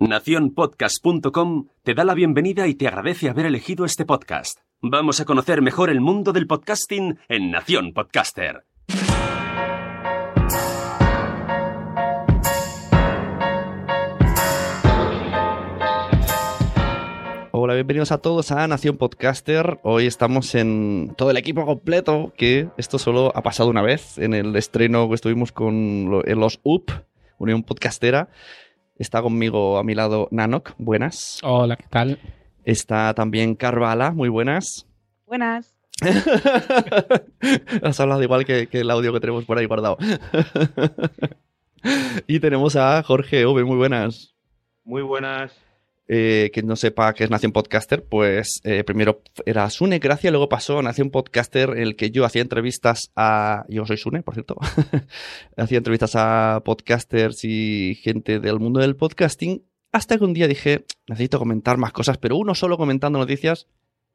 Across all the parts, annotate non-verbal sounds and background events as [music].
Naciónpodcast.com te da la bienvenida y te agradece haber elegido este podcast. Vamos a conocer mejor el mundo del podcasting en Nación Podcaster. Hola, bienvenidos a todos a Nación Podcaster. Hoy estamos en todo el equipo completo, que esto solo ha pasado una vez en el estreno que estuvimos con los UP, Unión Podcastera. Está conmigo a mi lado Nanok, buenas. Hola, ¿qué tal? Está también Carvala, muy buenas. Buenas. [laughs] Has hablado igual que, que el audio que tenemos por ahí guardado. [laughs] y tenemos a Jorge Ove, muy buenas. Muy buenas. Eh, quien no sepa qué es Nación Podcaster, pues eh, primero era Sune Gracia, luego pasó a Nación Podcaster, en el que yo hacía entrevistas a. Yo soy Sune, por cierto. [laughs] hacía entrevistas a podcasters y gente del mundo del podcasting. Hasta que un día dije, necesito comentar más cosas, pero uno solo comentando noticias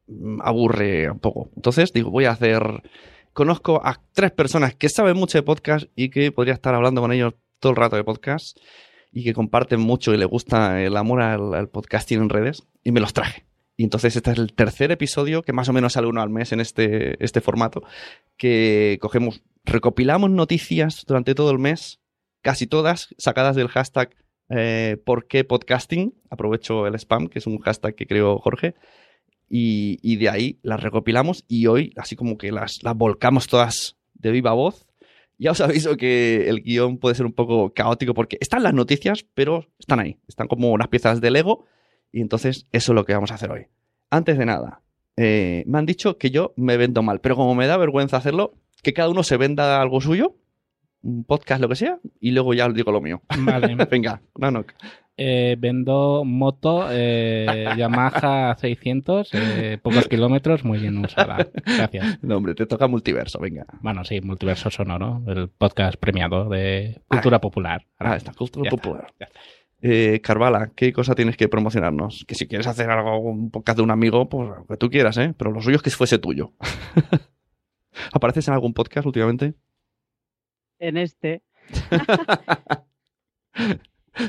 mm, aburre un poco. Entonces digo, voy a hacer. Conozco a tres personas que saben mucho de podcast y que podría estar hablando con ellos todo el rato de podcast y que comparten mucho y le gusta el amor al, podcasting en redes y me los traje. Y entonces este es el tercer episodio, que más o menos sale uno al mes en este, este formato, que cogemos, recopilamos noticias durante todo el mes, casi todas sacadas del hashtag eh, ¿Por qué podcasting? Aprovecho el spam, que es un hashtag que creó Jorge. Y, y de ahí las recopilamos y hoy, así como que las volcamos todas de viva voz. Ya os aviso que el guion puede ser un poco caótico porque están las noticias, pero están ahí. Están como unas piezas de Lego. Y entonces eso es lo que vamos a hacer hoy. Antes de nada, eh, me han dicho que yo me vendo mal, pero como me da vergüenza hacerlo, que cada uno se venda algo suyo, un podcast, lo que sea, y luego ya digo lo mío. Vale. [laughs] Venga, Nanok. Eh, vendo moto eh, [laughs] Yamaha 600, eh, pocos kilómetros, muy bien usada. Gracias. No, hombre, te toca multiverso, venga. Bueno, sí, Multiverso Sonoro, el podcast premiado de cultura popular. Ah, está, cultura Ya está, popular. ya está. Eh, Carvala, ¿qué cosa tienes que promocionarnos? Que si quieres hacer algo, un podcast de un amigo, pues lo que tú quieras, ¿eh? Pero lo suyo es que fuese tuyo. [laughs] ¿Apareces en algún podcast últimamente? En este. [laughs]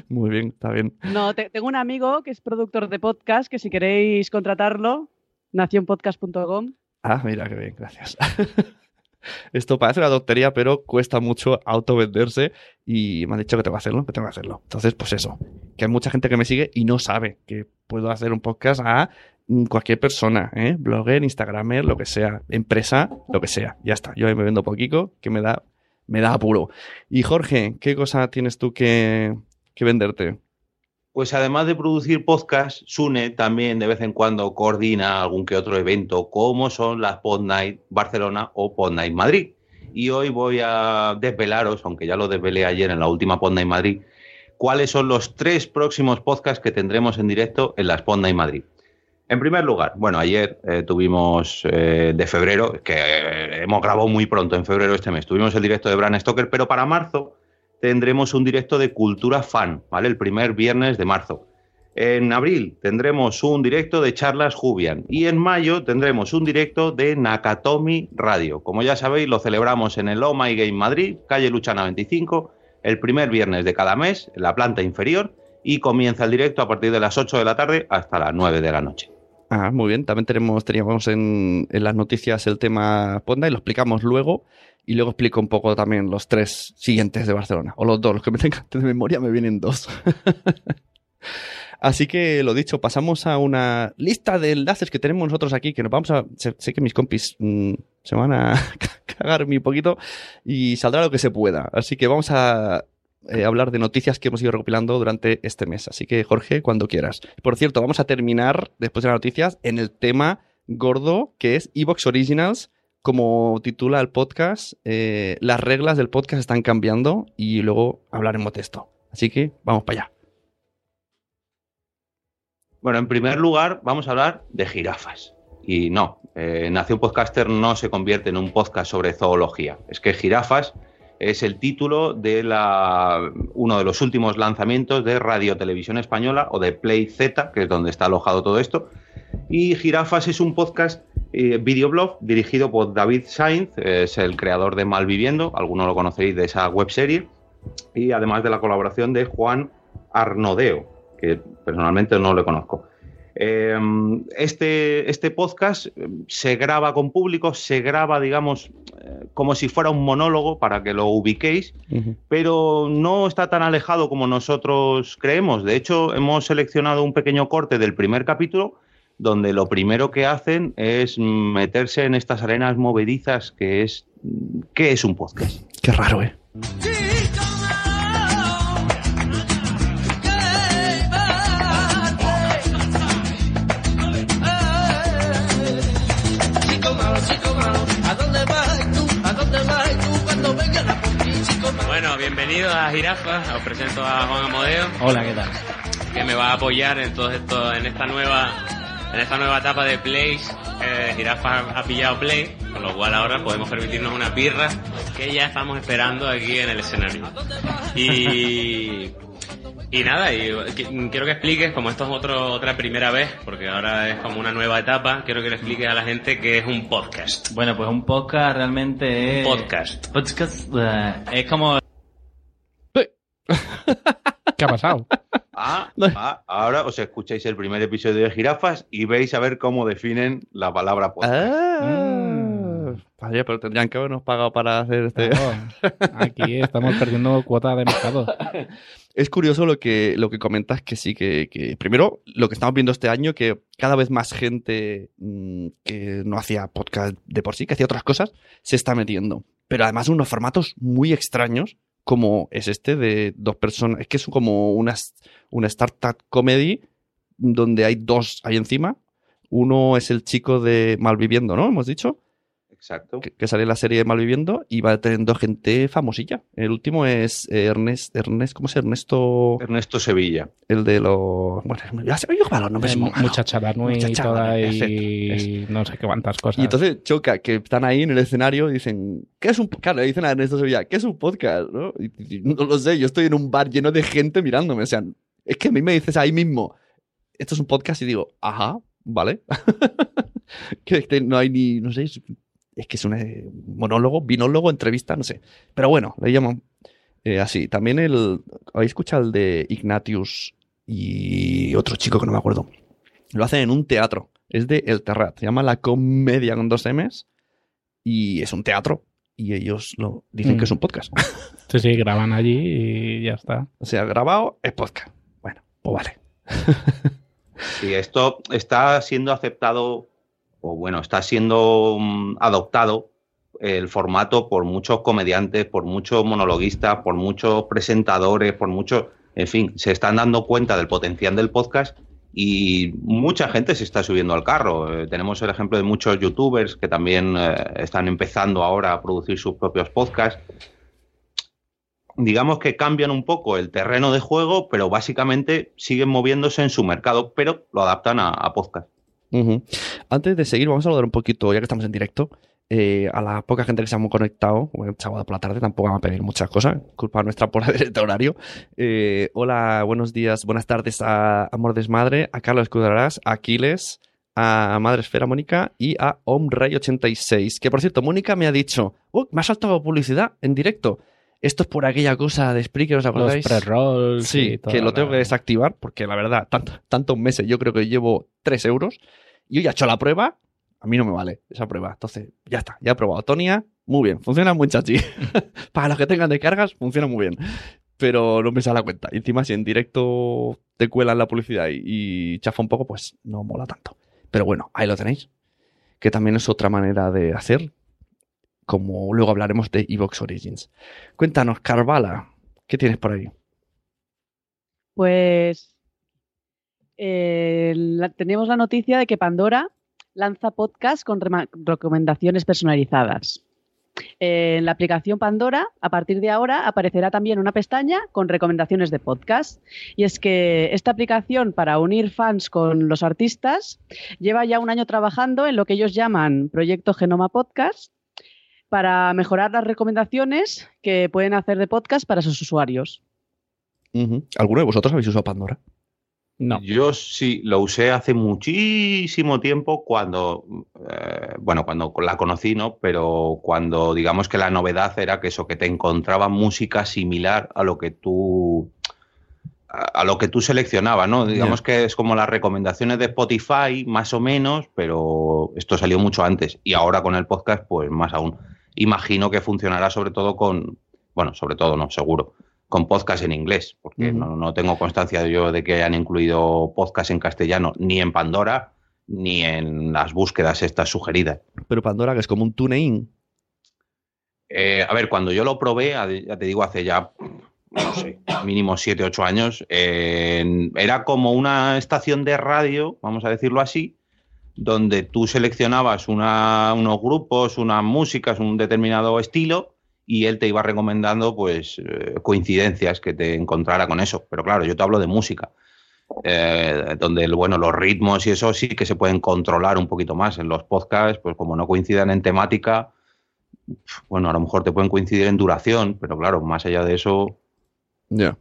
Muy bien, está bien. No, te- tengo un amigo que es productor de podcast, que si queréis contratarlo, nacionpodcast.com. Ah, mira, qué bien, gracias. [laughs] Esto parece una tontería, pero cuesta mucho autovenderse y me han dicho que tengo que hacerlo, que tengo que hacerlo. Entonces, pues eso, que hay mucha gente que me sigue y no sabe que puedo hacer un podcast a cualquier persona, ¿eh? Blogger, Instagramer, lo que sea, empresa, lo que sea. Ya está, yo ahí me vendo poquito, que me da, me da apuro. Y Jorge, ¿qué cosa tienes tú que, que venderte? Pues además de producir podcast, Sune también de vez en cuando coordina algún que otro evento, como son las Pod Night Barcelona o Pod Night Madrid. Y hoy voy a desvelaros, aunque ya lo desvelé ayer en la última Pod Night Madrid, cuáles son los tres próximos podcasts que tendremos en directo en las Pod Night Madrid. En primer lugar, bueno, ayer eh, tuvimos eh, de febrero, que eh, hemos grabado muy pronto en febrero este mes, tuvimos el directo de Bran Stoker, pero para marzo tendremos un directo de cultura fan, ¿vale? El primer viernes de marzo. En abril tendremos un directo de charlas Jubian y en mayo tendremos un directo de Nakatomi Radio. Como ya sabéis, lo celebramos en el Oh My Game Madrid, calle Luchana 25, el primer viernes de cada mes, en la planta inferior, y comienza el directo a partir de las 8 de la tarde hasta las 9 de la noche. Ah, muy bien. También tenemos, teníamos en, las noticias el tema Ponda y lo explicamos luego. Y luego explico un poco también los tres siguientes de Barcelona. O los dos, los que me [laughs] tengan de memoria me vienen dos. [laughs] Así que lo dicho, pasamos a una lista de enlaces que tenemos nosotros aquí, que nos vamos a... Sé, sé que mis compis mm, se van a [laughs] cagar un poquito y saldrá lo que se pueda. Así que vamos a eh, hablar de noticias que hemos ido recopilando durante este mes. Así que, Jorge, cuando quieras. Por cierto, vamos a terminar, después de las noticias, en el tema gordo, que es Evox Originals como titula el podcast, eh, las reglas del podcast están cambiando y luego hablaremos de esto. Así que vamos para allá. Bueno, en primer lugar, vamos a hablar de jirafas. Y no, eh, Nación Podcaster no se convierte en un podcast sobre zoología. Es que Jirafas es el título de la, uno de los últimos lanzamientos de Radio Televisión Española o de Play Z, que es donde está alojado todo esto. Y Jirafas es un podcast eh, videoblog dirigido por David Sainz, es el creador de Malviviendo, algunos lo conoceréis de esa webserie, y además de la colaboración de Juan Arnodeo, que personalmente no le conozco. Eh, este, este podcast eh, se graba con público, se graba, digamos, eh, como si fuera un monólogo para que lo ubiquéis, pero no está tan alejado como nosotros creemos. De hecho, hemos seleccionado un pequeño corte del primer capítulo donde lo primero que hacen es meterse en estas arenas movedizas que es ¿qué es un podcast? Qué raro, ¿eh? Bueno, bienvenidos a Jirafa. Os presento a Juan Amodeo. Hola, ¿qué tal? Que me va a apoyar en todo esto, en esta nueva, en esta nueva etapa de plays. Eh, Jirafa ha pillado play, con lo cual ahora podemos permitirnos una birra que ya estamos esperando aquí en el escenario. Y y nada, y quiero que expliques, como esto es otro, otra primera vez, porque ahora es como una nueva etapa, quiero que le expliques a la gente qué es un podcast. Bueno, pues un podcast realmente es... Podcast. Podcast eh, es como... ¿Qué ha pasado? Ah, ah, ahora os escucháis el primer episodio de Jirafas y veis a ver cómo definen la palabra podcast. Ah, vaya, pero tendrían que habernos pagado para hacer este. Aquí estamos perdiendo cuota de mercado. [laughs] Es curioso lo que, lo que comentas, que sí, que, que primero lo que estamos viendo este año, que cada vez más gente mm, que no hacía podcast de por sí, que hacía otras cosas, se está metiendo. Pero además unos formatos muy extraños, como es este de dos personas. Es que es como una, una startup comedy donde hay dos ahí encima. Uno es el chico de Malviviendo, ¿no? Hemos dicho. Exacto. Que, que sale la serie de Malviviendo y va teniendo gente famosilla. El último es Ernest, Ernest, ¿cómo se llama? Ernesto, Ernesto Sevilla. el de los, bueno, ya se me los nombres. Eh, y Muchacha toda y no sé qué cuántas cosas. Y entonces choca que están ahí en el escenario y dicen, ¿qué es un Claro, le dicen a Ernesto Sevilla, ¿qué es un podcast? ¿no? Y, y- no lo sé, yo estoy en un bar lleno de gente mirándome. O sea, es que a mí me dices ahí mismo, esto es un podcast y digo, ajá, vale. [laughs] que no hay ni, no sé, es, que es un eh, monólogo, binólogo, entrevista, no sé. Pero bueno, le llaman eh, así. También el, ¿habéis escuchado el de Ignatius y otro chico que no me acuerdo? Lo hacen en un teatro. Es de El Terrat. Se llama La Comedia con dos M's. Y es un teatro. Y ellos lo dicen Mm. que es un podcast. [laughs] Sí, sí, graban allí y ya está. o sea, grabado es podcast. Bueno, pues vale. [laughs] Y esto está siendo aceptado, bueno, está siendo mm, adoptado el formato por muchos comediantes, por muchos monologuistas, por muchos presentadores, por muchos, en fin, se están dando cuenta del potencial del podcast y mucha gente se está subiendo al carro. Eh, tenemos el ejemplo de muchos youtubers que también eh, están empezando ahora a producir sus propios podcasts. Digamos que cambian un poco el terreno de juego, pero básicamente siguen moviéndose en su mercado, pero lo adaptan a, a podcast. Antes de seguir, vamos a hablar un poquito, ya que estamos en directo, eh, a la poca gente que se hemos conectado, bueno, sábado por la tarde, tampoco vamos a pedir muchas cosas, culpa nuestra por [laughs] el horario. Eh, hola, buenos días, buenas tardes a Amor Desmadre, a Carlos Escudarás, a Aquiles, a Madre Esfera Mónica y a Omray86. Que por cierto, Mónica me ha dicho, oh, me ha saltado publicidad en directo. Esto es por aquella cosa de Spreaker, ¿os Los acordáis? pre-rolls. Sí, que lo tengo la- que desactivar porque la verdad, tanto- tantos meses, yo creo que llevo 3 euros y yo ya he hecho la prueba, a mí no me vale esa prueba. Entonces, ya está, ya he probado. Tonia, muy bien, funciona muy chachi. [laughs] Para los que tengan descargas, funciona muy bien. Pero no me sale la cuenta. Y encima, si en directo te cuelan la publicidad y, y chafa un poco, pues no mola tanto. Pero bueno, ahí lo tenéis. Que también es otra manera de hacer. Como luego hablaremos de Evox Origins. Cuéntanos, Carvala, ¿qué tienes por ahí? Pues eh, la- tenemos la noticia de que Pandora lanza podcast con recomendaciones personalizadas. En la aplicación Pandora, a partir de ahora, aparecerá también una pestaña con recomendaciones de podcast. Y es que esta aplicación para unir fans con los artistas lleva ya un año trabajando en lo que ellos llaman Proyecto Genoma Podcast para mejorar las recomendaciones que pueden hacer de podcast para sus usuarios. ¿Alguno de vosotros habéis usado Pandora? No. Yo sí lo usé hace muchísimo tiempo cuando, eh, bueno, cuando la conocí, ¿no? Pero cuando digamos que la novedad era que eso, que te encontraba música similar a lo que tú a, a lo que tú seleccionabas, ¿no? Digamos que es como las recomendaciones de Spotify, más o menos, pero esto salió mucho antes. Y ahora con el podcast, pues más aún. Imagino que funcionará sobre todo con, bueno, sobre todo no, seguro, con podcast en inglés, porque no, no tengo constancia yo de que hayan incluido podcast en castellano, ni en Pandora, ni en las búsquedas estas sugeridas. Pero Pandora, que es como un TuneIn. Eh, a ver, cuando yo lo probé, ya te digo, hace ya, no sé, mínimo 7, 8 años, eh, era como una estación de radio, vamos a decirlo así, donde tú seleccionabas una- unos grupos, unas músicas, un determinado estilo, y él te iba recomendando pues eh, coincidencias que te encontrara con eso. Pero claro, yo te hablo de música. eh, donde bueno, los ritmos y eso sí que se pueden controlar un poquito más. En los podcasts, pues como no coincidan en temática, bueno, a lo mejor te pueden coincidir en duración, pero claro, más allá de eso, Ya.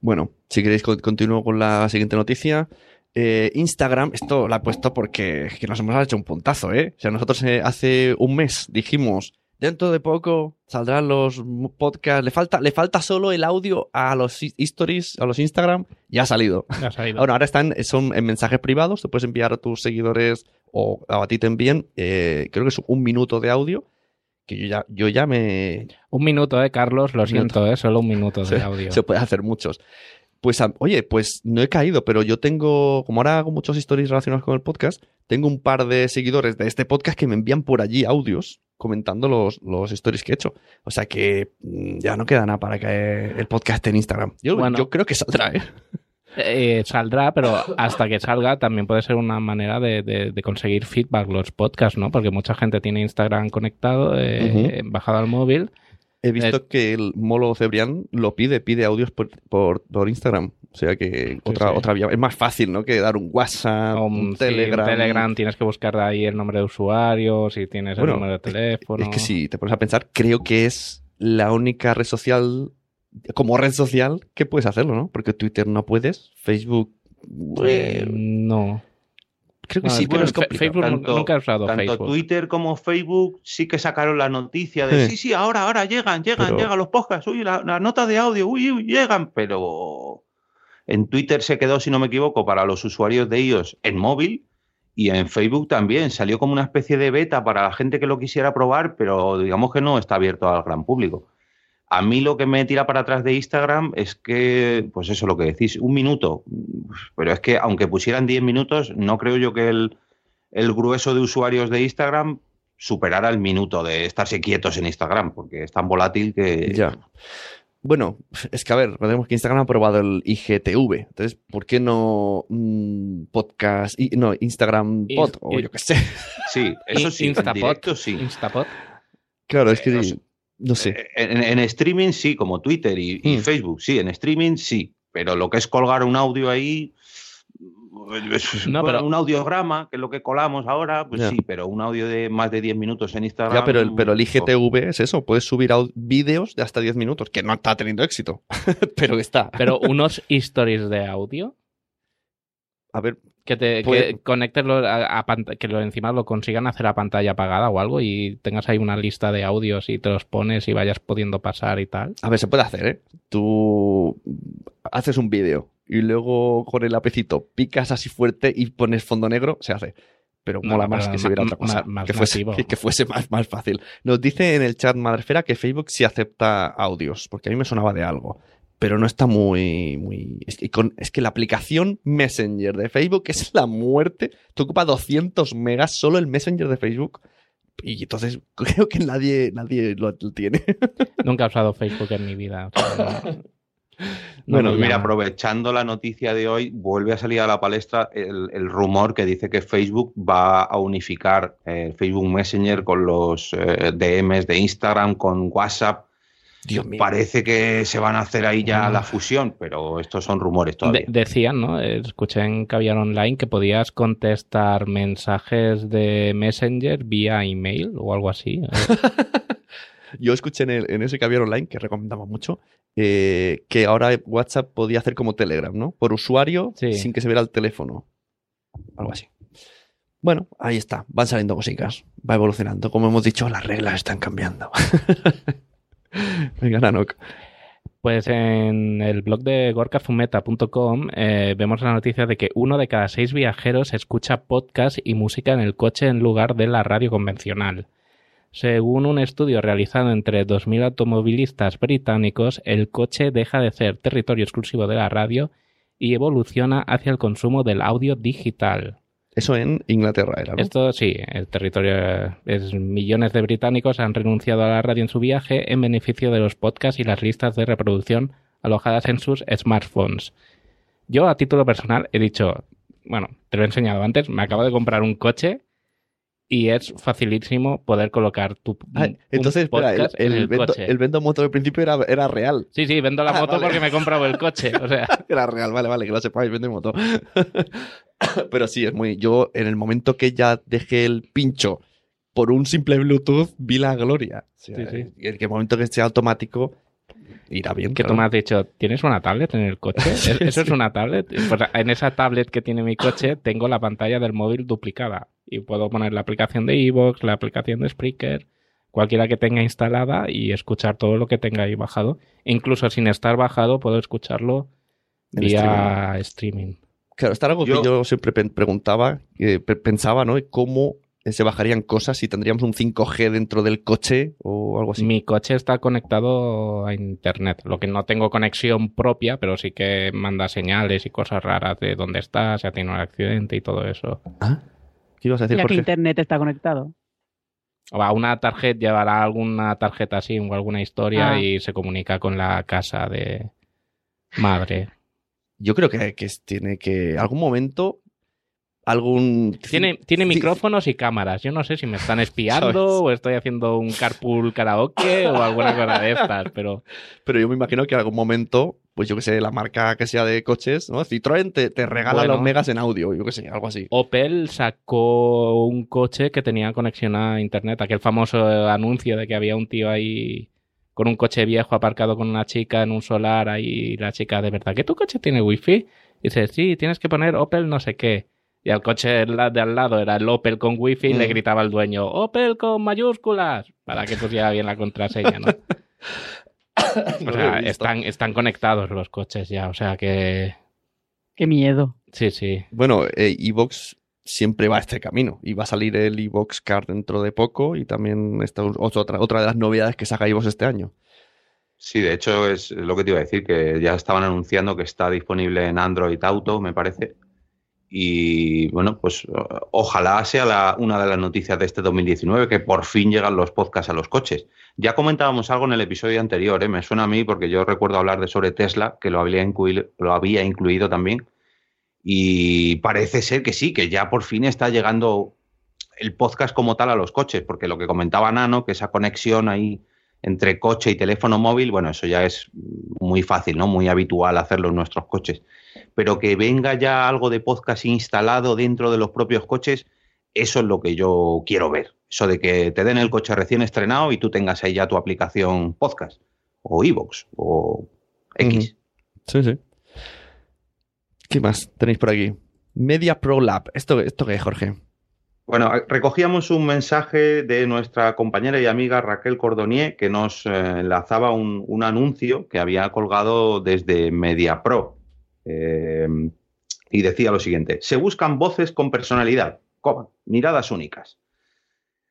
Bueno, si queréis con- continúo con la siguiente noticia. Eh, Instagram, esto lo he puesto porque que nos hemos hecho un puntazo, ¿eh? O sea, nosotros eh, hace un mes dijimos, dentro de poco saldrán los podcasts, le falta, le falta solo el audio a los stories, a los Instagram, ya ha salido. Ya ha salido. Ahora, ahora están, son en mensajes privados, te puedes enviar a tus seguidores o a ti te envíen, eh, creo que es un minuto de audio, que yo ya, yo ya me, Un minuto, eh, Carlos, lo siento, eh, solo un minuto de [laughs] audio. se puede hacer muchos. Pues, oye, pues no he caído, pero yo tengo, como ahora hago muchos stories relacionados con el podcast, tengo un par de seguidores de este podcast que me envían por allí audios comentando los, los stories que he hecho. O sea que mm, ya no queda nada para que el podcast esté en Instagram. Yo, Bueno. yo creo que saldrá, ¿eh? Eh, saldrá, pero hasta que salga también puede ser una manera de, de- de conseguir feedback los podcasts, ¿no? Porque mucha gente tiene Instagram conectado, eh, bajado al móvil. He visto Eh, que el Molo Cebrián lo pide, pide audios por, por, por Instagram. O sea que otra, sí. otra vía. Es más fácil, ¿no? Que dar un WhatsApp, o un, un, sí, un Telegram. Telegram, tienes que buscar ahí el nombre de usuario, si tienes Bueno, el número de teléfono. Es que si te pones a pensar, creo que es la única red social, como red social, que puedes hacerlo, ¿no? Porque Twitter no puedes, Facebook. Eh, eh, no. Creo que no, sí, pero es complicado. Facebook Tanto- nunca he usado tanto Facebook. Twitter como Facebook sí que sacaron la noticia de Sí. sí, sí, ahora, ahora llegan, llegan, Pero- llegan los podcasts, uy, la- las notas de audio, uy, uy, llegan, pero en Twitter se quedó, si no me equivoco, para los usuarios de ellos en móvil y en Facebook también. Salió como una especie de beta para la gente que lo quisiera probar, pero digamos que no está abierto al gran público. A mí lo que me tira para atrás de Instagram es que, pues eso, lo que decís, un minuto. Pero es que aunque pusieran 10 minutos, no creo yo que el, el grueso de usuarios de Instagram superara el minuto de estarse quietos en Instagram, porque es tan volátil que... Ya. Bueno, es que a ver, recordemos que Instagram ha aprobado el IGTV. Entonces, ¿por qué no mm, podcast, y, no, Instagram Pod o yo qué sé? Sí, eso sí, en Instapod. directo sí. Instapod. Claro, es que Eh, no sé. No sé. Eh, En, en streaming sí, como Twitter y, y Mm. Facebook, sí, en streaming sí, pero lo que es colgar un audio ahí, No, [laughs] pero- un audiograma, que es lo que colamos ahora, pues Ya. sí, pero un audio de más de 10 minutos en Instagram. Ya, pero el, pero el pues, IGTV es eso, puedes subir vídeos de hasta 10 minutos, que no está teniendo éxito, [laughs] pero está. Pero unos stories de audio A ver, que te que conectes lo- a, que lo encima lo consigan hacer a pantalla apagada o algo y tengas ahí una lista de audios y te los pones y vayas pudiendo pasar y tal. a ver, se puede hacer, ¿eh? Tú haces un vídeo y luego con el lapicito picas así fuerte y pones fondo negro, se hace. Pero mola no, más pero que se viera otra cosa. más que, fuese, [laughs] que fuese más, más fácil. Nos dice en el chat Madrefera que Facebook sí acepta audios, porque a mí me sonaba de algo. Pero no está muy. muy... Es, que con- es que la aplicación Messenger de Facebook es la muerte. Te ocupa 200 megas solo el Messenger de Facebook. Y entonces [laughs] creo que nadie, nadie lo tiene. [laughs] Nunca he usado Facebook en mi vida. o sea, no. Bueno, mira, aprovechando la noticia de hoy, vuelve a salir a la palestra el, el rumor que dice que Facebook va a unificar eh, Facebook Messenger con los eh, DMs de Instagram, con WhatsApp. Dios mío. Parece que se van a hacer ahí ya la fusión, pero estos son rumores De- todavía. decían, ¿no? Eh, Escuché en Caviar Online que podías contestar mensajes de Messenger vía email o algo así. [laughs] Yo escuché en, el- en ese caviar online, que recomendamos mucho, eh, que ahora WhatsApp podía hacer como Telegram, ¿no? Por usuario, Sí. sin que se viera el teléfono. Algo así. Bueno, ahí está. Van saliendo cositas. Va evolucionando. Como hemos dicho, las reglas están cambiando. [laughs] [laughs] Venga, Nanok. Pues en el blog de gorkazumeta.com eh, vemos la noticia de que uno de cada seis viajeros escucha podcast y música en el coche en lugar de la radio convencional. Según un estudio realizado entre 2.000 automovilistas británicos, el coche deja de ser territorio exclusivo de la radio y evoluciona hacia el consumo del audio digital. Eso en Inglaterra era. Esto sí, el territorio es millones de británicos han renunciado a la radio en su viaje en beneficio de los podcasts y las listas de reproducción alojadas en sus smartphones. Yo a título personal he dicho, bueno, te lo he enseñado antes, me acabo de comprar un coche y es facilísimo poder colocar tu Ah, entonces, espera, el, el en el vendo, coche. el vendo moto del principio era, era real. Sí, sí, vendo la Ah, moto vale. porque me he comprado el coche, o sea, [laughs] Era real, vale, vale, que lo sepáis, vende moto. [laughs] Pero sí, es muy. Yo, en el momento que ya dejé el pincho por un simple Bluetooth, vi la gloria. O sea, Sí, sí. En el momento que sea automático, irá bien. que tú claro. me has dicho, ¿tienes una tablet en el coche? Sí, [laughs] ¿Es- ¿Eso es una tablet? Pues en esa tablet que tiene mi coche tengo la pantalla del móvil duplicada y puedo poner la aplicación de iVoox, la aplicación de Spreaker, cualquiera que tenga instalada y escuchar todo lo que tenga ahí bajado. Incluso sin estar bajado puedo escucharlo En vía streaming. Claro, era algo Yo- que yo siempre preguntaba, eh, pe- pensaba, ¿no? ¿Cómo se bajarían cosas si tendríamos un 5G dentro del coche o algo así? Mi coche está conectado a internet, lo que no tengo conexión propia, pero sí que manda señales y cosas raras de dónde está, si ha tenido un accidente y todo eso. ¿Ah? ¿Qué ibas a decir, Ya que Jorge? Internet está conectado. O a una tarjeta llevará alguna tarjeta así o alguna historia Ah. y se comunica con la casa de madre. Yo creo que, que tiene que. Algún momento. Algún. Tiene, tiene micrófonos y cámaras. Yo no sé si me están espiando [laughs] ¿Sabes? o estoy haciendo un carpool karaoke o alguna cosa de estas, pero Pero yo me imagino que en algún momento, pues yo que sé, la marca que sea de coches, ¿no? Citroën te, te regala Bueno. los megas en audio, yo que sé, algo así. Opel sacó un coche que tenía conexión a internet, aquel famoso anuncio de que había un tío ahí con un coche viejo aparcado con una chica en un solar ahí y la chica de verdad, ¿que tu coche tiene wifi? Y dice, sí, tienes que poner Opel no sé qué. Y al coche de al lado era el Opel con wifi y le Mm. gritaba al dueño, Opel con mayúsculas, para que pusiera bien la contraseña, ¿no? [coughs] O sea, están, están conectados los coches ya, o sea que... Qué miedo. Sí, sí. Bueno, eh, Evox siempre va a este camino y va a salir el Evox Card dentro de poco y también esta es otra, otra de las novedades que saca Evox este año. Sí, de hecho es lo que te iba a decir, que ya estaban anunciando que está disponible en Android Auto, me parece. Y bueno, pues ojalá sea la- una de las noticias de este 2019, que por fin llegan los podcasts a los coches. Ya comentábamos algo en el episodio anterior, ¿eh? me suena a mí porque yo recuerdo hablar de sobre Tesla, que lo había, incluido, lo había incluido también. Y parece ser que sí, que ya por fin está llegando el podcast como tal a los coches, porque lo que comentaba Nano, que esa conexión ahí entre coche y teléfono móvil, bueno, eso ya es muy fácil, ¿no? Muy habitual hacerlo en nuestros coches. Pero que venga ya algo de podcast instalado dentro de los propios coches, eso es lo que yo quiero ver. Eso de que te den el coche recién estrenado y tú tengas ahí ya tu aplicación podcast, o iVoox, o X. Sí, sí. ¿Qué más tenéis por aquí? Media Pro Lab. ¿Esto, esto qué es, Jorge? Bueno, recogíamos un mensaje de nuestra compañera y amiga Raquel Cordonier que nos eh, enlazaba un, un anuncio que había colgado desde MediaPro. Eh, y decía lo siguiente, se buscan voces con personalidad, miradas únicas.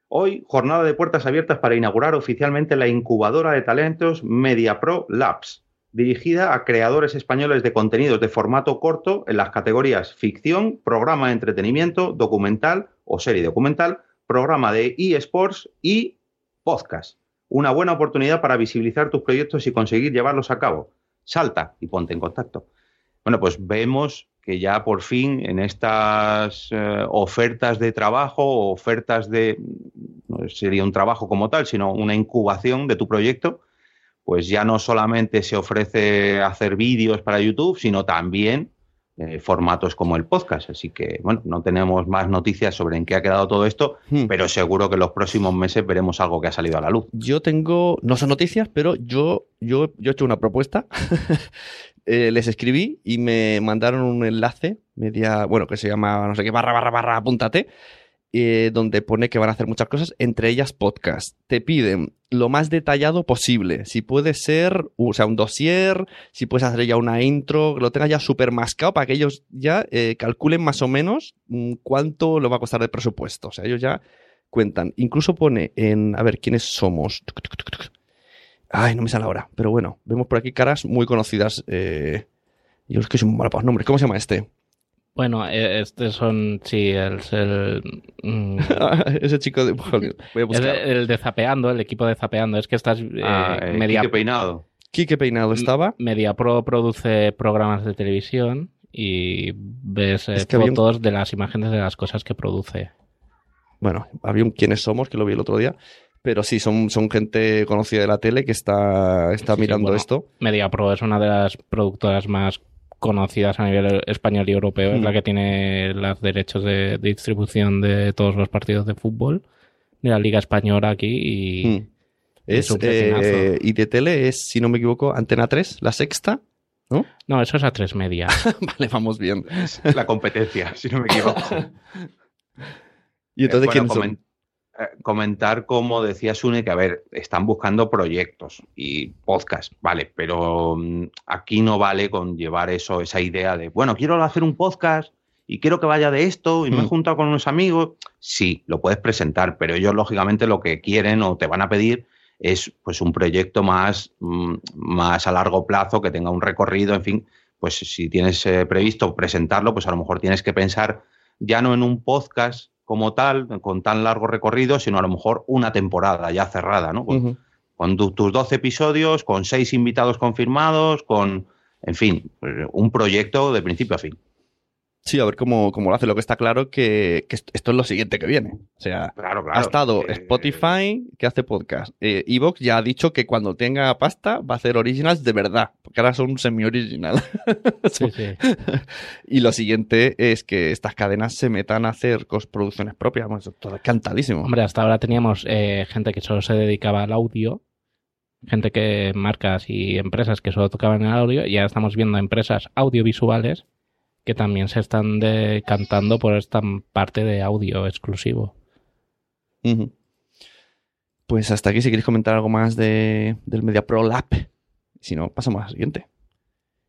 Hoy, jornada de puertas abiertas para inaugurar oficialmente la incubadora de talentos MediaPro Labs, dirigida a creadores españoles de contenidos de formato corto en las categorías ficción, programa de entretenimiento, documental o serie documental, programa de eSports y podcast. Una buena oportunidad para visibilizar tus proyectos y conseguir llevarlos a cabo. salta y ponte en contacto. Bueno, pues vemos que ya por fin en estas eh, ofertas de trabajo ofertas de, no sería un trabajo como tal, sino una incubación de tu proyecto, pues ya no solamente se ofrece hacer vídeos para YouTube, sino también eh, formatos como el podcast. Así que, bueno, no tenemos más noticias sobre en qué ha quedado todo esto, Hmm. pero seguro que en los próximos meses veremos algo que ha salido a la luz. Yo tengo, no son noticias, pero yo, yo, yo he hecho una propuesta. Eh, les escribí y me mandaron un enlace media, bueno, que se llama no sé qué, barra, barra, barra, apúntate, eh, donde pone que van a hacer muchas cosas, entre ellas podcast. Te piden lo más detallado posible. Si puede ser, o sea, un dossier, si puedes hacer ya una intro, que lo tengas ya súper mascado para que ellos ya eh, calculen más o menos mm, cuánto lo va a costar de presupuesto. O sea, ellos ya cuentan. Incluso pone en, a ver, ¿quiénes somos? Tuc, tuc, tuc. Ay, no me sale ahora. Pero bueno, vemos por aquí caras muy conocidas. Eh, yo es que soy muy malo para los nombres. ¿Cómo se llama este? Bueno, eh, este son, sí, es el, mm, [laughs] Ese chico de... Voy a buscar. el de Zapeando, el equipo de Zapeando. Es que estás eh, Ah, eh, media, Quique Peinado. Quique Peinado estaba. Media Pro produce programas de televisión y ves eh, Es que un- fotos de las imágenes de las cosas que produce. Bueno, había un quiénes somos, que lo vi el otro día. Pero sí, son, son gente conocida de la tele que está, está Sí, sí, mirando bueno. esto. MediaPro es una de las productoras más conocidas a nivel español y europeo. Es Mm. la que tiene los derechos de, de distribución de todos los partidos de fútbol de la Liga Española aquí y Mm. es eh, y de tele es, si no me equivoco, Antena 3, la sexta. no, eso es a tres media. [laughs] vale, vamos bien. Es la competencia, si no me equivoco. [laughs] Y entonces, Eh, ¿quiénes bueno, son? Eh, comentar, como decía Sune, que a ver, están buscando proyectos y podcast, vale, pero mm, aquí no vale con llevar eso, esa idea de, bueno, quiero hacer un podcast y quiero que vaya de esto y me he Mm. juntado con unos amigos. Sí, lo puedes presentar, pero ellos lógicamente lo que quieren o te van a pedir es pues un proyecto más, mm, más a largo plazo, que tenga un recorrido, en fin, pues si tienes eh, previsto presentarlo, pues a lo mejor tienes que pensar ya no en un podcast como tal, con tan largo recorrido, sino a lo mejor una temporada ya cerrada, ¿no? Con, Ujú. con tu- tus 12 episodios, con seis invitados confirmados, con, en fin, pues, un proyecto de principio a fin. Sí, a ver cómo, cómo lo hace. Lo que está claro que, que esto es lo siguiente que viene. O sea, Claro, claro. ha estado Eh, Spotify, que hace podcast. Eh, Evox ya ha dicho que cuando tenga pasta va a hacer originals de verdad. Porque ahora son semi-original. [laughs] Sí, sí. y lo siguiente es que estas cadenas se metan a hacer producciones propias. Bueno, eso todo es cantadísimo. Hombre, hasta ahora teníamos eh, gente que solo se dedicaba al audio, gente que, marcas y empresas que solo tocaban el audio, y ahora estamos viendo empresas audiovisuales que también se están decantando por esta parte de audio exclusivo. Pues hasta aquí, si queréis comentar algo más de, del Media Pro Lab. Si no, pasamos al siguiente.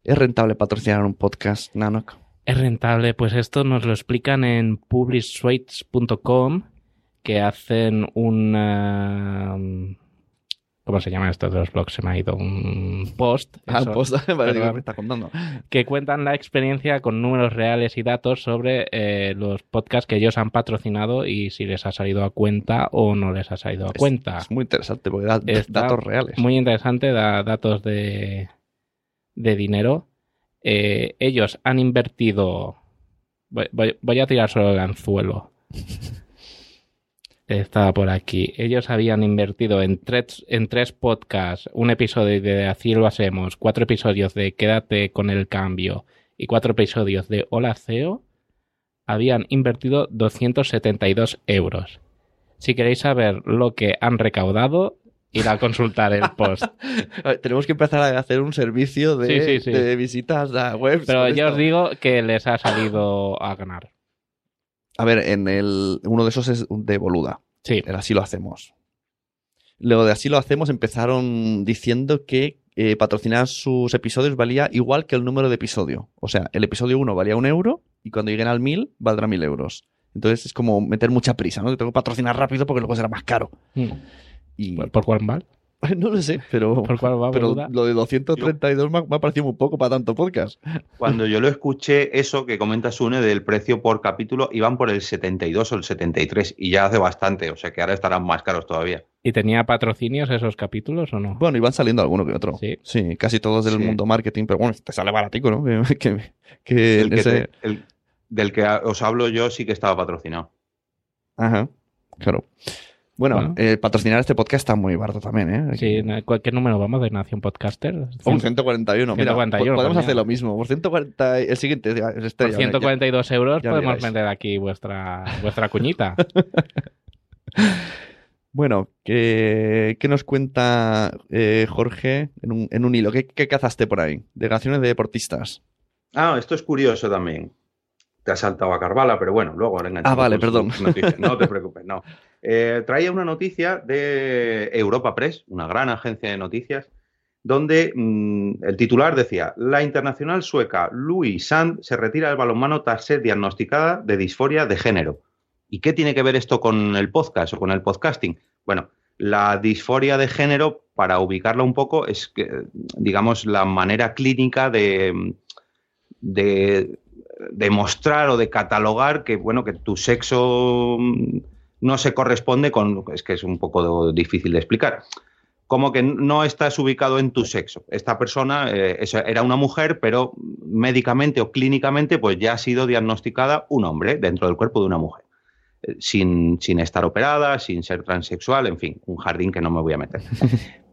¿Es rentable patrocinar un podcast, Nanok? ¿Es rentable? Pues esto nos lo explican en publishsuites.com que hacen una... ¿Cómo se llama esto de los blogs? Se me ha ido un post. Ah, eso. pues, [laughs] vale, Perdón. me está contando. que cuentan la experiencia con números reales y datos sobre eh, los podcasts que ellos han patrocinado y si les ha salido a cuenta o no les ha salido a Es- cuenta. Es, muy interesante porque da Está datos reales. Muy interesante, da datos de, de dinero. Eh, ellos han invertido. Voy, voy- voy a tirar solo el anzuelo. [laughs] Estaba por aquí. Ellos habían invertido en tres, en tres podcasts, un episodio de Así lo hacemos, cuatro episodios de Quédate con el cambio y cuatro episodios de Hola CEO. Habían invertido 272 euros. Si queréis saber lo que han recaudado, ir a consultar el post. [laughs] Tenemos que empezar a hacer un servicio de, Sí, sí, sí. de visitas a webs. Pero esto. os digo que les ha salido a ganar. A ver, en el, uno de esos es de Boluda. Sí, El así lo hacemos. Luego de así lo hacemos empezaron diciendo que eh, patrocinar sus episodios valía igual que el número de episodio. O sea, el episodio 1 valía un euro y cuando lleguen al 1000 valdrá 1000 euros. Entonces es como meter mucha prisa, ¿no? Tengo que patrocinar rápido porque luego será más caro. Mm. Y ¿Por, por cuál mal? [laughs] No lo sé, pero, [laughs] ¿Por cuál va, pero boluda? lo de 232 me ha, me ha parecido muy poco para tanto podcast. Cuando yo lo [laughs] escuché, eso que comenta Sune del precio por capítulo, iban por el 72 o el 73 y ya hace bastante, o sea que ahora estarán más caros todavía. ¿Y tenía patrocinios esos capítulos o no? Bueno, iban saliendo alguno que otro. Sí. casi todos del Sí. mundo marketing, pero bueno, te sale baratico, ¿no? Que, que- que El que ese- te- el- del que os hablo yo sí que estaba patrocinado. Ajá, claro. Bueno, Bueno. eh, patrocinar este podcast está muy barato también, ¿eh? Sí, ¿en ¿qué número vamos de Nación Podcaster? Un 141. Mira, 141, po- podemos hacer mira. lo mismo. Por 140, el siguiente es Por estrella, ya- 142 euros ya podemos miráis. meter aquí vuestra, vuestra cuñita. [laughs] Bueno, ¿qué, qué nos cuenta eh, Jorge en un, en un hilo? ¿Qué, qué cazaste por ahí? Delegaciones de deportistas. Ah, esto es curioso también. Te has saltado a Carvala, pero bueno, luego le enganchamos Ah, vale, perdón. No te preocupes, no. Eh, traía una noticia de Europa Press, una gran agencia de noticias, donde mm, el titular decía: La internacional sueca Louise Sand se retira del balonmano tras ser diagnosticada de disforia de género. ¿Y qué tiene que ver esto con el podcast o con el podcasting? Bueno, la disforia de género, para ubicarla un poco, es que, digamos, la manera clínica de, de demostrar o de catalogar que, bueno, que tu sexo mm, no se corresponde con. Es que es un poco difícil de explicar. Como que no estás ubicado en tu sexo. Esta persona eh, era una mujer, pero médicamente o clínicamente, pues ya ha sido diagnosticada un hombre dentro del cuerpo de una mujer eh, sin, sin estar operada, sin ser transexual, en fin, un jardín que no me voy a meter. [laughs]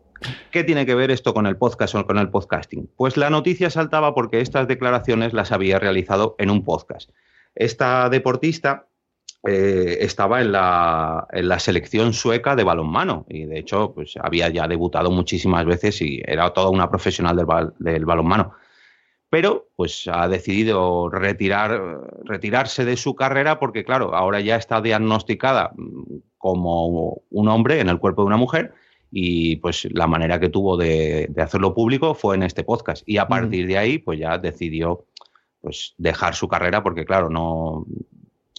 ¿Qué tiene que ver esto con el podcast o con el podcasting? Pues la noticia saltaba porque estas declaraciones las había realizado en un podcast. Esta deportista eh, estaba en la, selección sueca de balonmano y de hecho pues, había ya debutado muchísimas veces y era toda una profesional del, bal- del balonmano pero pues ha decidido retirar, retirarse de su carrera porque, claro, ahora ya está diagnosticada mm, como un hombre en el cuerpo de una mujer y pues la manera que tuvo de, de hacerlo público fue en este podcast y a partir de ahí pues ya decidió pues dejar su carrera porque, claro, no,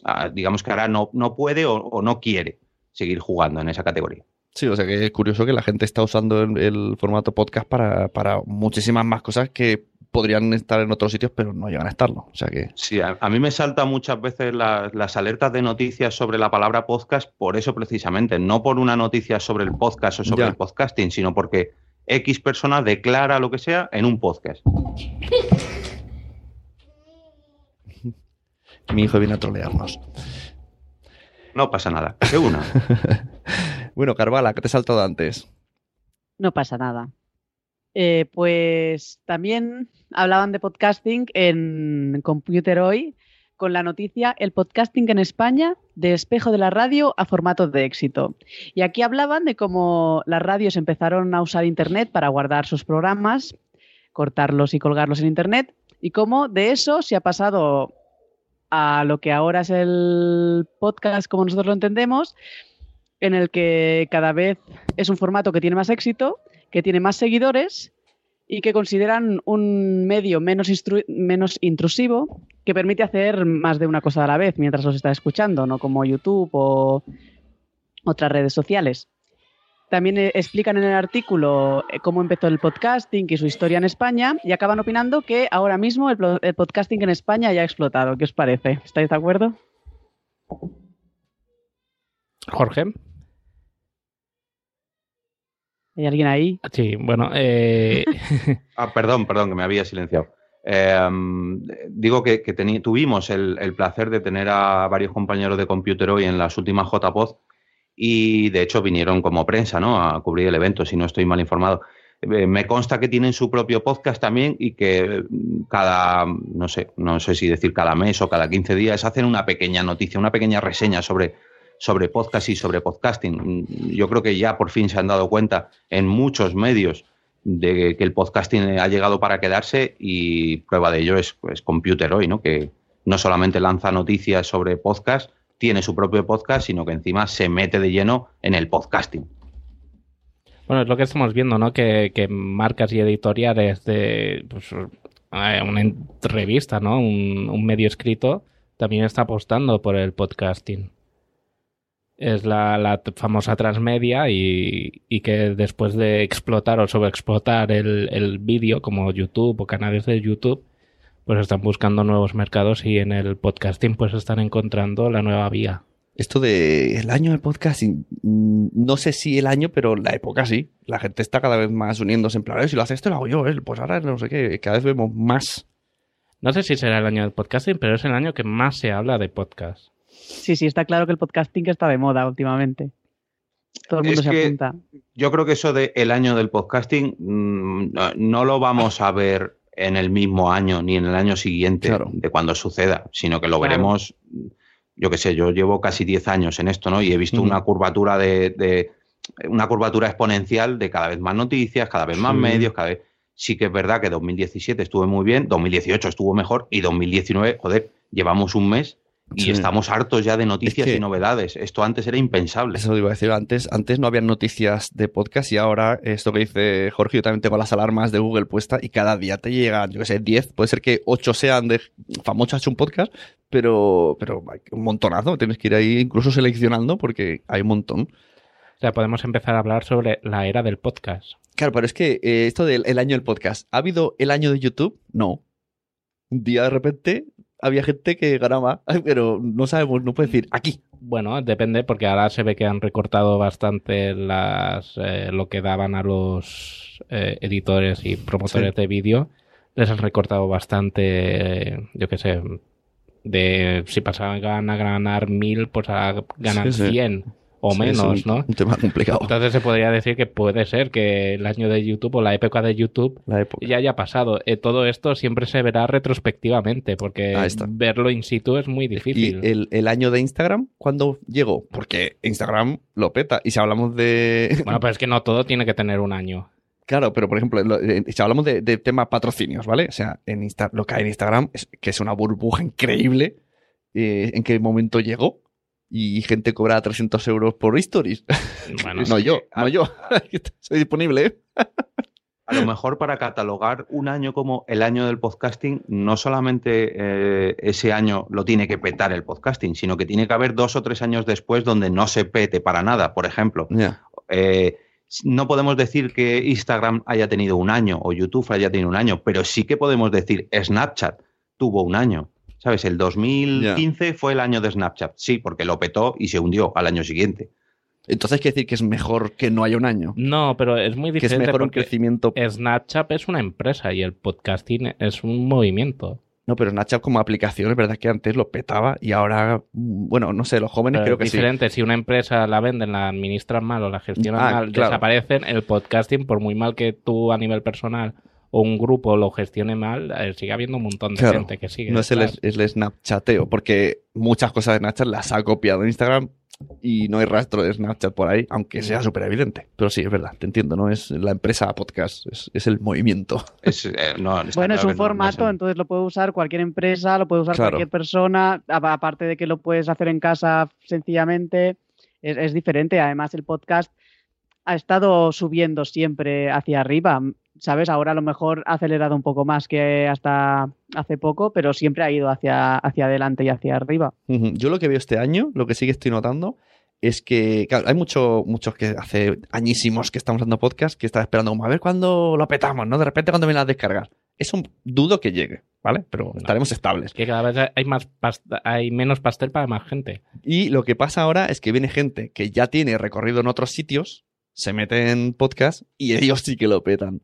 ah, digamos que ahora no, no puede o, o no quiere seguir jugando en esa categoría. Sí, o sea que es curioso que la gente está usando el, el formato podcast para, para muchísimas más cosas que podrían estar en otros sitios, pero no llegan a estarlo. O sea que. Sí, a, a mí me saltan muchas veces las, las alertas de noticias sobre la palabra podcast por eso precisamente, no por una noticia sobre el podcast o sobre Ya. el podcasting, sino porque X persona declara lo que sea en un podcast. [laughs] Mi hijo viene a trolearnos. No pasa nada. Que una. [laughs] Bueno, Carvala, ¿qué te he saltado antes? No pasa nada. Eh, pues también hablaban de podcasting en Computer Hoy con la noticia El podcasting en España de espejo de la radio a formato de éxito. Y aquí hablaban de cómo las radios empezaron a usar Internet para guardar sus programas, cortarlos y colgarlos en Internet, y cómo de eso se ha pasado a lo que ahora es el podcast como nosotros lo entendemos, en el que cada vez es un formato que tiene más éxito, que tiene más seguidores y que consideran un medio menos, menos intrusivo que permite hacer más de una cosa a la vez mientras los está escuchando, no como YouTube o otras redes sociales. También eh, explican en el artículo eh, cómo empezó el podcasting y su historia en España y acaban opinando que ahora mismo el podcasting en España ya ha explotado. ¿Qué os parece? ¿Estáis de acuerdo? Jorge. ¿Hay alguien ahí? Sí, bueno, eh, [laughs] Ah, perdón, perdón, que me había silenciado. Eh, digo que, tuvimos el, el placer de tener a varios compañeros de Computer hoy en las últimas JPod y de hecho vinieron como prensa ¿no? a cubrir el evento, si no estoy mal informado. Eh, me consta que tienen su propio podcast también y que cada, no sé, no sé si decir cada mes o cada 15 días hacen una pequeña noticia, una pequeña reseña sobre, sobre podcast y sobre podcasting. Yo creo que ya por fin se han dado cuenta en muchos medios de que el podcasting ha llegado para quedarse y prueba de ello es pues, Computer hoy, ¿no? Que no solamente lanza noticias sobre podcast, tiene su propio podcast, sino que encima se mete de lleno en el podcasting. bueno, es lo que estamos viendo, ¿no? Que, que marcas y editoriales de pues, eh, una revista, ¿no? Un medio escrito también está apostando por el podcasting. Es la, la famosa transmedia y, y que después de explotar o sobreexplotar el, el vídeo como YouTube o canales de YouTube, pues están buscando nuevos mercados y en el podcasting pues están encontrando la nueva vía. Esto de el año del podcasting, mm, no sé si el año, pero la época sí. La gente está cada vez más uniéndose en plan, "Eh, si lo hace esto, lo hago yo, ¿eh? pues ahora no sé qué, cada vez vemos más. No sé si será el año del podcasting, pero es el año que más se habla de podcast. Sí, sí, está claro que el podcasting está de moda últimamente. Todo el mundo Es se que- apunta. Yo creo que eso de el año del podcasting mm, no- no lo vamos a ver en el mismo año ni en el año siguiente Claro. de cuando suceda, sino que lo Claro. veremos, yo qué sé, yo llevo casi 10 años en esto, ¿no? Y he visto una curvatura de, de- una curvatura exponencial de cada vez más noticias, cada vez más Sí. medios, cada vez sí que es verdad que 2017 estuvo muy bien, 2018 estuvo mejor y 2019, joder, llevamos un mes y Sí. estamos hartos ya de noticias que- y novedades. Esto antes era impensable. Eso iba a decir, antes, antes no había noticias de podcast y ahora esto que dice Jorge, yo también tengo las alarmas de Google puestas y cada día te llegan, yo qué sé, 10, puede ser que 8 sean de famosos hecho un podcast, pero, pero hay un montonazo, tienes que ir ahí incluso seleccionando porque hay un montón. O sea, podemos empezar a hablar sobre la era del podcast. Claro, pero es que eh, esto del el año del podcast, ¿ha habido el año de YouTube? No. Un día de repente había gente que ganaba, [laughs] pero no sabemos, no puede decir aquí. Bueno, depende, porque ahora se ve que han recortado bastante las eh, lo que daban a los eh, editores y promotores Sí. de vídeo. Les han recortado bastante, eh, yo qué sé, de si pasaban a ganar mil, pues ganan Sí, sí. 100 o Sí, menos, es un, ¿no? Un tema complicado. Entonces se podría decir que puede ser que el año de YouTube o la época de YouTube La época. ya haya pasado. Eh, todo esto siempre se verá retrospectivamente, porque verlo in situ es muy Y difícil. el, el año de Instagram, ¿cuándo llegó? Porque Instagram lo peta. Y si hablamos de. [laughs] Bueno, pero es que no todo tiene que tener un año. Claro, pero por ejemplo, lo- eh, si hablamos de, de tema patrocinios, ¿vale? O sea, en Insta, lo que hay en Instagram es que es una burbuja increíble. eh, ¿En qué momento llegó? Y gente cobra 300 euros por stories. Bueno, [laughs] no yo, no yo. Soy disponible, ¿eh? A lo mejor para catalogar un año como el año del podcasting, no solamente eh, ese año lo tiene que petar el podcasting, sino que tiene que haber dos o tres años después donde no se pete para nada. Por ejemplo, eh, no podemos decir que Instagram haya tenido un año o YouTube haya tenido un año, pero sí que podemos decir Snapchat tuvo un año. ¿Sabes? El 2015 fue el año de Snapchat, sí, porque lo petó y se hundió al año siguiente. Entonces quiere decir que es mejor que no haya un año. No, pero es muy Que es diferente mejor un crecimiento. Snapchat es una empresa y el podcasting es un movimiento. No, pero Snapchat como aplicación es verdad que antes lo petaba y ahora, bueno, no sé, los jóvenes Pero creo es que diferente. Si una empresa la venden, la administran mal o la gestionan Ah, mal, claro. desaparecen. El podcasting, por muy mal que tú a nivel personal o un grupo lo gestione mal, eh, sigue habiendo un montón de Claro, gente que sigue. No es el, es el Snapchateo, porque muchas cosas de Snapchat las ha copiado en Instagram y no hay rastro de Snapchat por ahí, aunque sea súper evidente. Pero sí, es verdad, te entiendo, no es la empresa podcast, es, es el movimiento. [laughs] Es, eh, no, Bueno, es un que no, no formato, entonces lo puede usar cualquier empresa, lo puede usar Claro. cualquier persona, aparte de que lo puedes hacer en casa sencillamente, es, es diferente. Además, el podcast ha estado subiendo siempre hacia arriba, ¿sabes? Ahora a lo mejor ha acelerado un poco más que hasta hace poco, pero siempre ha ido hacia, hacia adelante y hacia arriba. Yo lo que veo este año, lo que sí que estoy notando, es que claro, hay mucho, muchos que hace añísimos que estamos dando podcast que están esperando como a ver cuándo lo petamos, ¿no? De repente cuando vienen a descargar. Eso dudo que llegue, ¿vale? Pero estaremos estables. Que cada vez hay, más hay menos pastel para más gente. Y lo que pasa ahora es que viene gente que ya tiene recorrido en otros sitios, se mete en podcast y ellos sí que lo petan.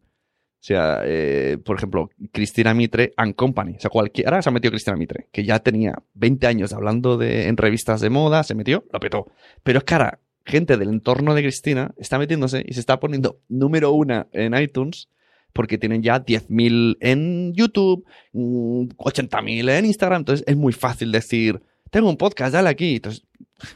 O sea, eh, por ejemplo, Cristina Mitre and Company. O sea, cualquiera se ha metido Cristina Mitre, que ya tenía 20 años hablando de, en revistas de moda, se metió, lo petó. Pero es ahora, gente del entorno de Cristina está metiéndose y se está poniendo número una en iTunes porque tienen ya 10.000 en YouTube, mm, 80.000 en Instagram. Entonces es muy fácil decir, tengo un podcast, dale aquí. Entonces,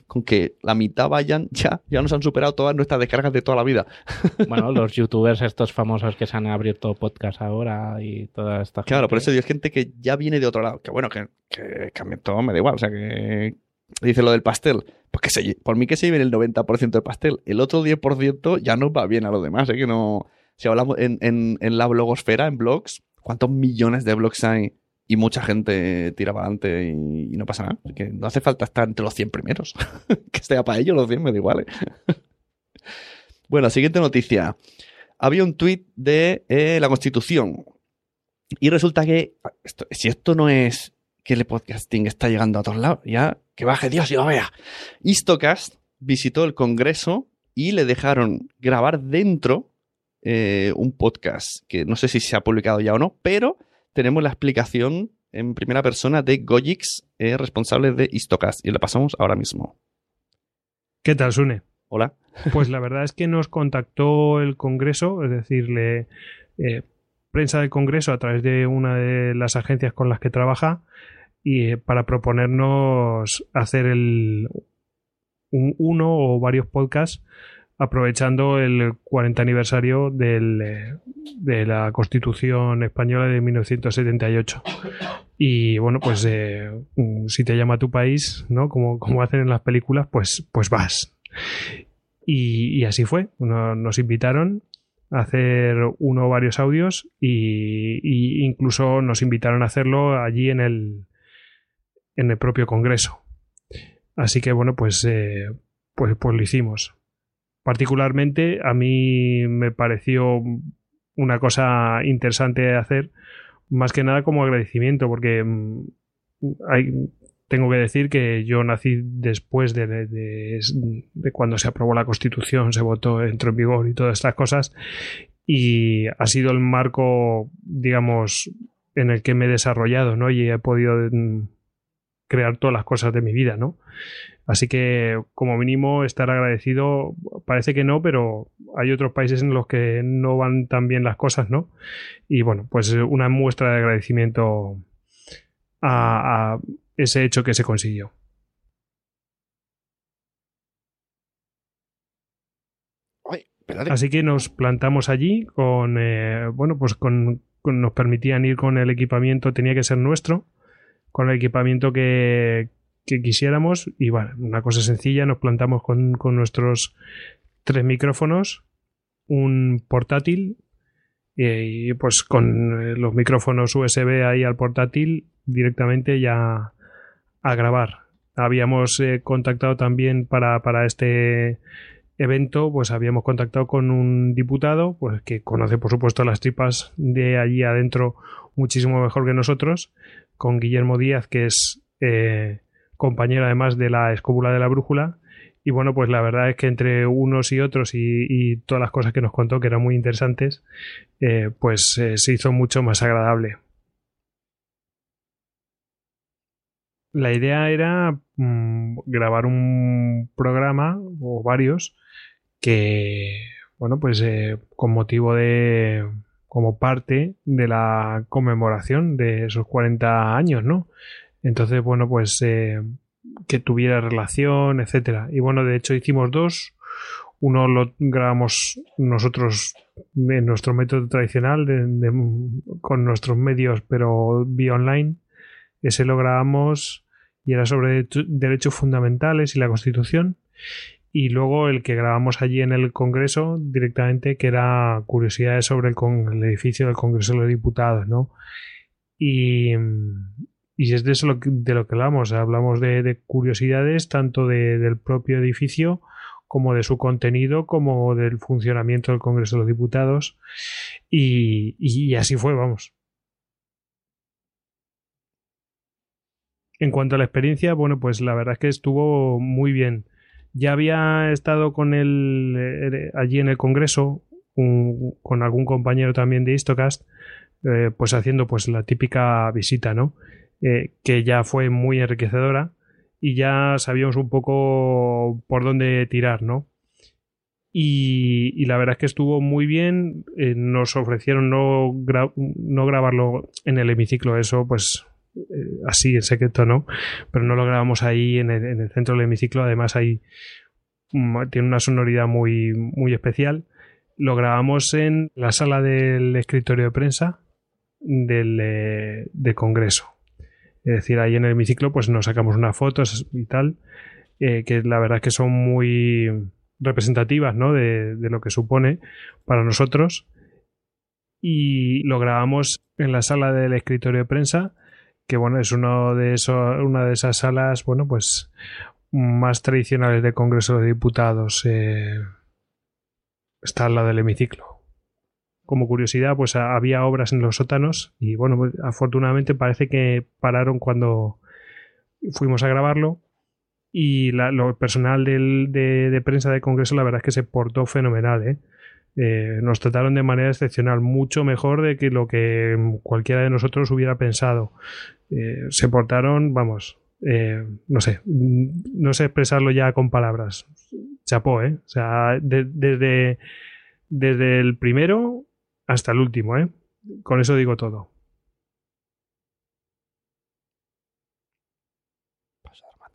con que la mitad vayan, [laughs] ya, ya nos han superado todas nuestras descargas de toda la vida. [laughs] Bueno, los youtubers estos famosos que se han abierto podcast ahora y toda esta Claro, gente. por eso digo, es gente que ya viene de otro lado. Que bueno, que, que todo, me da igual. O sea, que dice lo del pastel. Pues que se, por mí que se lleven el 90% del pastel. El otro 10% ya nos va bien a lo demás. ¿eh? Que no. Si hablamos en, en, en la blogosfera, en blogs, ¿cuántos millones de blogs hay y mucha gente tira para adelante y, no pasa nada. Que no hace falta estar entre los 100 primeros. [laughs] que esté para ellos los 100 me da igual. ¿eh? [laughs] bueno, siguiente noticia. Había un tuit de eh, la Constitución y resulta que esto- si esto no es que el podcasting está llegando a todos lados, ya que baje Dios y lo vea. Istocast visitó el Congreso y le dejaron grabar dentro eh, un podcast que no sé si se ha publicado ya o no, pero tenemos la explicación en primera persona de Gojix, eh, responsable de Istocast, y le pasamos ahora mismo. ¿Qué tal, Sune? Hola. Pues la verdad es que nos contactó el Congreso, es decir, le, eh, prensa del Congreso a través de una de las agencias con las que trabaja y eh, para proponernos hacer el un, uno o varios podcasts aprovechando el 40 aniversario eh, de la Constitución española de 1978. Y bueno, pues eh, mm, si te llama tu país, ¿no? Como, como hacen en las películas, pues, pues vas. Y, así fue. No- nos invitaron a hacer uno o varios audios y, y incluso nos invitaron a hacerlo allí en el, en el propio Congreso. Así que bueno, pues, eh, pues, pues lo hicimos. Particularmente a mí me pareció una cosa interesante de hacer, más que nada como agradecimiento, porque mm, tengo que decir que yo nací después de, de- de- de cuando se aprobó la Constitución, se votó, entró en vigor y todas estas cosas, y ha sido el marco, digamos, en el que me he desarrollado, ¿no? Y he podido mm, crear todas las cosas de mi vida, ¿no? Así que, como mínimo, estar agradecido, parece que no, pero hay otros países en los que no van tan bien las cosas, ¿no? Y bueno, pues una muestra de agradecimiento a, a ese hecho que se consiguió. Así que nos plantamos allí con, eh, bueno, pues con, con- nos permitían ir con el equipamiento, tenía que ser nuestro, con el equipamiento que, que quisiéramos y bueno, una cosa sencilla, nos plantamos con, con nuestros tres micrófonos, un portátil y, pues con eh, los micrófonos USB ahí al portátil directamente ya a grabar. Habíamos eh, contactado también para, para este evento, pues habíamos contactado con un diputado, pues que conoce por supuesto las tripas de allí adentro muchísimo mejor que nosotros, con Guillermo Díaz, que es eh, compañero además de la escóbula de la brújula. Y bueno, pues la verdad es que entre unos y otros y, y todas las cosas que nos contó, que eran muy interesantes, eh, pues eh, se hizo mucho más agradable. La idea era mm, grabar un programa o varios que, bueno, pues eh, con motivo de, como parte de la conmemoración de esos 40 años, ¿no? Entonces, bueno, pues eh, que tuviera relación, etcétera. Y bueno, de hecho hicimos dos. Uno lo grabamos nosotros en nuestro método tradicional, con nuestros medios, pero vía online. Ese lo grabamos y era sobre derecho- derechos fundamentales y la Constitución. Y luego el que grabamos allí en el Congreso directamente, que era curiosidades sobre el, con- el edificio del Congreso de los Diputados, ¿no? Y, y es de eso de lo que hablamos. Hablamos de, de curiosidades tanto de- del propio edificio como de su contenido, como del funcionamiento del Congreso de los Diputados. Y, y así fue, vamos. En cuanto a la experiencia, bueno, pues la verdad es que estuvo muy bien. Ya había estado con él eh, allí en el Congreso, con algún compañero también de Istocast, eh, pues haciendo pues la típica visita, ¿no? Eh, que ya fue muy enriquecedora y ya sabíamos un poco por dónde tirar, ¿no? Y, la verdad es que estuvo muy bien. eh, nos ofrecieron no, no grabarlo en el hemiciclo, eso pues eh, así en secreto, ¿no? Pero no lo grabamos ahí en el, en el centro del hemiciclo. Además, ahí mm, tiene una sonoridad muy, muy especial. Lo grabamos en la sala del escritorio de prensa del Congreso. Es decir, ahí en el hemiciclo pues nos sacamos unas fotos y tal, eh, que la verdad es que son muy representativas ¿no? de, de lo que supone para nosotros. Y lo grabamos en la sala del escritorio de prensa, que bueno, es uno de eso, una de esas salas, bueno, pues más tradicionales del Congreso de Diputados. eh, está al lado del hemiciclo. Como curiosidad, pues había obras en los sótanos y bueno, pues, afortunadamente parece que pararon cuando fuimos a grabarlo y la- lo personal del- de, prensa del Congreso la verdad es que se portó fenomenal, ¿eh? Eh, nos trataron de manera excepcional, mucho mejor de que lo que cualquiera de nosotros hubiera pensado. Eh, se portaron, vamos, eh, no sé, no sé expresarlo ya con palabras. Chapó, ¿eh? O sea, de- desde, desde el primero hasta el último, ¿eh? Con eso digo todo.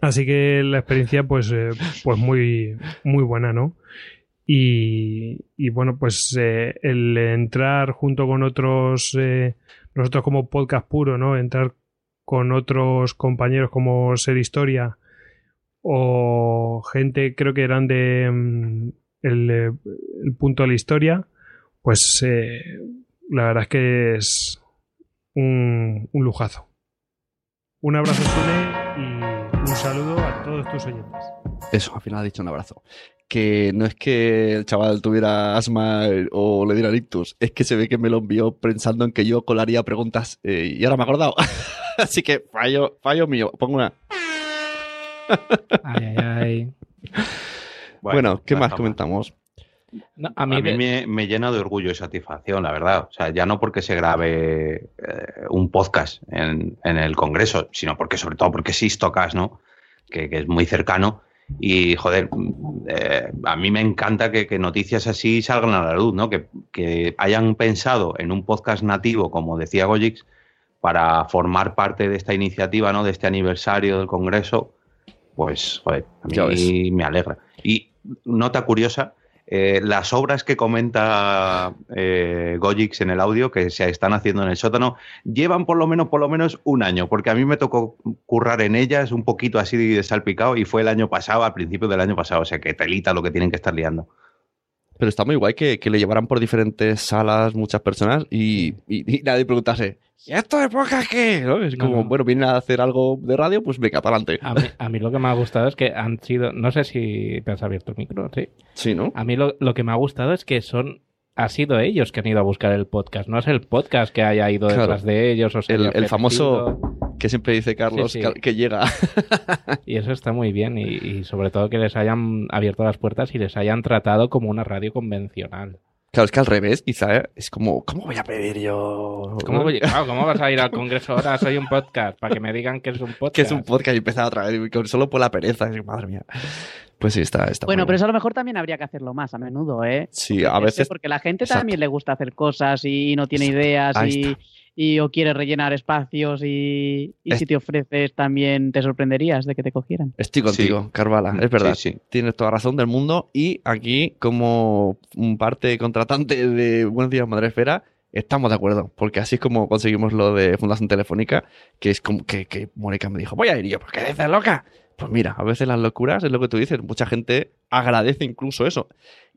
Así que la experiencia, pues, eh, pues muy, muy buena, ¿no? Y, y bueno, pues eh, el entrar junto con otros, eh, nosotros como podcast puro, ¿no? Entrar con otros compañeros como Ser Historia o gente, creo que eran de mm, el, el punto de la historia, pues eh, la verdad es que es un, un lujazo. Un abrazo, Sune, y un saludo a todos tus oyentes. Eso, al final ha dicho un abrazo. Que no es que el chaval tuviera asma o le diera ictus, es que se ve que me lo envió pensando en que yo colaría preguntas eh, y ahora me he acordado. [laughs] Así que fallo, fallo mío. Pongo una. Ay, ay, ay. Bueno, ¿qué más comentamos? No, a A mí, de- me, me llena de orgullo y satisfacción, la verdad. O sea, ya no porque se grabe eh, un podcast en, en el Congreso, sino porque, sobre todo, porque es Istocast, ¿no? Que, que es muy cercano. Y, joder, eh, a mí me encanta que, que noticias así salgan a la luz, ¿no? Que, que hayan pensado en un podcast nativo, como decía Gojix, para formar parte de esta iniciativa, ¿no? De este aniversario del Congreso, pues, joder, a mí me alegra. Y nota curiosa, eh, las obras que comenta eh, Gojix en el audio que se están haciendo en el sótano llevan por lo menos por lo menos un año, porque a mí me tocó currar en ellas un poquito así de salpicado y fue el año pasado, al principio del año pasado, o sea que telita lo que tienen que estar liando. Pero está muy guay que, que le llevaran por diferentes salas muchas personas y, y- nadie preguntase, ¿y esto de podcast qué? ¿No? Es No, como, no. bueno, vienen a hacer algo de radio, pues venga, para adelante. a, mí, a mí lo que me ha gustado es que han sido. No sé si te has abierto el micro, sí. Sí, ¿no? A mí lo, lo que me ha gustado es que son. Ha sido ellos que han ido a buscar el podcast, no es el podcast que haya ido Claro. detrás de ellos. O se El- famoso-. Que siempre dice Carlos Sí, sí. Que, que llega. [laughs] Y eso está muy bien. Y, y sobre todo que les hayan abierto las puertas y les hayan tratado como una radio convencional. Claro, es que al revés, quizá es como, ¿cómo voy a pedir yo? ¿Cómo, voy- claro, ¿cómo vas a ir al congreso ahora? Soy un podcast. Para que me digan que es un podcast. Que es un podcast y empezar otra vez, solo por la pereza. madre mía. Pues sí, está, está Bueno, pero bien. eso a lo mejor también habría que hacerlo más a menudo, ¿eh? Sí, a veces. Porque la gente Exacto. también le gusta hacer cosas y no tiene Exacto. ideas Ahí y, está. Y o quiere rellenar espacios y, y Es- si te ofreces también te sorprenderías de que te cogieran. Estoy contigo, Sí. Carvala, es verdad. Sí, sí. Tienes toda razón del mundo y aquí, como un parte contratante de Buenos Días Madresfera, estamos de acuerdo, porque así es como conseguimos lo de Fundación Telefónica, que es como que, que Mónica me dijo, voy a ir y yo, ¿por qué dices loca? Pues mira, a veces las locuras es lo que tú dices, mucha gente agradece incluso eso.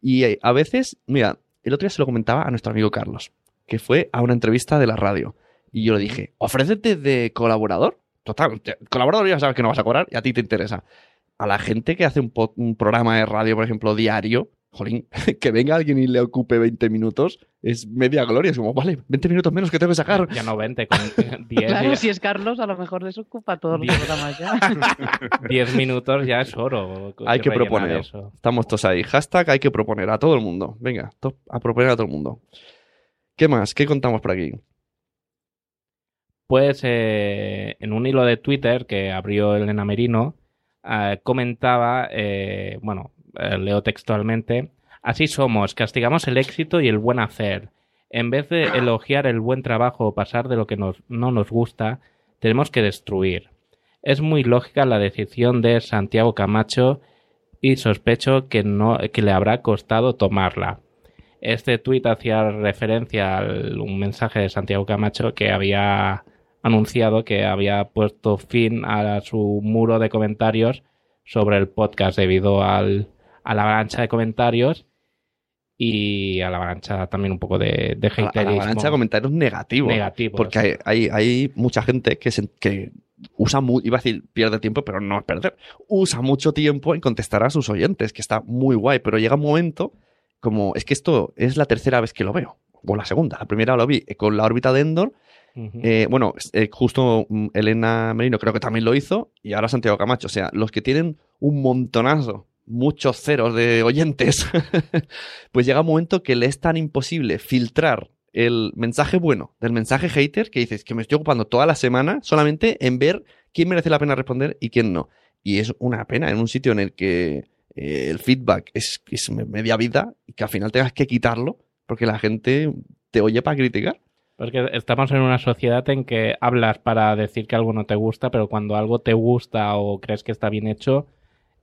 Y eh, a veces, mira, el otro día se lo comentaba a nuestro amigo Carlos, que fue a una entrevista de la radio. Y yo le dije, ofrécete de colaborador. Total, colaborador ya sabes que no vas a cobrar y a ti te interesa. A la gente que hace un, programa de radio, por ejemplo, diario, jolín, [laughs] que venga alguien y le ocupe 20 minutos, es media gloria. Es como, vale, 20 minutos menos que tengo que sacar. Ya no 20, con [laughs] 10, Claro, ya- si es Carlos, a lo mejor les ocupa todos los programas ya. [laughs] 10 minutos ya es oro. Hay que proponer. eso. Estamos todos ahí. Hashtag hay que proponer a todo el mundo. Venga, a proponer a todo el mundo. ¿Qué más? ¿Qué contamos por aquí? Pues eh, en un hilo de Twitter que abrió Elena Merino, eh, comentaba, eh, bueno, eh, leo textualmente, así somos, castigamos el éxito y el buen hacer. En vez de elogiar el buen trabajo o pasar de lo que no nos gusta, tenemos que destruir. Es muy lógica la decisión de Santiago Camacho y sospecho que, no, que le habrá costado tomarla. Este tuit hacía referencia a un mensaje de Santiago Camacho que había anunciado que había puesto fin a su muro de comentarios sobre el podcast debido al, a la avalancha de comentarios y a la avalancha también un poco de, de A la- a la avalancha de comentarios negativos. Negativos. Porque hay, hay, hay mucha gente que, se- que usa mu- iba a decir pierde tiempo, pero no es perder. Usa mucho tiempo en contestar a sus oyentes, que está muy guay, pero llega un momento como, es que esto es la tercera vez que lo veo, o la segunda. La primera lo vi con la órbita de Endor. Eh, bueno, eh, justo mm, Elena Merino creo que también lo hizo, y ahora Santiago Camacho. O sea, los que tienen un montonazo, muchos ceros de oyentes, [laughs] pues llega un momento que le es tan imposible filtrar el mensaje bueno del mensaje hater que dices que me estoy ocupando toda la semana solamente en ver quién merece la pena responder y quién no. Y es una pena en un sitio en el que eh, el feedback es, es media vida y que al final tengas que quitarlo porque la gente te oye para criticar. Porque estamos en una sociedad en que hablas para decir que algo no te gusta, pero cuando algo te gusta o crees que está bien hecho,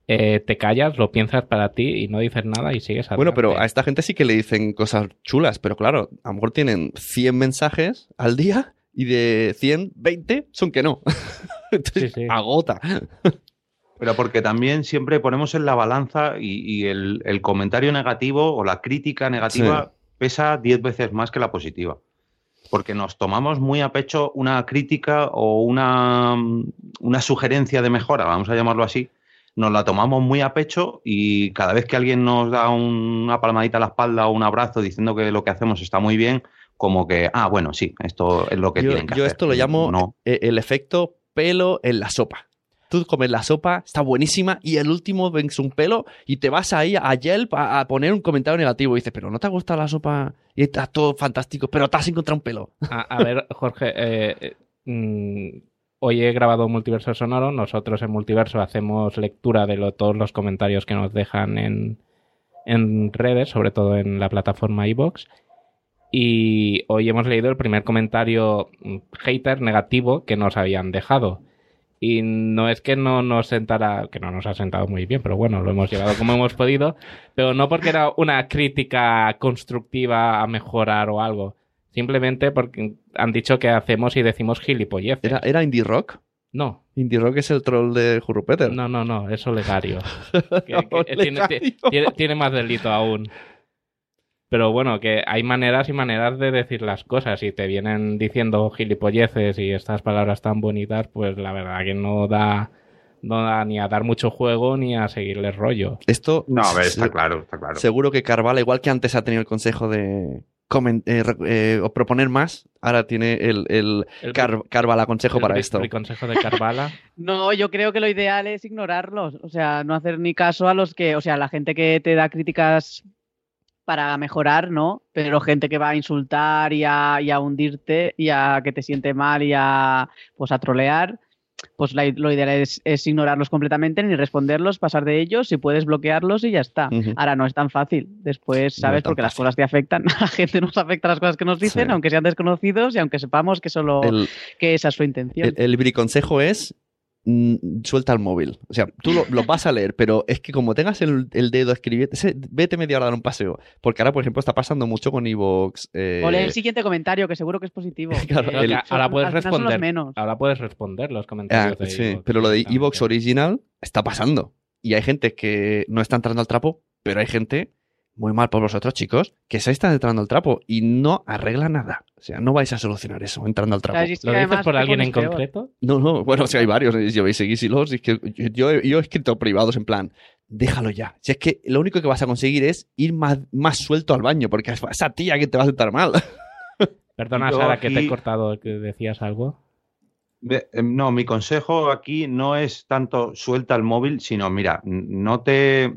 eh, te callas, lo piensas para ti y no dices nada y sigues adelante. Bueno, pero a esta gente sí que le dicen cosas chulas, pero claro, a lo mejor tienen 100 mensajes al día y de 100, 20 son que no. [laughs] Entonces, Sí, sí. agota. Pero porque también siempre ponemos en la balanza y, y el, el comentario negativo o la crítica negativa pesa 10 veces más que la positiva. Porque nos tomamos muy a pecho una crítica o una, una sugerencia de mejora, vamos a llamarlo así, nos la tomamos muy a pecho y cada vez que alguien nos da una palmadita a la espalda o un abrazo diciendo que lo que hacemos está muy bien, como que, ah, bueno, sí, esto es lo que Yo, tienen que yo hacer. esto lo llamo No. eh, el efecto pelo en la sopa. Tú comes la sopa, está buenísima, y el último ves un pelo y te vas ahí a Yelp a, poner un comentario negativo. Y dices, pero no te ha gustado la sopa y está todo fantástico, pero te has encontrado un pelo. A, ver, Jorge, eh, mm, hoy he grabado Multiverso Sonoro. Nosotros en Multiverso hacemos lectura de todos los comentarios que nos dejan en, en redes, sobre todo en la plataforma iBox. Y hoy hemos leído el primer comentario mm, hater negativo que nos habían dejado. Y no es que no nos sentara, que no nos ha sentado muy bien, pero bueno, lo hemos llevado como hemos podido, pero no porque era una crítica constructiva a mejorar o algo, simplemente porque han dicho que hacemos y decimos gilipolleces. ¿Era, era Indie Rock? No, Indie Rock es el troll de Jurupeter. no, no, no, es olegario. [laughs] Que- que No, tiene, tiene- tiene más delito aún. Pero bueno, que hay maneras y maneras de decir las cosas. Y te vienen diciendo gilipolleces y estas palabras tan bonitas, pues la verdad que no da, no da ni a dar mucho juego ni a seguirle rollo. Esto No, a ver, está claro, está claro. seguro que Carvala, igual que antes ha tenido el consejo de eh, eh, o proponer más, ahora tiene el, el, El, Car- Carvala consejo el para esto. consejo de Carvala. [laughs] No, yo creo que lo ideal es ignorarlos, o sea, no hacer ni caso a los que, o sea, la gente que te da críticas para mejorar, ¿no? Pero gente que va a insultar y a, y a hundirte y a que te siente mal y a, pues, a trolear, pues la- lo ideal es, es ignorarlos completamente, ni responderlos, pasar de ellos, si puedes bloquearlos y ya está. Ahora no es tan fácil. Después, ¿sabes? Porque las cosas te afectan. A [laughs] la gente nos afecta las cosas que nos dicen, Sí. aunque sean desconocidos y aunque sepamos que solo El, que esa es su intención. el, el briconsejo es suelta el móvil. O sea, tú lo, lo vas a leer, pero es que como tengas el, el dedo escribiendo, vete media hora a dar un paseo. Porque ahora, por ejemplo, está pasando mucho con Evox. eh, O lee el siguiente comentario, que seguro que es positivo. [laughs] Claro, que el- son- ahora puedes responder. menos. Ahora puedes responder los Ah, comentarios de sí, pero lo de. Evox Original está pasando. Y hay gente que no está entrando al trapo, pero hay gente, muy mal por vosotros, chicos, que se está entrando al trapo y no arregla nada. O sea, no vais a solucionar eso entrando al trapo. Claro, y es que ¿Lo dices por alguien en peor. concreto? No, no, bueno, si hay varios, y llevéis seguísilos, y es que yo, yo he- yo he escrito privados en plan, déjalo ya. Si es que lo único que vas a conseguir es ir más, más suelto al baño, porque es esa tía que te va a sentar mal. [laughs] Perdona, Yo Sara, que te he cortado, que decías algo. Eh, No, mi consejo aquí no es tanto suelta el móvil, sino mira, no te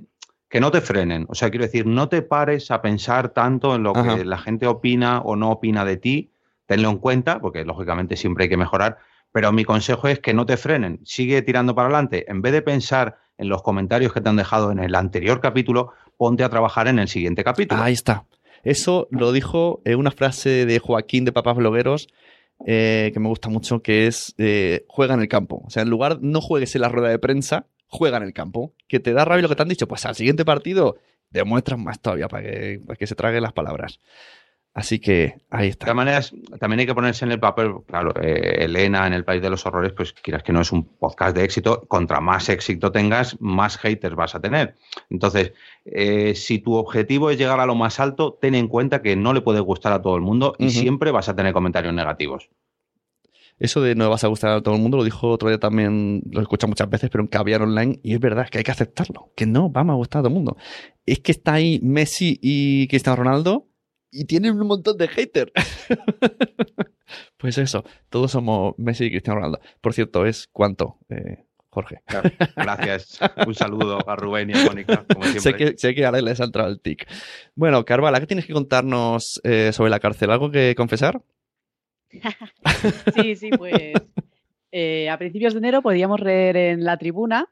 que no te frenen. O sea, quiero decir, no te pares a pensar tanto en lo Ajá. que la gente opina o no opina de ti. Tenlo en cuenta, porque lógicamente siempre hay que mejorar. Pero mi consejo es que no te frenen. Sigue tirando para adelante. En vez de pensar en los comentarios que te han dejado en el anterior capítulo, ponte a trabajar en el siguiente capítulo. Ahí está. Eso lo dijo eh, una frase de Joaquín de Papás Blogueros eh, que me gusta mucho, que es eh, juega en el campo. O sea, en lugar no juegues en la rueda de prensa, juega en el campo. Que te da rabia lo que te han dicho, pues al siguiente partido demuestras más todavía para que, para que se traguen las palabras. Así que ahí De está. todas maneras, también hay que ponerse en el papel, claro, eh, Elena en el País de los Horrores, pues quieras que no es un podcast de éxito, contra más éxito tengas, más haters vas a tener. Entonces, eh, si tu objetivo es llegar a lo más alto, ten en cuenta que no le puede gustar a todo el mundo y siempre vas a tener comentarios negativos. Eso de no vas a gustar a todo el mundo lo dijo otro día también, lo escucha muchas veces, pero en Caviar Online, y es verdad es que hay que aceptarlo, que no vamos a gustar a todo el mundo. Es que está ahí Messi y Cristiano Ronaldo y tienen un montón de haters. [laughs] pues eso, todos somos Messi y Cristiano Ronaldo. Por cierto, ¿es cuánto, eh, Jorge? Gracias. Un saludo a Rubén y a Mónica, como [laughs] siempre. Sé que, sé que ahora les ha entrado el tic. Bueno, Carvala, ¿qué tienes que contarnos eh, sobre la cárcel? ¿Algo que confesar? [laughs] Sí, sí, pues eh, a principios de enero podíamos leer en la tribuna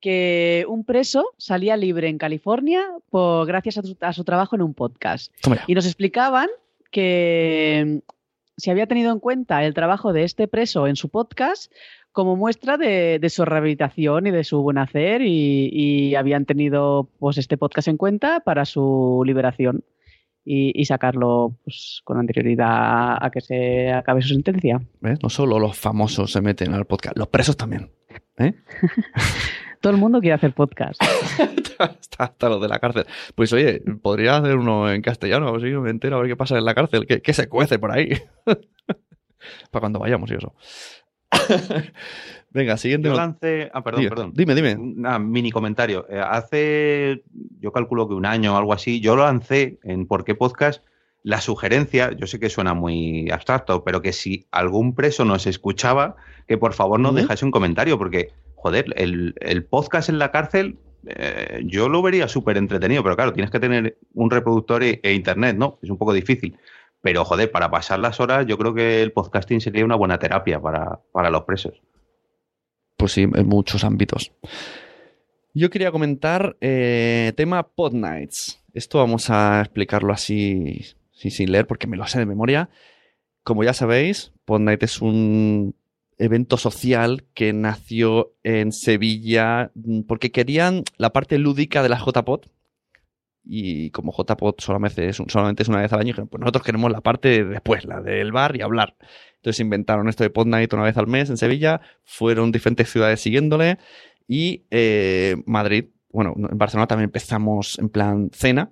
que un preso salía libre en California por, gracias a su, a su trabajo en un podcast. Y nos explicaban que mm, se había tenido en cuenta el trabajo de este preso en su podcast como muestra de, de su rehabilitación y de su buen hacer y, y habían tenido pues este podcast en cuenta para su liberación y, y sacarlo pues, con anterioridad a que se acabe su sentencia. ¿Ves? No solo los famosos se meten al podcast, los presos también. ¿eh? [laughs] Todo el mundo quiere hacer podcast. [laughs] hasta, hasta los de la cárcel. Pues oye, podría hacer uno en castellano, a ver si me entero, a ver qué pasa en la cárcel, qué, qué se cuece por ahí. [laughs] Para cuando vayamos y eso. Venga, siguiente. Yo lancé. Ah, perdón, Dime, perdón. Dime, dime. Una mini comentario. Eh, hace, yo calculo que un año o algo así, yo lancé en Por qué Podcast la sugerencia, yo sé que suena muy abstracto, pero que si algún preso nos escuchaba, que por favor nos Ujú. dejase un comentario, porque, joder, el, el podcast en la cárcel, eh, yo lo vería súper entretenido, pero claro, tienes que tener un reproductor e, e internet, ¿no? Es un poco difícil. Pero, joder, para pasar las horas, yo creo que el podcasting sería una buena terapia para, para los presos. Pues sí, en muchos ámbitos. Yo quería comentar eh, tema Pod Nights. Esto vamos a explicarlo así, sí, sin leer, porque me lo sé de memoria. Como ya sabéis, Pod Night es un evento social que nació en Sevilla mm, porque querían la parte lúdica de la JPod. Y como JPod solamente es, un- solamente es una vez al año, dijeron, pues nosotros queremos la parte de después, la del bar y hablar. Entonces inventaron esto de Pod Night una vez al mes en Sevilla, fueron diferentes ciudades siguiéndole y eh, Madrid, bueno, en Barcelona también empezamos en plan cena,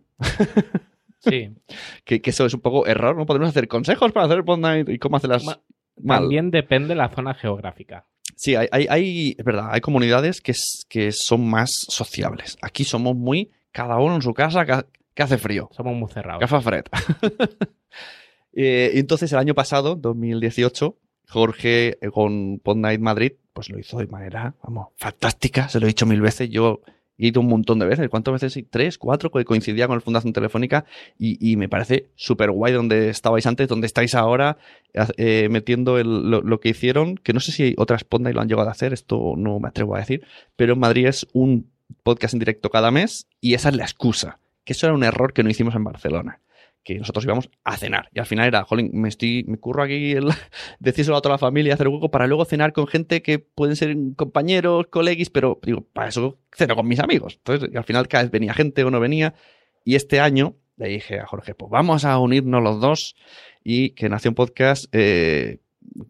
Sí. [laughs] que, que eso es un poco error, no podemos hacer consejos para hacer Pod Night y cómo hacerlas Ma- mal. También depende de la zona geográfica. Sí, hay, hay, hay- es verdad, hay comunidades que, es- que son más sociables. Aquí somos muy, cada uno en su casa, que, hace frío. Somos muy cerrados. Gafa Fred. [laughs] Eh, y entonces el año pasado, 2018, Jorge eh, con Pod Night Madrid, pues lo hizo de manera, vamos, fantástica. Se lo he dicho mil veces. Yo he ido un montón de veces. ¿Cuántas veces? Tres, cuatro, que coincidía con el Fundación Telefónica. Y, y me parece súper guay donde estabais antes, donde estáis ahora, eh, metiendo el- lo, lo que hicieron. Que no sé si otras Pod Night lo han llegado a hacer, esto no me atrevo a decir. Pero en Madrid es un podcast en directo cada mes y esa es la excusa. Que eso era un error que no hicimos en Barcelona que nosotros íbamos a cenar. Y al final era, jolín, me estoy, me curro aquí el, [laughs] decírselo a toda la familia, hacer hueco para luego cenar con gente que pueden ser compañeros, colegis, pero digo, para eso ceno con mis amigos. Entonces, y al final cada vez venía gente o no venía. Y este año le dije a Jorge, pues vamos a unirnos los dos y que Nación Podcast eh,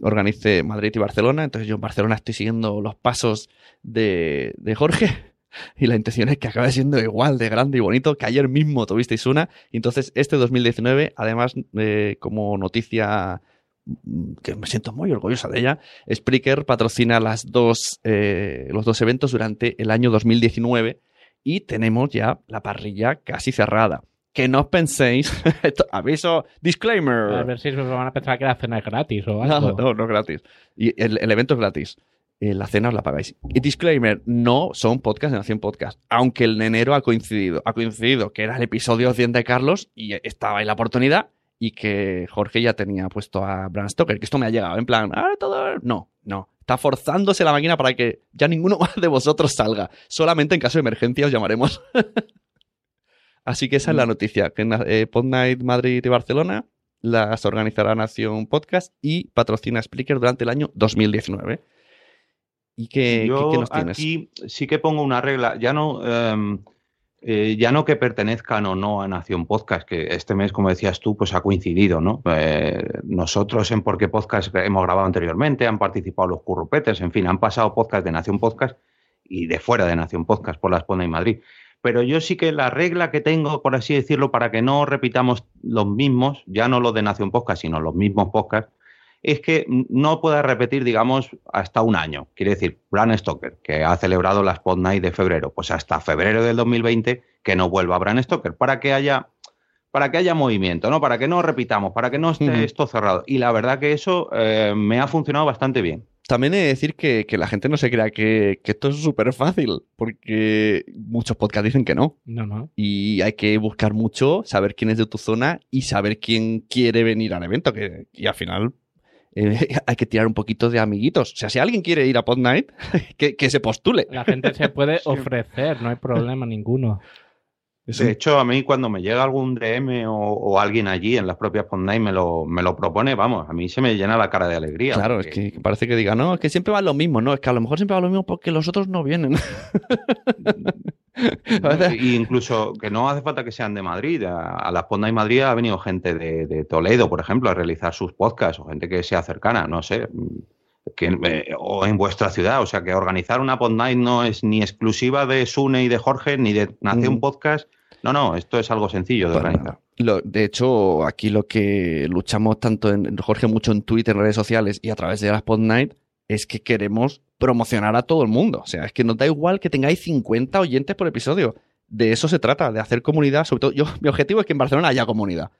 organice Madrid y Barcelona. Entonces yo en Barcelona estoy siguiendo los pasos de, de Jorge. [laughs] Y la intención es que acabe siendo igual de grande y bonito que ayer mismo tuvisteis una. Y entonces este 2019, además, eh, como noticia mm, que me siento muy orgullosa de ella, Spreaker patrocina las dos, eh, los dos eventos durante el año 2019 y tenemos ya la parrilla casi cerrada. Que no os penséis, [laughs] esto- aviso, disclaimer. A ver si van a pensar que la cena es gratis o [laughs] No, algo. no, no es gratis. Y el, el evento es gratis. Eh, la cena os la pagáis. Y disclaimer, no son podcast de Nación Podcast. Aunque el de enero ha coincidido. Ha coincidido que era el episodio 100 de Carlos y estaba ahí la oportunidad y que Jorge ya tenía puesto a Bram Stoker. Que esto me ha llegado en plan, ah, todo... No, no. Está forzándose la máquina para que ya ninguno [laughs] más de vosotros salga. Solamente en caso de emergencia os llamaremos. [laughs] Así que esa es la noticia. Que eh, Pod Night Madrid y Barcelona las organizará Nación Podcast y patrocina Spreaker durante el año 2019. ¿Y qué, Yo qué- qué nos tienes? aquí sí que pongo una regla, ya no em, eh, ya no que pertenezcan o no a Nación Podcast, que este mes, como decías tú, pues ha coincidido, ¿no? Eh, nosotros en Porque Podcast hemos grabado anteriormente, han participado los currupetes, en fin, han pasado podcast de Nación Podcast y de fuera de Nación Podcast por la Esponda y Madrid. Pero yo sí que la regla que tengo, por así decirlo, para que no repitamos los mismos, ya no los de Nación Podcast, sino los mismos podcasts, es que no pueda repetir, digamos, hasta un año. Quiere decir, Bran Stoker, que ha celebrado la Spot Night de febrero, pues hasta febrero del 2020 que no vuelva Bran Stoker, para que haya para que haya movimiento, ¿no? Para que no repitamos, para que no esté esto cerrado. Y la verdad que eso eh, me ha funcionado bastante bien. También he de decir que, la gente no se crea que, esto es súper fácil, porque muchos podcasts dicen que no. No, no. Y hay que buscar mucho, saber quién es de tu zona y saber quién quiere venir al evento, que, y al final eh, [laughs] hay que tirar un poquito de amiguitos. O sea, si alguien quiere ir a Pod Night, [laughs] que, se postule. La gente se puede [laughs] ofrecer, no hay problema ninguno. De hecho, a mí cuando me llega algún DM o, alguien allí en las propias Pod Night me lo, me lo propone, vamos, a mí se me llena la cara de alegría. Claro, es que parece que diga, no, es que siempre va lo mismo, no, es que a lo mejor siempre va lo mismo porque los otros no vienen. [laughs] incluso que no hace falta que sean de Madrid. A, la Ponda y Madrid ha venido gente de, Toledo, por ejemplo, a realizar sus podcasts, o gente que sea cercana, no sé, que, eh, o en vuestra ciudad. O sea, que organizar una Pod Night no es ni exclusiva de Sune y de Jorge, ni de Nace un Podcast. No, no, esto es algo sencillo de organizar. de hecho, aquí lo que luchamos tanto en Jorge mucho en Twitter, en redes sociales y a través de las Pod Night es que queremos promocionar a todo el mundo. O sea, es que nos da igual que tengáis 50 oyentes por episodio. De eso se trata, de hacer comunidad. Sobre todo, yo, mi objetivo es que en Barcelona haya comunidad.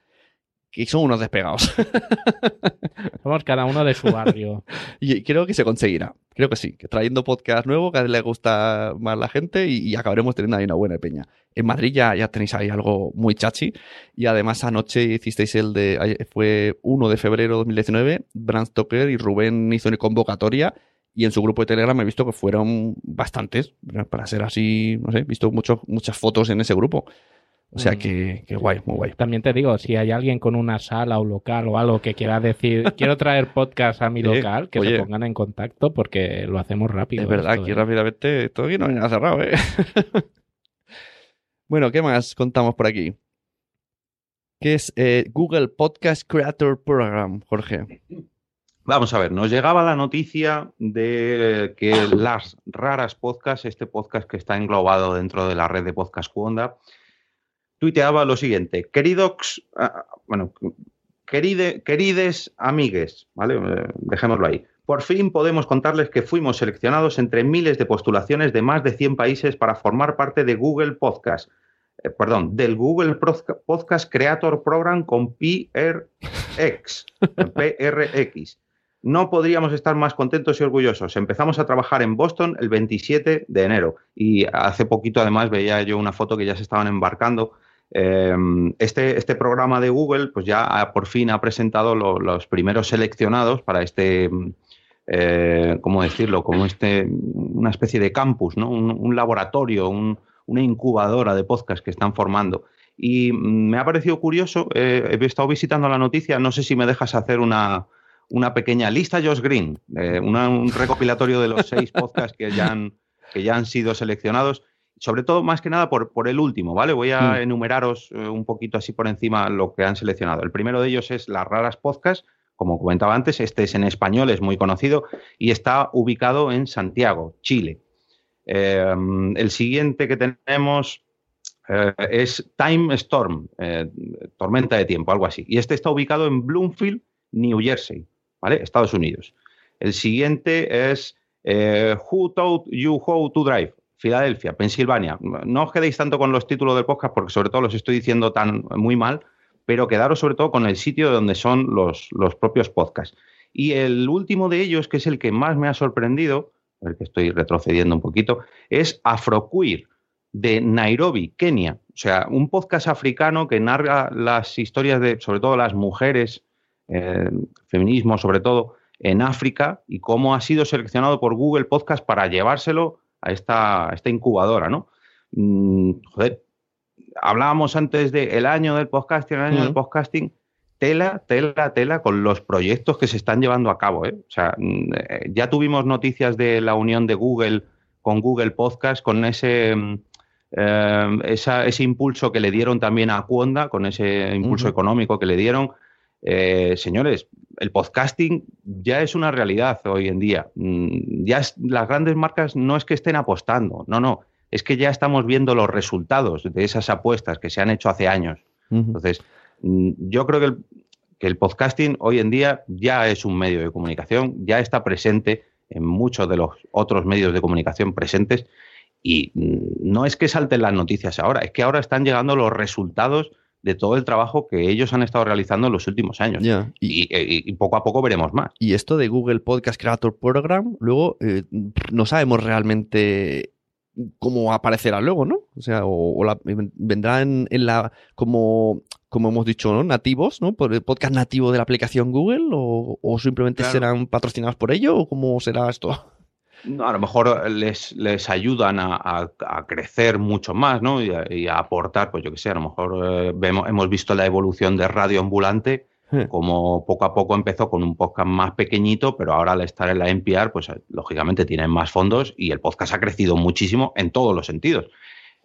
Que son unos despegados. [laughs] Somos cada uno de su barrio. [laughs] y creo que se conseguirá. Creo que sí. Que trayendo podcast nuevo, cada vez le gusta más la gente y, acabaremos teniendo ahí una buena peña. En Madrid ya, ya tenéis ahí algo muy chachi. Y además anoche hicisteis el de. Fue 1 de febrero de 2019. Bram Stoker y Rubén hizo una convocatoria y en su grupo de Telegram he visto que fueron bastantes, para ser así, no sé, he visto muchas fotos en ese grupo. O sea mm. que, que, guay, muy guay. También te digo, si hay alguien con una sala o local o algo que quiera decir, [laughs] quiero traer podcast a mi local, que se pongan en contacto porque lo hacemos rápido. Es verdad, aquí ¿eh? rápidamente, todo aquí no hay nada cerrado, ¿eh? [laughs] bueno, ¿qué más contamos por aquí? ¿Qué es eh, Google Podcast Creator Program, Jorge? Vamos a ver, nos llegaba la noticia de que las raras podcasts, este podcast que está englobado dentro de la red de podcast Cuonda, tuiteaba lo siguiente, queridos, ah, bueno, queride, querides amigues, ¿vale? Eh, dejémoslo ahí. Por fin podemos contarles que fuimos seleccionados entre miles de postulaciones de más de 100 países para formar parte de Google Podcast, eh, perdón, del Google Podcast Creator Program con PRX, PRX no podríamos estar más contentos y orgullosos. Empezamos a trabajar en Boston el 27 de enero y hace poquito además veía yo una foto que ya se estaban embarcando. Em, este, este, programa de Google pues ya por fin ha presentado los primeros seleccionados para este, eh, ¿cómo decirlo? Como este, una especie de campus, ¿no? un, laboratorio, una incubadora de podcast que están formando. Y mm, me ha parecido curioso, he estado visitando la noticia, no sé si me dejas hacer una, una pequeña lista Josh Green, un recopilatorio de los seis podcasts que ya que ya han sido seleccionados, sobre todo más que nada por, por el último, ¿vale? Voy a mm. enumeraros eh, un poquito así por encima lo que han seleccionado. El primero de ellos es Las Raras Podcasts, como comentaba antes, este es en español, es muy conocido y está ubicado en Santiago, Chile. Eh, el siguiente que tenemos eh, es Time Storm, tormenta de tiempo, algo así. Y este está ubicado en Bloomfield, New Jersey. ¿vale? Estados Unidos. El siguiente es Who Taught You How to Drive, Filadelfia, Pensilvania. No os quedéis tanto con los títulos del podcast porque sobre todo los estoy diciendo tan muy mal, pero quedaros sobre todo con el sitio donde son los, los propios podcasts. Y el último de ellos, que es el que más me ha sorprendido, a ver que estoy retrocediendo un poquito, es Afroqueer de Nairobi, Kenia. O sea, un podcast africano que narra las historias de, sobre todo, las mujeres eh, feminismo sobre todo, en África y cómo ha sido seleccionado por Google Podcast para llevárselo a esta, esta incubadora, ¿no? Mm, joder, hablábamos antes del año del podcasting, el año del podcasting, tela, tela, tela con los proyectos que se están llevando a cabo. ¿eh? O sea, mm, ya tuvimos noticias de la unión de Google con Google Podcast, con ese, mm, eh, esa- ese impulso que le dieron también a Cuonda, con ese impulso económico que le dieron. Eh, señores, el podcasting ya es una realidad hoy en día. Mm, Ya es- las grandes marcas no es que estén apostando, no, no, es que ya estamos viendo los resultados de esas apuestas que se han hecho hace años. Entonces, mm, yo creo que el, que el podcasting hoy en día ya es un medio de comunicación, ya está presente en muchos de los otros medios de comunicación presentes y mm, no es que salten las noticias ahora, es que ahora están llegando los resultados de todo el trabajo que ellos han estado realizando en los últimos años. Y, Y, y- y poco a poco veremos más. y esto de Google Podcast Creator Program, luego eh, no sabemos realmente cómo aparecerá luego, ¿no? O sea, o, o la- vendrá en, en la como como hemos dicho, ¿no? nativos, ¿no? Por el podcast nativo de la aplicación Google o, o simplemente Claro. serán patrocinados por ello o cómo será esto. No, a lo mejor les, les ayudan a, a- a crecer mucho más, ¿no? Y a, y a aportar, pues yo qué sé, a lo mejor eh, vemos, hemos visto la evolución de Radio Ambulante, Eh. como poco a poco empezó con un podcast más pequeñito, pero ahora al estar en la NPR, pues eh, lógicamente tienen más fondos y el podcast ha crecido muchísimo en todos los sentidos.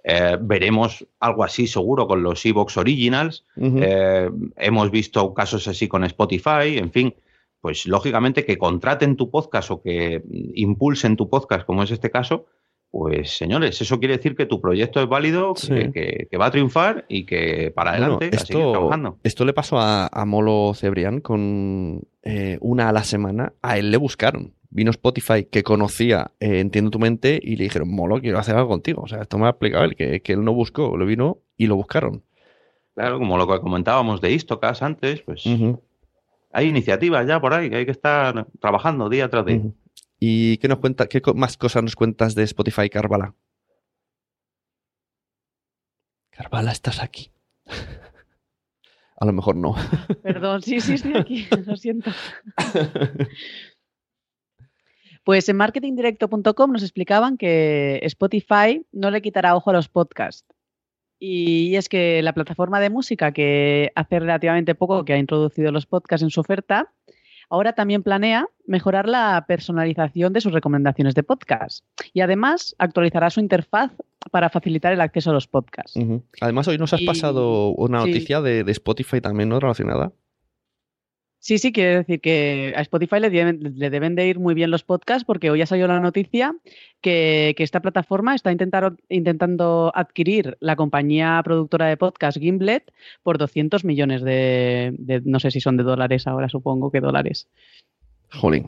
Eh, veremos algo así seguro con los Evox Originals. Eh, hemos visto casos así con Spotify, en fin, pues lógicamente que contraten tu podcast o que impulsen tu podcast, como es este caso, pues señores, eso quiere decir que tu proyecto es válido, Sí. que, que- que va a triunfar y que para Bueno, adelante, a seguir esto, trabajando. esto le pasó a, a Molo Cebrián con eh, una a la semana. A él le buscaron. Vino Spotify que conocía eh, Entiendo tu mente y le dijeron, Molo, quiero hacer algo contigo. O sea, esto me ha explicado él, que, que él no buscó, lo vino y lo buscaron. Claro, como lo que comentábamos de Istocas antes, pues hay iniciativas ya por ahí que hay que estar trabajando día tras día. ¿Y qué nos cuenta, qué más cosas nos cuentas de Spotify, Carvala? Carvala, estás aquí. [laughs] a lo mejor no. [laughs] Perdón, sí, sí, estoy aquí, [laughs] lo siento. Pues en marketingdirecto.com nos explicaban que Spotify no le quitará ojo a los podcasts. Y es que la plataforma de música que hace relativamente poco que ha introducido los podcasts en su oferta, ahora también planea mejorar la personalización de sus recomendaciones de podcast. Y además actualizará su interfaz para facilitar el acceso a los podcasts. Además, hoy nos has Y- pasado una sí. noticia de, de Spotify también, ¿no? Relacionada. Sí, sí, quiere decir que a Spotify le deben, le deben de ir muy bien los podcasts porque hoy ha salido la noticia que, que esta plataforma está intentar- intentando adquirir la compañía productora de podcast Gimlet por 200 millones de, de- no sé si son de dólares ahora, supongo que dólares. Jolín.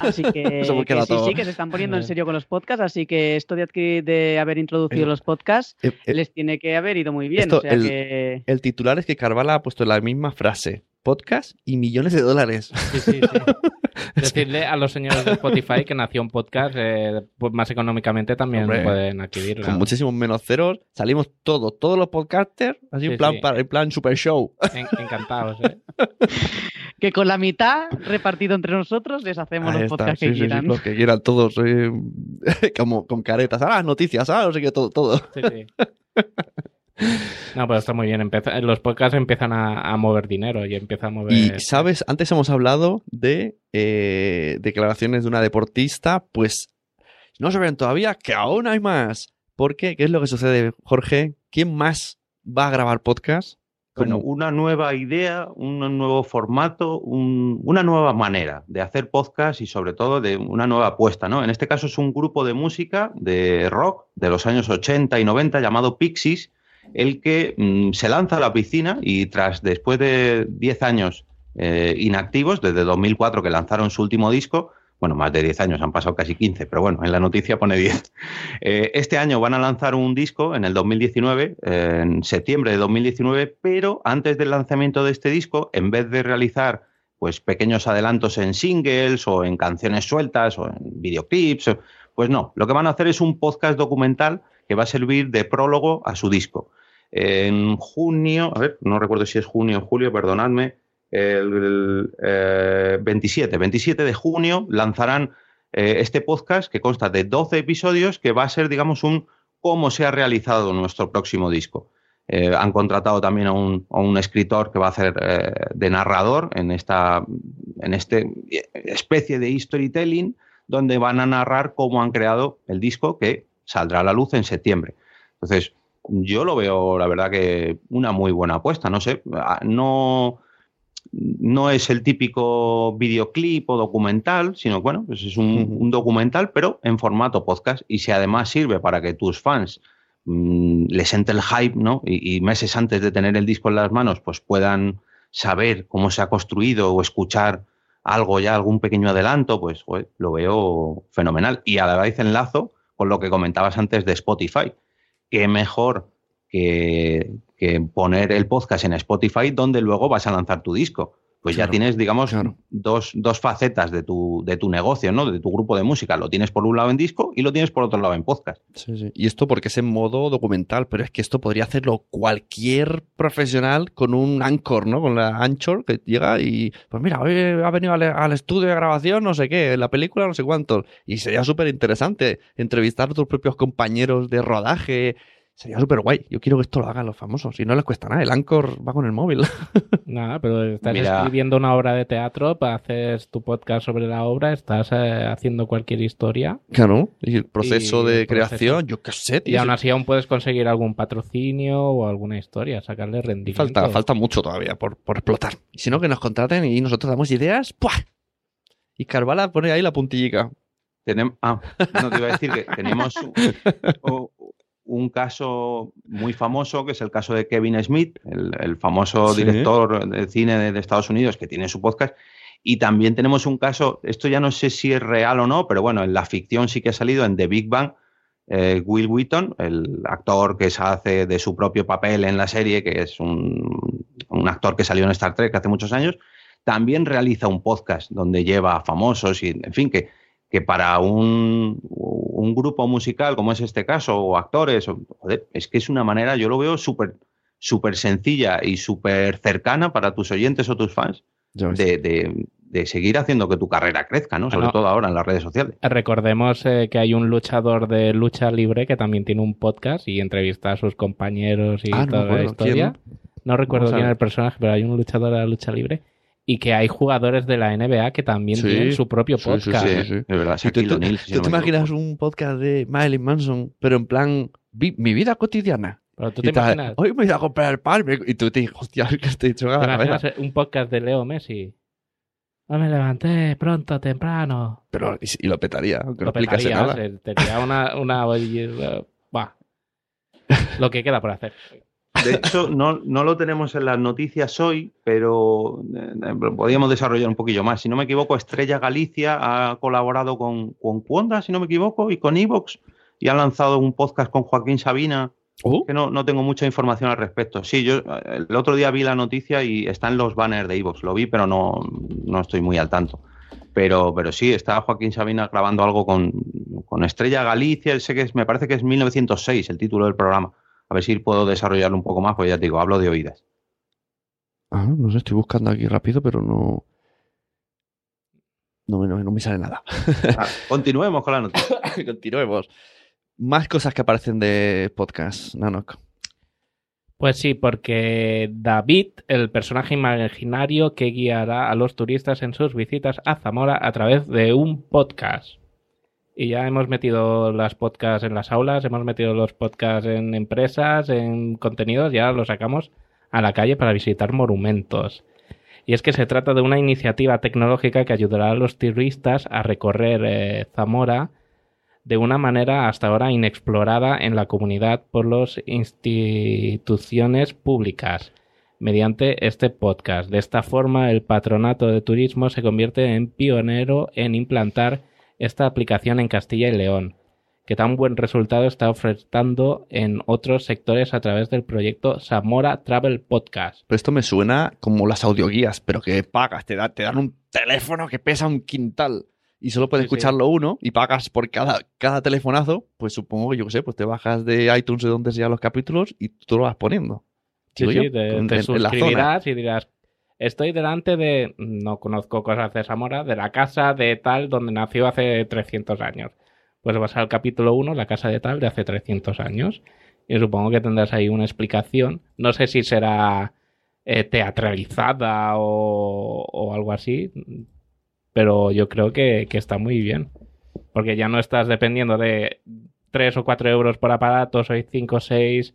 Así que, [laughs] sí, sí, que se están poniendo en [laughs] serio con los podcasts, así que esto de, adquirir- de haber introducido Eh, los podcasts Eh, eh, les tiene que haber ido muy bien. esto, o sea el- que... El titular es que Carvala ha puesto la misma frase. Podcast y millones de dólares. Sí, sí, sí. [laughs] Decirle a los señores de Spotify que Nación Podcast, eh, pues más económicamente también Hombre, pueden adquirirla. Con muchísimos menos ceros. Salimos todos, todos los podcasters, así Sí, en plan, sí. para, en plan super show. En- encantados, ¿eh? [laughs] que con la mitad repartido entre nosotros les hacemos Ahí los está, podcasts sí, que sí, sí, quieran. los que quieran todos, eh, [laughs] como con caretas. Ah, las noticias, ah, no sé qué, todo, todo. Sí, sí. No, pero está muy bien. Los podcasts empiezan a, a mover dinero y empieza a mover. Y, ¿sabes? Antes hemos hablado de eh, declaraciones de una deportista, pues no se ven todavía, que aún hay más. ¿Por qué? ¿Qué es lo que sucede, Jorge? ¿Quién más va a grabar podcast? Bueno, una nueva idea, un nuevo formato, un- una nueva manera de hacer podcast y sobre todo de una nueva apuesta, ¿no? En este caso es un grupo de música, de rock, de los años 80 y 90 llamado Pixies, el que mm, se lanza a la piscina y tras, después de 10 años eh, inactivos, desde 2004 que lanzaron su último disco, bueno, más de 10 años, han pasado casi 15, pero bueno, en la noticia pone 10. [laughs] Eh, este año van a lanzar un disco en el 2019, eh, en septiembre de 2019, pero antes del lanzamiento de este disco, en vez de realizar pues pequeños adelantos en singles o en canciones sueltas o en videoclips, pues no, lo que van a hacer es un podcast documental que va a servir de prólogo a su disco. En junio, a ver, no recuerdo si es junio o julio, perdonadme, el, eh, 27, 27 de junio lanzarán eh, este podcast que consta de 12 episodios que va a ser, digamos, un cómo se ha realizado nuestro próximo disco. Eh, han contratado también a un, a un escritor que va a hacer eh, de narrador en esta en este especie de storytelling donde van a narrar cómo han creado el disco que saldrá a la luz en septiembre. Entonces, yo lo veo, la verdad, que una muy buena apuesta. No sé, no, no es el típico videoclip o documental, sino bueno, pues es un, un documental, pero en formato podcast. Y si además sirve para que tus fans mm, les entre el hype, ¿no? Y, y meses antes de tener el disco en las manos, pues puedan saber cómo se ha construido o escuchar algo ya, algún pequeño adelanto, pues joder, lo veo fenomenal. Y a la vez enlazo con lo que comentabas antes de Spotify. Qué mejor que, que poner el podcast en Spotify donde luego vas a lanzar tu disco. Pues ya tienes, digamos, claro. dos, dos facetas de tu, de tu negocio, ¿no? De tu grupo de música. Lo tienes por un lado en disco y lo tienes por otro lado en podcast. Sí, sí. Y esto porque es en modo documental, pero es que esto podría hacerlo cualquier profesional con un Anchor, ¿no? Con la Anchor que llega y, pues mira, hoy ha venido al, al estudio de grabación, no sé qué, en la película no sé cuántos. Y sería súper interesante entrevistar a tus propios compañeros de rodaje. Sería súper guay. Yo quiero que esto lo hagan los famosos. Y no les cuesta nada. El Anchor va con el móvil. [laughs] Nada, pero estás Mira. escribiendo una obra de teatro, pa- haces tu podcast sobre la obra, estás eh, haciendo cualquier historia claro. Y el proceso Y de el proceso. creación, yo qué sé, y tío. aún así aún puedes conseguir algún patrocinio o alguna historia, sacarle rendimiento. Falta, falta mucho todavía por, por explotar. Y si no, que nos contraten y nosotros damos ideas. ¡Puah! Y Carvala pone ahí la puntillica. Tenemos, ah, no te iba a decir que tenemos [laughs] un, un caso muy famoso, que es el caso de Kevin Smith, el, el famoso Sí. director de cine de, de Estados Unidos que tiene su podcast. Y también tenemos un caso, esto ya no sé si es real o no, pero bueno, en la ficción sí que ha salido en The Big Bang. eh, Will Wheaton, el actor que se hace de su propio papel en la serie, que es un, un actor que salió en Star Trek hace muchos años, también realiza un podcast donde lleva a famosos y, en fin, que, que para un, un grupo musical como es este caso, o actores, o- joder, es que es una manera, yo lo veo súper súper sencilla y súper cercana para tus oyentes o tus fans de, de- de seguir haciendo que tu carrera crezca, ¿no? Sobre todo ahora en las redes sociales. Recordemos eh, que hay un luchador de lucha libre que también tiene un podcast y entrevista a sus compañeros y Ah, no toda la historia. No recuerdo quién es ver. el personaje, pero hay un luchador de la lucha libre y que hay jugadores de la NBA que también Sí. tienen su propio podcast. sí, Sí, sí. es verdad. ¿Y tú, tú- O'Neal, si tú no te imaginas un podcast de Marilyn Manson, pero en plan vi- mi vida cotidiana? Pero tú te tal, imaginas, Hoy me voy a comprar el pan y tú te dices, hostia, [laughs] que estoy hecho a ¿te la imaginas cabeza. un podcast de Leo Messi. Hoy me levanté pronto, temprano. Pero y, lo petaría, aunque no Lo explicase petarías, nada. Tendría una... una eh, bah. [laughs] Lo que queda por hacer. De hecho, no, no lo tenemos en las noticias hoy, pero eh, podríamos desarrollar un poquillo más. Si no me equivoco, Estrella Galicia ha colaborado con, con Cuonda, si no me equivoco, y con Evox, y ha lanzado un podcast con Joaquín Sabina, Oh, que no, no tengo mucha información al respecto. Sí, yo eh, el otro día vi la noticia y está en los banners de Evox, lo vi, pero no, no estoy muy al tanto. Pero, pero sí, está Joaquín Sabina grabando algo con, con Estrella Galicia, sé que es, me parece que es 1906 el título del programa. A ver si puedo desarrollarlo un poco más, pues ya te digo, hablo de oídas. ah, no sé, estoy buscando aquí rápido, pero no. No, me- no, no me sale nada. Ah, continuemos con la noticia. [laughs] Continuemos. Más cosas que aparecen de podcast, Nanok. Pues sí, porque David, el personaje imaginario que guiará a los turistas en sus visitas a Zamora a través de un podcast. Y ya hemos metido las podcasts en las aulas, hemos metido los podcasts en empresas, en contenidos, ya los sacamos a la calle para visitar monumentos. Y es que se trata de una iniciativa tecnológica que ayudará a los turistas a recorrer eh, Zamora de una manera hasta ahora inexplorada en la comunidad por las instituciones públicas mediante este podcast. De esta forma, el patronato de turismo se convierte en pionero en implantar esta aplicación en Castilla y León, que tan buen resultado está ofreciendo en otros sectores a través del proyecto Zamora Travel Podcast. Pero esto me suena como las audioguías, pero que pagas, te, da- te dan un teléfono que pesa un quintal y solo puedes Sí, sí. escucharlo uno y pagas por cada, cada telefonazo, pues supongo que yo qué sé, pues te bajas de iTunes de donde sean los capítulos y tú lo vas poniendo. Sí, sí, yo, te, en- te y dirás, estoy delante de, no conozco cosas de Zamora, de la casa de tal donde nació hace 300 años. Pues vas al capítulo 1, la casa de tal de hace 300 años. Y supongo que tendrás ahí una explicación. No sé si será eh, teatralizada o, algo así, pero yo creo que, que está muy bien. Porque ya no estás dependiendo de 3 o 4 euros por aparato, sois 5 o 6,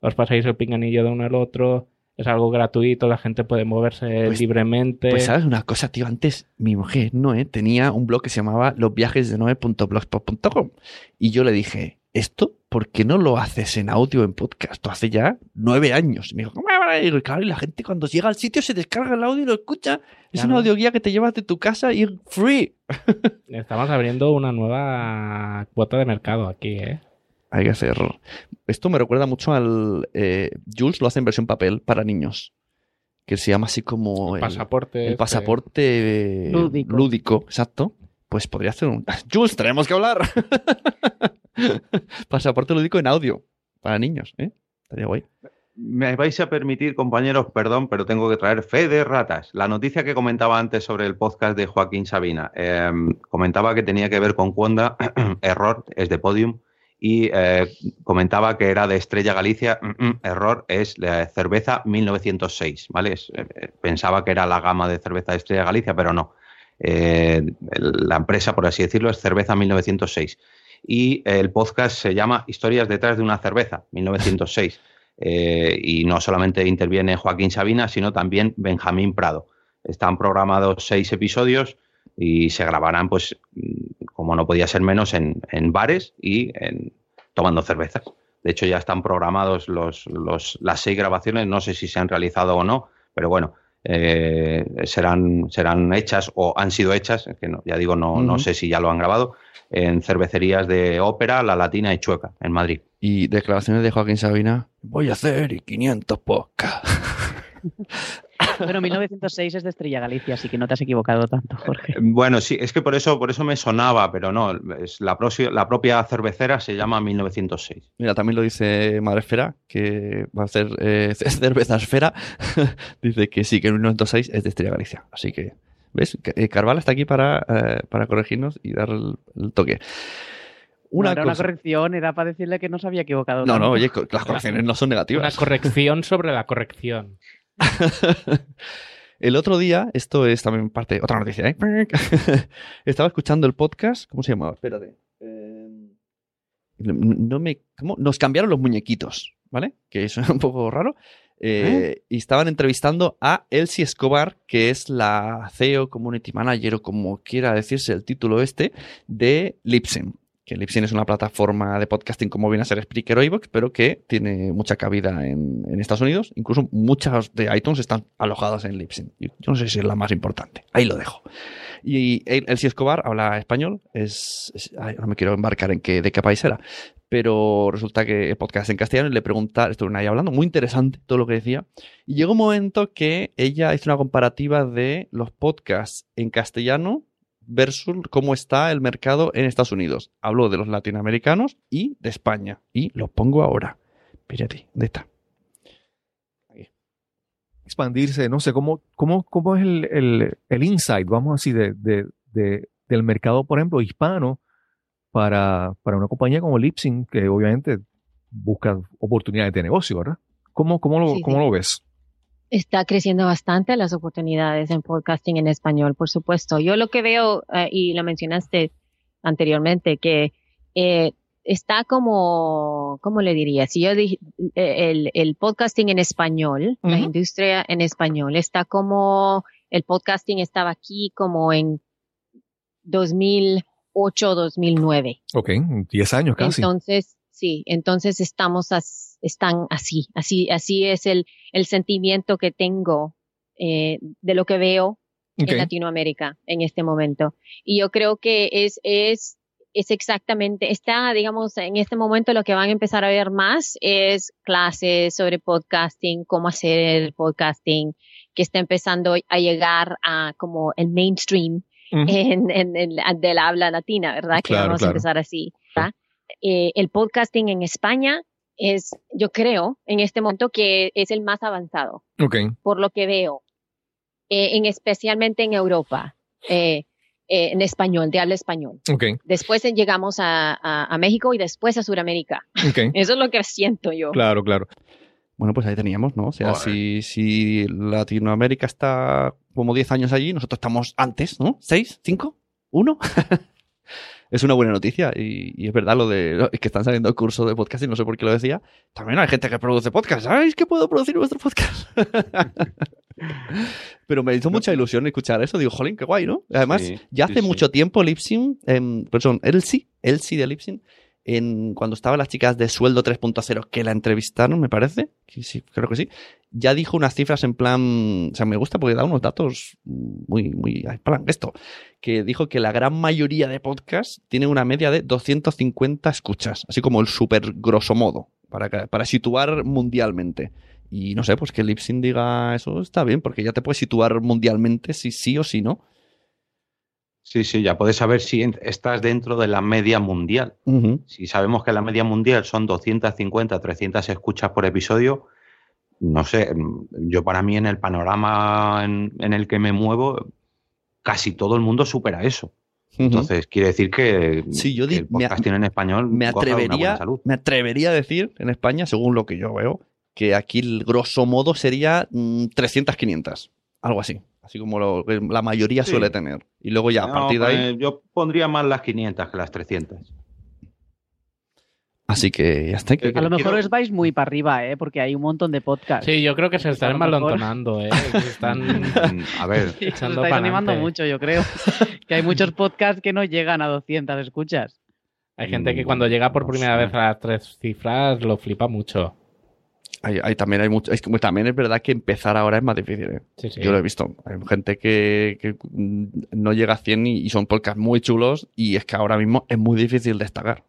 os pasáis el pinganillo de uno al otro, es algo gratuito, la gente puede moverse Pues- libremente. Pues sabes una cosa, tío, antes mi mujer, Noé, tenía un blog que se llamaba losviajesdenoe.blogspot.com y yo le dije, ¿esto por qué no lo haces en audio en podcast? Hace ya nueve años. Y me dijo, ¿cómo ir? Claro, y la gente cuando llega al sitio se descarga el audio y lo escucha. Es Claro. una audioguía que te llevas de tu casa y es free. [laughs] Estamos abriendo una nueva cuota de mercado aquí, ¿eh? Hay que hacerlo. Esto me recuerda mucho al... eh, Jules lo hace en versión papel para niños. Que se llama así como... el- Pasaporte. El este. pasaporte Lúdico. lúdico, exacto. Pues podría hacer un. [laughs] Jules, tenemos que hablar. [laughs] pasaporte lúdico en audio para niños, ¿eh? Estaría guay. Me vais a permitir, compañeros, perdón, pero tengo que traer fe de ratas. La noticia que comentaba antes sobre el podcast de Joaquín Sabina, eh, comentaba que tenía que ver con Cuonda, [clears throat] error, es de Podium, y eh, comentaba que era de Estrella Galicia, mm, mm, error, es la cerveza 1906, ¿vale? Es, eh, pensaba que era la gama de cerveza de Estrella Galicia, pero no. Eh, la empresa, por así decirlo, es Cerveza 1906. Y el podcast se llama Historias detrás de una cerveza, 1906. [laughs] Eh, y no solamente interviene Joaquín Sabina, sino también Benjamín Prado. Están programados seis episodios y se grabarán, pues, como no podía ser menos, en, en bares y en, tomando cervezas. De hecho, ya están programados los, los- las seis grabaciones, no sé si se han realizado o no, pero bueno, eh, serán, serán hechas o han sido hechas, que no- ya digo, no, no sé si ya lo han grabado, en cervecerías de ópera, La Latina y Chueca, en Madrid. Y declaraciones de Joaquín Sabina. Voy a hacer 500 podcasts. [laughs] Pero 1906 es de Estrella Galicia, así que no te has equivocado tanto, Jorge. Bueno, sí, es que por eso, por eso me sonaba, pero no, es la, propia cervecera se llama 1906. Mira, también lo dice Madresfera, que va a hacer eh, [laughs] cerveza esfera. [laughs] dice que sí, que el 1906 es de Estrella Galicia. Así que, ¿ves? Eh, Carval está aquí para, eh, para corregirnos y dar el, el toque. Una, Una era una corrección, era para decirle que no se había equivocado. No, tanto. no, oye, las correcciones no son Una negativas. corrección sobre la corrección. [laughs] El otro día, esto es también parte, otra noticia, ¿eh? [laughs] Estaba escuchando el podcast, ¿cómo se llamaba? Espérate. Eh, No me, ¿cómo? Nos cambiaron los muñequitos, ¿vale? Que eso [laughs] es un poco raro. Eh, Y estaban entrevistando a Elsie Escobar, que es la CEO, Community Manager, o como quiera decirse el título este, de Lipsyn. Que Lipsyn es una plataforma de podcasting como viene a ser Spreaker o iVoox, pero que tiene mucha cabida en, Estados Unidos. Incluso muchas de iTunes están alojadas en Lipsyn. Yo no sé si es la más importante. Ahí lo dejo. Y El- Elsie Escobar habla español. Es, no me quiero embarcar en qué, de qué país era. Pero resulta que el podcast en castellano y le pregunta, estuvieron ahí hablando, muy interesante todo lo que decía. Y llegó un momento que ella hizo una comparativa de los podcasts en castellano versus cómo está el mercado en Estados Unidos. Habló de los latinoamericanos y de España. Y lo pongo ahora. Fíjate, ¿dónde está? expandirse, no sé, ¿cómo, cómo, cómo es el, el, el insight, vamos así, de, de, de- del mercado, por ejemplo, hispano para, para una compañía como Lipsyn, que obviamente busca oportunidades de negocio, ¿verdad? ¿Cómo, cómo, lo, Sí, cómo sí. lo ves? Está creciendo bastante las oportunidades en podcasting en español, por supuesto. Yo lo que veo, eh, y lo mencionaste anteriormente, que eh, está como, ¿cómo le diría? Si yo dije, eh, el, el podcasting en español, la industria en español, está como, el podcasting estaba aquí como en 2008, 2009. Ok, 10 años casi. Entonces, sí, entonces estamos, as- están así, así, así es el, el sentimiento que tengo eh, de lo que veo en Latinoamérica en este momento. Y yo creo que es, es, es exactamente, está, digamos, en este momento lo que van a empezar a ver más es clases sobre podcasting, cómo hacer el podcasting, que está empezando a llegar a como el mainstream en, en, en- del habla latina, ¿verdad? Que Claro, vamos claro. a empezar así. ¿verdad? Eh, el podcasting en España es, yo creo, en este momento que es el más avanzado, Ok, por lo que veo, eh, en, especialmente en Europa, eh, eh, en español, de habla español. ok, Después llegamos a, a- a México y después a Sudamérica. ok. [laughs] Eso es lo que siento yo. Claro, claro. Bueno, pues ahí teníamos, ¿no? O sea, si, si Latinoamérica está como 10 años allí, nosotros estamos antes, ¿no? ¿6? ¿5? ¿1? Es una buena noticia y, y es verdad lo de que están saliendo cursos de podcast y no sé por qué lo decía. También hay gente que produce podcast. ¿Sabéis que puedo producir vuestro podcast? [laughs] Pero me hizo mucha ilusión escuchar eso. Digo, jolín, qué guay, ¿no? Además, Sí, ya hace sí. mucho tiempo Lipsin, eh, perdón, Elsie, Elsie de Lipsin, en, cuando estaban las chicas de Sueldo 3.0 que la entrevistaron, me parece, que sí, creo que sí, ya dijo unas cifras en plan, o sea, me gusta porque da unos datos muy, muy, en plan, esto, que dijo que la gran mayoría de podcasts tienen una media de 250 escuchas, así como el súper grosso modo, para, para situar mundialmente. Y no sé, pues que Lipsin diga eso está bien, porque ya te puedes situar mundialmente si sí o si no. Sí, sí, ya puedes saber si estás dentro de la media mundial. Si sabemos que la media mundial son 250, 300 escuchas por episodio, no sé, mm, yo para mí en el panorama en, en el que me muevo, casi todo el mundo supera eso. Entonces, quiere decir que, Sí, yo que el me a- podcasting en español me de una buena atrevería, salud. me atrevería a decir en España, según lo que yo veo, que aquí el grosso modo sería mm, 300, 500. Algo así. Así como lo que la mayoría Sí. suele tener. Y luego ya, a No, partir de ahí. pues, yo pondría más las 500 que las 300. Así que ya está. A lo mejor os vais muy para arriba, ¿eh? porque hay un montón de podcasts. Sí, yo creo que se están malontonando, ¿eh? Se están [laughs] a ver, Sí, os [laughs] echando estáis animando mucho, yo creo. [laughs] que hay muchos podcasts que no llegan a 200 escuchas. Hay gente que cuando llega por primera vez a las tres cifras lo flipa mucho. Hay, hay- también hay mucho. Es que también es verdad que empezar ahora es más difícil. ¿eh? Sí, sí. Yo lo he visto. Hay gente que, que, no llega a 100 y, y son podcasts muy chulos. Y es que ahora mismo es muy difícil destacar.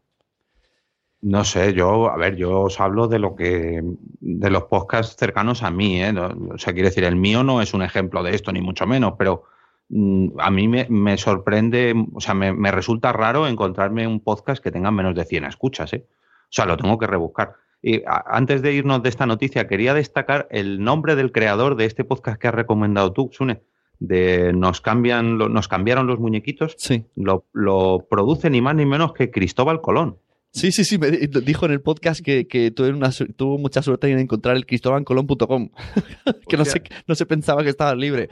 No sé, yo, a ver, yo os hablo de lo que, de los podcasts cercanos a mí, ¿eh? O sea, quiero decir, el mío no es un ejemplo de esto, ni mucho menos, pero mm, a mí me, me sorprende, o sea, me, me resulta raro encontrarme un podcast que tenga menos de 100 escuchas, ¿eh? O sea, lo tengo que rebuscar. Y antes de irnos de esta noticia, quería destacar el nombre del creador de este podcast que has recomendado tú, Sune. De nos cambian, lo- nos cambiaron los muñequitos. Sí. Lo, lo produce ni más ni menos que Cristóbal Colón. Sí, sí, sí. Me di- dijo en el podcast que, tuvo mucha suerte en encontrar el cristobancolón.com. [laughs] que no se, no se pensaba que estaba libre.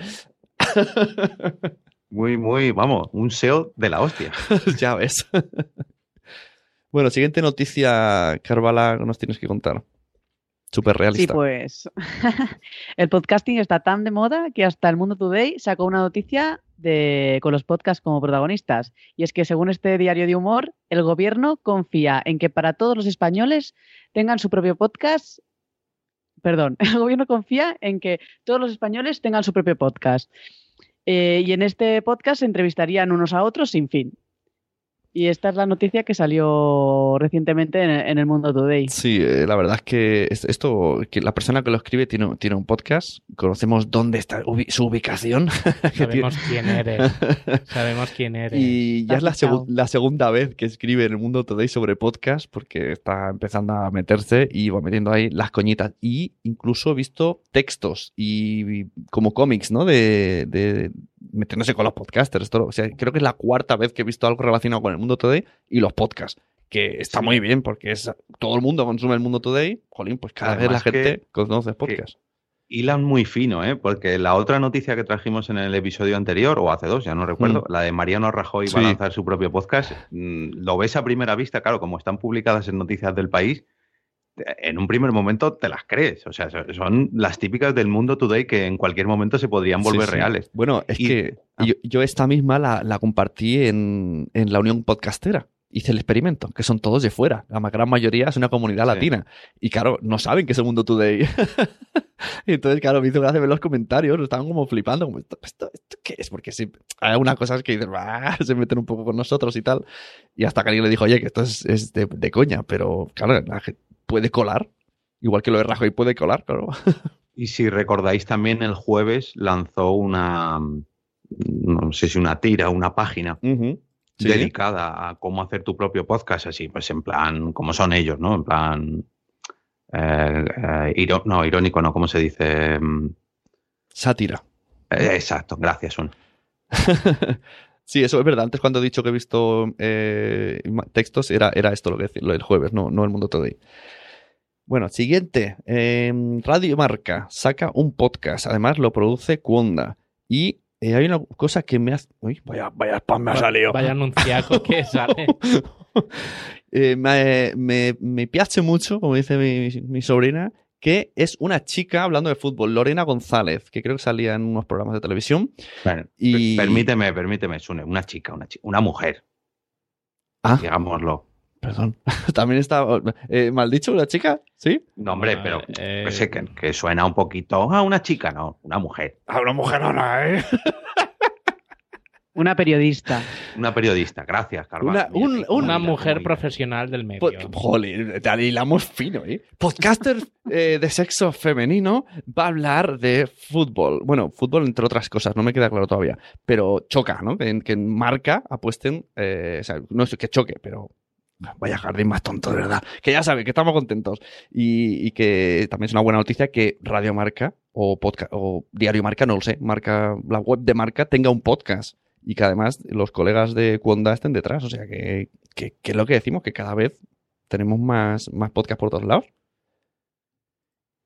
[laughs] Muy, muy, vamos, un SEO de la hostia. [laughs] ya ves. Bueno, siguiente noticia, Carvala, nos tienes que contar. Súper Sí, realista. pues [laughs] el podcasting está tan de moda que hasta el Mundo Today sacó una noticia de, con los podcasts como protagonistas. Y es que según este diario de humor, el gobierno confía en que para todos los españoles tengan su propio podcast. Perdón, [laughs] el gobierno confía en que todos los españoles tengan su propio podcast. Eh, y en este podcast se entrevistarían unos a otros sin fin. Y esta es la noticia que salió recientemente en, en el Mundo Today. Sí, eh, la verdad es que es- esto, que la persona que lo escribe tiene, tiene un podcast, conocemos dónde está ubi- su ubicación. [laughs] Sabemos quién eres. [laughs] Sabemos quién eres. Y ya es la, segunda vez que escribe en el Mundo Today sobre podcast, porque está empezando a meterse y va metiendo ahí las coñitas. Y incluso he visto textos y, y como cómics, ¿no? De, de metiéndose con los podcasters. Esto, o sea, creo que es la cuarta vez que he visto algo relacionado con el Mundo Today y los podcasts. Que está muy bien, porque es todo el mundo consume el Mundo Today. Jolín, pues cada vez la Además que- gente conoce podcast. Hilan muy fino, ¿eh? Porque la otra noticia que trajimos en el episodio anterior, o hace dos, ya no recuerdo, Mm. la de Mariano Rajoy va a Sí. lanzar su propio podcast, mm, lo ves a primera vista, claro, como están publicadas en Noticias del País, en un primer momento te las crees. O sea, so- son las típicas del mundo today que en cualquier momento se podrían volver Sí, sí. reales. Bueno, es Y- que Ah. yo, yo esta misma la, la compartí en, en la Unión Podcastera. Hice el experimento, que son todos de fuera. La gran mayoría es una comunidad Sí. latina. Y claro, no saben que es el mundo today. [laughs] Y Entonces, claro, me hizo gracia ver los comentarios. Estaban como flipando. Como, ¿esto, esto, esto qué es? Porque sí, hay algunas cosas que dicen, [laughs] se meten un poco con nosotros y tal. Y hasta que alguien le dijo, oye, que esto es, es de, de coña. Pero, claro, la gente puede colar. Igual que lo de Rajoy puede colar, claro. [laughs] Y si recordáis también, el jueves lanzó una, no sé si una tira, una página Sí. dedicada a cómo hacer tu propio podcast, así, pues en plan, como son ellos, ¿no? En plan, eh, eh, no, irónico, no, ¿cómo se dice? Sátira. eh, exacto, gracias, un. [laughs] Sí, eso es verdad. Antes cuando he dicho que he visto eh, textos, era, era esto lo que decía, lo del jueves, no, no el mundo today. Bueno, siguiente. Eh, Radio Marca saca un podcast. Además lo produce Cuonda. Y eh, hay una cosa que me hace... Uy, vaya, vaya spam me ha salido. Vaya anunciaco que [laughs] sale. Eh, me, me, me piace mucho, como dice mi, mi sobrina, que es una chica hablando de fútbol, Lorena González, que creo que salía en unos programas de televisión. Bueno, Y- per- Permíteme, permíteme, Sune, una chica, una chica, una mujer, Ah, digámoslo. Perdón. [laughs] También está... Eh, ¿Mal dicho una chica? ¿Sí? No, hombre, Bueno, pero eh, sé que, que suena un poquito. Ah, una chica, no, una mujer. Ah, una mujerona, ¿eh? Una periodista. Una periodista, gracias, Carlos. Una- un- un- Una mujer profesional del medio. Pod- Joder, te hilamos fino, ¿eh? Podcaster [laughs] eh, de sexo femenino va a hablar de fútbol. Bueno, fútbol entre otras cosas, no me queda claro todavía. Pero choca, ¿no? Que, en- que marca apuesten, eh, o sea, no es que choque, pero vaya jardín más tonto, de verdad. Que ya sabe, que estamos contentos. Y, y que también es una buena noticia que Radio Marca o, podcast, o Diario Marca, no lo sé, marca, la web de Marca tenga un podcast. Y que además los colegas de Cuonda estén detrás. O sea, que, que, que es lo que decimos, que cada vez tenemos más, más podcast por todos lados.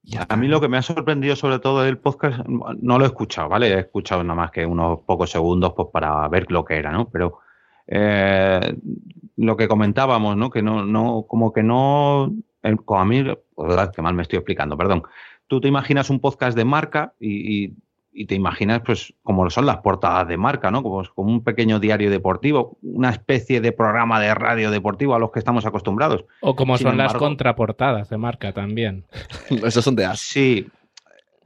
Y A mí lo que me ha sorprendido sobre todo del podcast, no lo he escuchado, ¿vale? He escuchado nada más que unos pocos segundos pues, para ver lo que era, ¿no? Pero eh, lo que comentábamos, ¿no? Que no, no, como que no, el- como a mí, verdad que mal me estoy explicando, perdón. Tú te imaginas un podcast de marca y, y- y te imaginas, pues, como son las portadas de marca, ¿no? Como, como un pequeño diario deportivo, una especie de programa de radio deportivo a los que estamos acostumbrados. O como Sin son las contraportadas de marca también. [laughs] Esos son de as. Sí.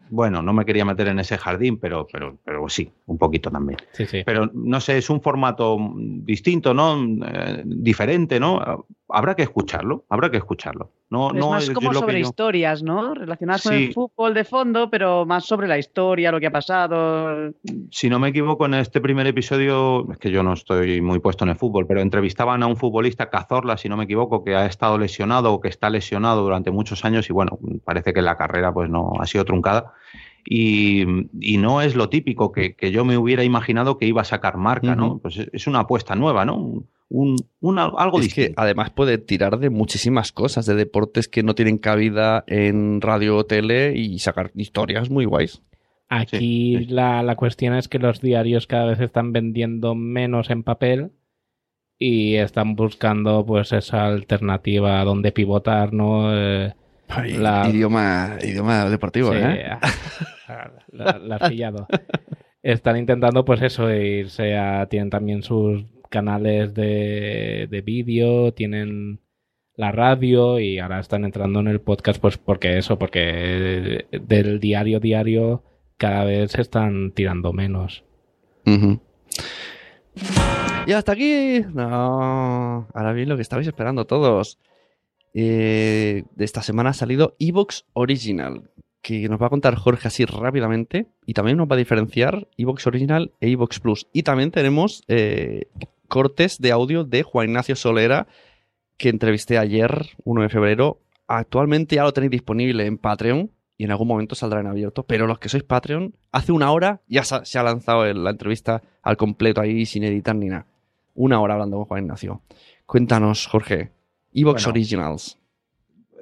Bueno, no me quería meter en ese jardín, pero, pero, pero sí, un poquito también. Sí, sí. Pero no sé, es un formato distinto, ¿no? Eh, diferente, ¿no? Habrá que escucharlo, habrá que escucharlo. No, es no más es como lo que sobre yo- historias, ¿no? Relacionadas con el fútbol de fondo, pero más sobre la historia, lo que ha pasado. Si no me equivoco, en este primer episodio, es que yo no estoy muy puesto en el fútbol, pero entrevistaban a un futbolista, Cazorla, si no me equivoco, que ha estado lesionado o que está lesionado durante muchos años y bueno, parece que la carrera pues no ha sido truncada. Y, y no es lo típico que, que yo me hubiera imaginado que iba a sacar marca, ¿no? Pues es- una apuesta nueva, ¿no? Un, algo Es distinto. que además puede tirar de muchísimas cosas, de deportes que no tienen cabida en radio o tele y sacar historias muy guays. Aquí Sí, sí. La, la cuestión es que los diarios cada vez están vendiendo menos en papel y están buscando pues esa alternativa donde pivotar, ¿no? Eh, La- Idioma, idioma deportivo, sí, ¿eh? la, has pillado. Están intentando pues eso, irse a... Tienen también sus canales de, de vídeo, tienen la radio y ahora están entrando en el podcast pues porque eso, porque del diario diario cada vez se están tirando menos. Ujú. Y hasta aquí. No. Ahora bien, lo que estabais esperando todos. Eh, de esta semana ha salido Evox Original, que nos va a contar Jorge así rápidamente. Y también nos va a diferenciar Evox Original e Evox Plus. Y también tenemos eh, cortes de audio de Juan Ignacio Solera, que entrevisté ayer, 1 de febrero. Actualmente ya lo tenéis disponible en Patreon y en algún momento saldrá en abierto. Pero los que sois Patreon, hace una hora ya se ha, lanzado la entrevista al completo ahí sin editar ni nada. Una hora hablando con Juan Ignacio. Cuéntanos, Jorge. Evox Bueno. Originals.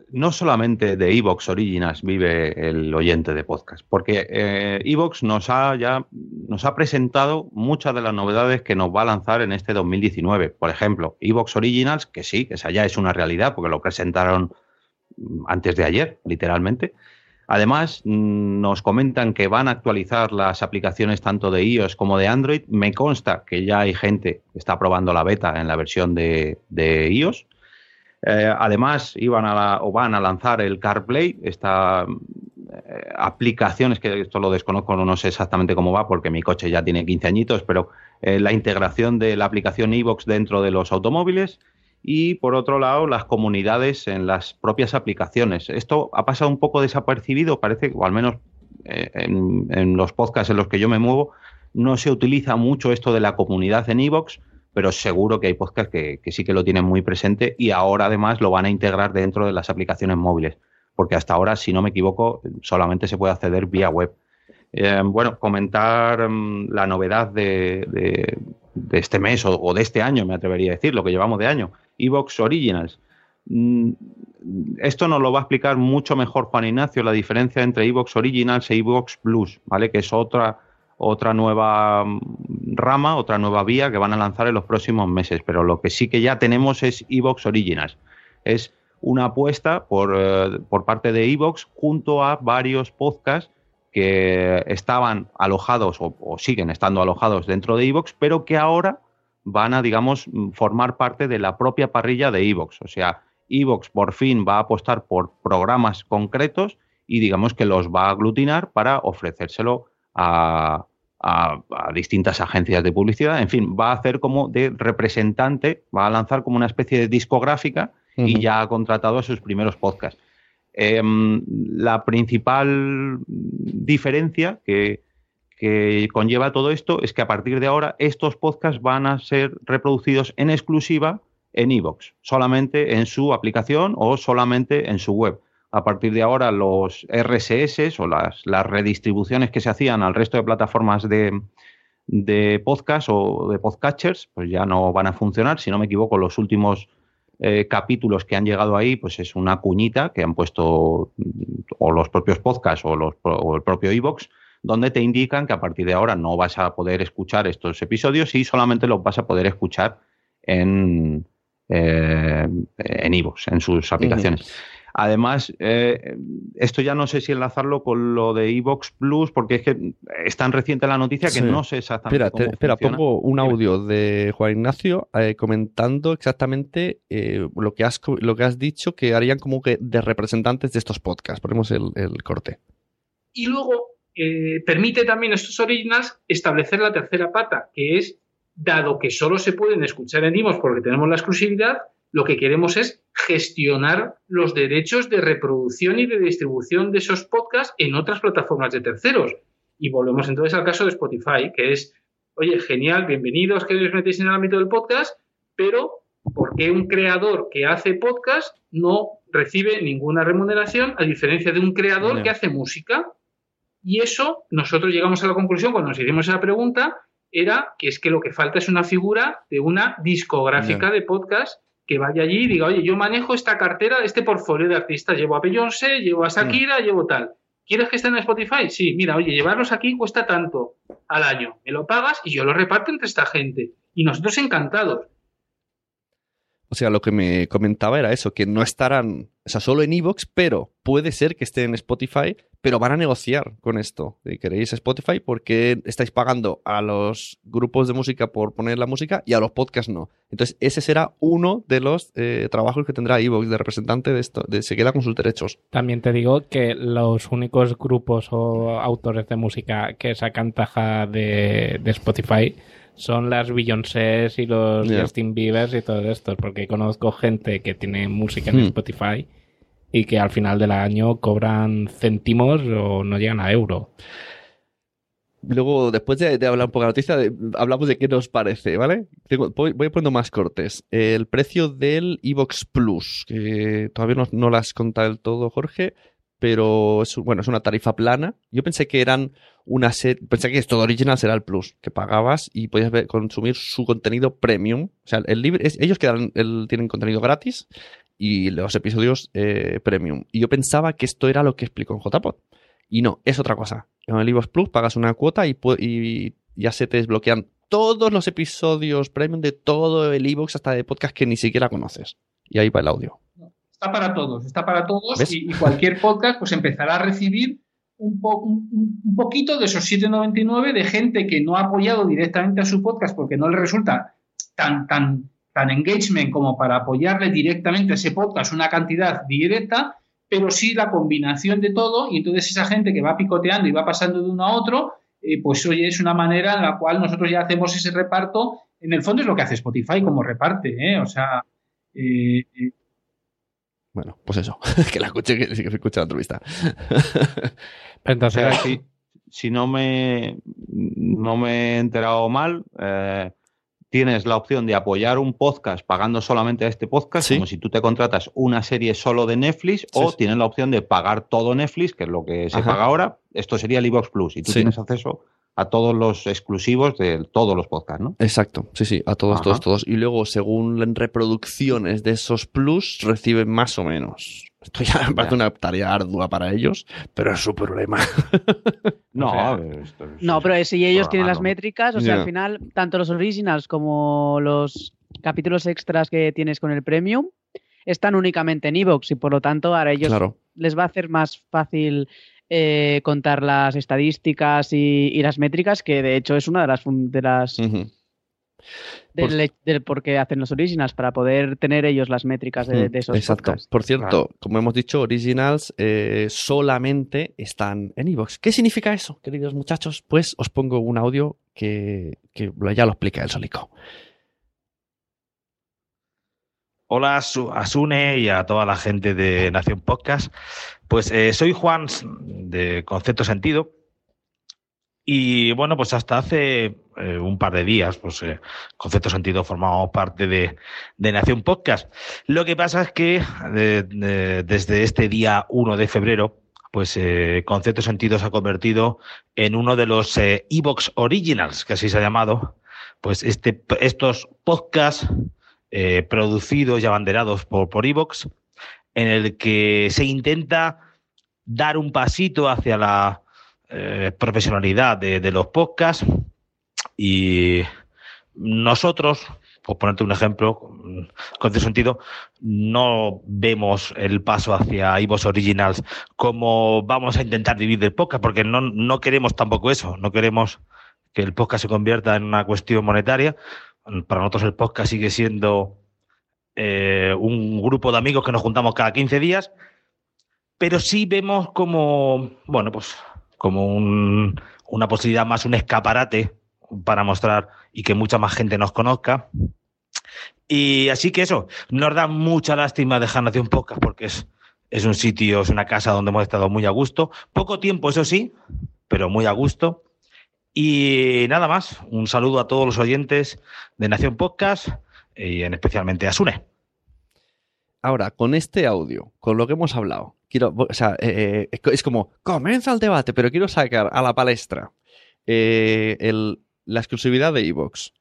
no solamente de Evox Originals vive el oyente de podcast, porque eh, Evox nos ha ya nos ha presentado muchas de las novedades que nos va a lanzar en este 2019. Por ejemplo, Evox Originals, que sí, que esa ya es una realidad, porque lo presentaron mm, antes de ayer, literalmente. Además, mm, nos comentan que van a actualizar las aplicaciones tanto de iOS como de Android. Me consta que ya hay gente que está probando la beta en la versión de, de iOS. Eh, además, iban a la- o van a lanzar el CarPlay, esta eh, aplicación, es que esto lo desconozco, no sé exactamente cómo va porque mi coche ya tiene 15 añitos, pero eh, la integración de la aplicación iVox dentro de los automóviles y por otro lado las comunidades en las propias aplicaciones. Esto ha pasado un poco desapercibido, parece, o al menos en, los podcasts en los que yo me muevo, no se utiliza mucho esto de la comunidad en iVox, pero seguro que hay podcasts que, sí que lo tienen muy presente y ahora además lo van a integrar dentro de las aplicaciones móviles, porque hasta ahora, si no me equivoco, solamente se puede acceder vía web. Eh, bueno, comentar mm, la novedad de, este mes o, o de este año, me atrevería a decir, lo que llevamos de año, Evox Originals. Mm, Esto nos lo va a explicar mucho mejor Juan Ignacio, la diferencia entre Evox Originals e Evox Plus, ¿vale? Que es otra, otra nueva mm, rama, otra nueva vía que van a lanzar en los próximos meses. Pero lo que sí que ya tenemos es Evox Originals. Es una apuesta por, eh, por parte de Evox junto a varios podcasts que estaban alojados o, o siguen estando alojados dentro de Evox, pero que ahora van a, digamos, mm, formar parte de la propia parrilla de Evox. O sea, Evox por fin va a apostar por programas concretos y digamos que los va a aglutinar para ofrecérselo a, a, a, distintas agencias de publicidad. En fin, va a hacer como de representante, va a lanzar como una especie de discográfica uh -huh. y ya ha contratado a sus primeros podcasts. Eh, la principal diferencia que, que conlleva todo esto es que a partir de ahora estos podcasts van a ser reproducidos en exclusiva en iVoox, solamente en su aplicación o solamente en su web. A partir de ahora los RSS o las, las redistribuciones que se hacían al resto de plataformas de, de podcast o de podcatchers, pues ya no van a funcionar. Si no me equivoco, los últimos eh, capítulos que han llegado ahí, pues es una cuñita que han puesto o los propios podcasts o, los, o el propio iVoox, donde te indican que a partir de ahora no vas a poder escuchar estos episodios y solamente los vas a poder escuchar en eh, en iVoox, en sus aplicaciones. Uh -huh. Además, eh, esto ya no sé si enlazarlo con lo de Evox Plus, porque es que es tan reciente la noticia que sí. no sé exactamente espera, cómo te, espera, pongo un audio de Juan Ignacio eh, comentando exactamente eh, lo, que has, lo que has dicho que harían como que de representantes de estos podcasts. Ponemos el, el corte. Y luego eh, permite también estos originals establecer la tercera pata, que es, dado que solo se pueden escuchar en Evox porque tenemos la exclusividad, lo que queremos es gestionar los derechos de reproducción y de distribución de esos podcasts en otras plataformas de terceros. Y volvemos entonces al caso de Spotify, que es, oye, genial, bienvenidos que os metéis en el ámbito del podcast, pero ¿por qué un creador que hace podcast no recibe ninguna remuneración a diferencia de un creador que hace música? Y eso, nosotros llegamos a la conclusión cuando nos hicimos esa pregunta, era que es que lo que falta es una figura de una discográfica de podcast que vaya allí y diga, oye, yo manejo esta cartera, este portfolio de artistas, llevo a Beyoncé, llevo a Shakira, mm. llevo tal. ¿Quieres que estén en Spotify? Sí, mira, oye, llevarlos aquí cuesta tanto al año. Me lo pagas y yo lo reparto entre esta gente. Y nosotros encantados. O sea, lo que me comentaba era eso, que no estarán, o sea, solo en Evox, pero puede ser que estén en Spotify, pero van a negociar con esto. Queréis Spotify, porque estáis pagando a los grupos de música por poner la música y a los podcasts no. Entonces, ese será uno de los eh, trabajos que tendrá Evox de representante de esto, de se queda con sus derechos. También te digo que los únicos grupos o autores de música que sacan taja de Spotify son las Beyoncé y los yeah. Justin Bieber y todo esto, porque conozco gente que tiene música en hmm. Spotify y que al final del año cobran céntimos o no llegan a euro. Luego, después de, de hablar un poco de la noticia, de, hablamos de qué nos parece, ¿vale? Tengo, voy, voy, poniendo más cortes. El precio del Evox Plus, que todavía no, no lo has contado del todo, Jorge, pero es, bueno, es una tarifa plana. Yo pensé que eran una serie, pensé que esto de original será el plus, que pagabas y podías consumir su contenido premium. O sea, el libre, ellos quedan, el, tienen contenido gratis y los episodios eh, premium. Y yo pensaba que esto era lo que explicó en JPod. Y no, es otra cosa. En el Evox Plus pagas una cuota y, y ya se te desbloquean todos los episodios premium de todo el Evox, hasta de podcast que ni siquiera conoces. Y ahí va el audio. Está para todos, está para todos y, y, cualquier podcast pues empezará a recibir un, po un, un poquito de esos 7,99 de gente que no ha apoyado directamente a su podcast porque no le resulta tan, tan, tan engagement como para apoyarle directamente a ese podcast una cantidad directa, pero sí la combinación de todo y entonces esa gente que va picoteando y va pasando de uno a otro, eh, pues oye, es una manera en la cual nosotros ya hacemos ese reparto. En el fondo es lo que hace Spotify como reparte, ¿eh? o sea... Eh, bueno, pues eso, [laughs] que la escuche, que, que escuche la entrevista. [laughs] Entonces, si, si, no me no me he enterado mal, eh, tienes la opción de apoyar un podcast pagando solamente a este podcast, ¿Sí? como si tú te contratas una serie solo de Netflix, sí, o sí. tienes la opción de pagar todo Netflix, que es lo que se Ajá. paga ahora. Esto sería el iVox Plus, y tú tienes acceso a todos los exclusivos de todos los podcasts, ¿no? Exacto, sí, sí, a todos, Ajá. todos, todos. Y luego, según las reproducciones de esos plus, reciben más o menos. Esto ya me [laughs] parece una tarea ardua para ellos, pero es su problema. [laughs] No, O sea, esto es- No, pero si ellos tienen las métricas, o sea, al final, tanto los originals como los capítulos extras que tienes con el premium están únicamente en Evox y por lo tanto ahora ellos Claro. les va a hacer más fácil eh, contar las estadísticas y, y las métricas, que de hecho es una de las, de las del, Por- del por qué hacen los originals, para poder tener ellos las métricas de, de esos Exacto. podcasts. Por cierto, como hemos dicho, Originals eh, solamente están en iVoox. ¿Qué significa eso, queridos muchachos? Pues os pongo un audio que, que ya lo explica el Solico. Hola a Su- a Sune y a toda la gente de Nación Podcast. Pues eh, soy Juan de Concepto Sentido. Y bueno, pues hasta hace eh, un par de días, pues eh, Concepto Sentido formamos parte de, de Nación Podcast. Lo que pasa es que de- desde este día 1 de febrero, pues eh, Concepto Sentido se ha convertido en uno de los Evox Originals, que así se ha llamado. Pues este, estos podcasts eh, producidos y abanderados por, por Evox, en el que se intenta dar un pasito hacia la eh, profesionalidad de, los podcasts y nosotros, por ponerte un ejemplo, con ese sentido, no vemos el paso hacia Evox Originals como vamos a intentar vivir del podcast, porque no, no queremos tampoco eso, no queremos que el podcast se convierta en una cuestión monetaria. Para nosotros el podcast sigue siendo eh, un grupo de amigos que nos juntamos cada 15 días, pero sí vemos como, bueno, pues como un- una posibilidad más, un escaparate para mostrar y que mucha más gente nos conozca. Y así que eso, nos da mucha lástima dejar Nación Podcast porque es, es un sitio, es una casa donde hemos estado muy a gusto. Poco tiempo, eso sí, pero muy a gusto. Y nada más, un saludo a todos los oyentes de Nación Podcast y en especialmente a Sune. Ahora, con este audio, con lo que hemos hablado, quiero, o sea, eh, eh, es como, comienza el debate, pero quiero sacar a la palestra eh, la exclusividad de Evox.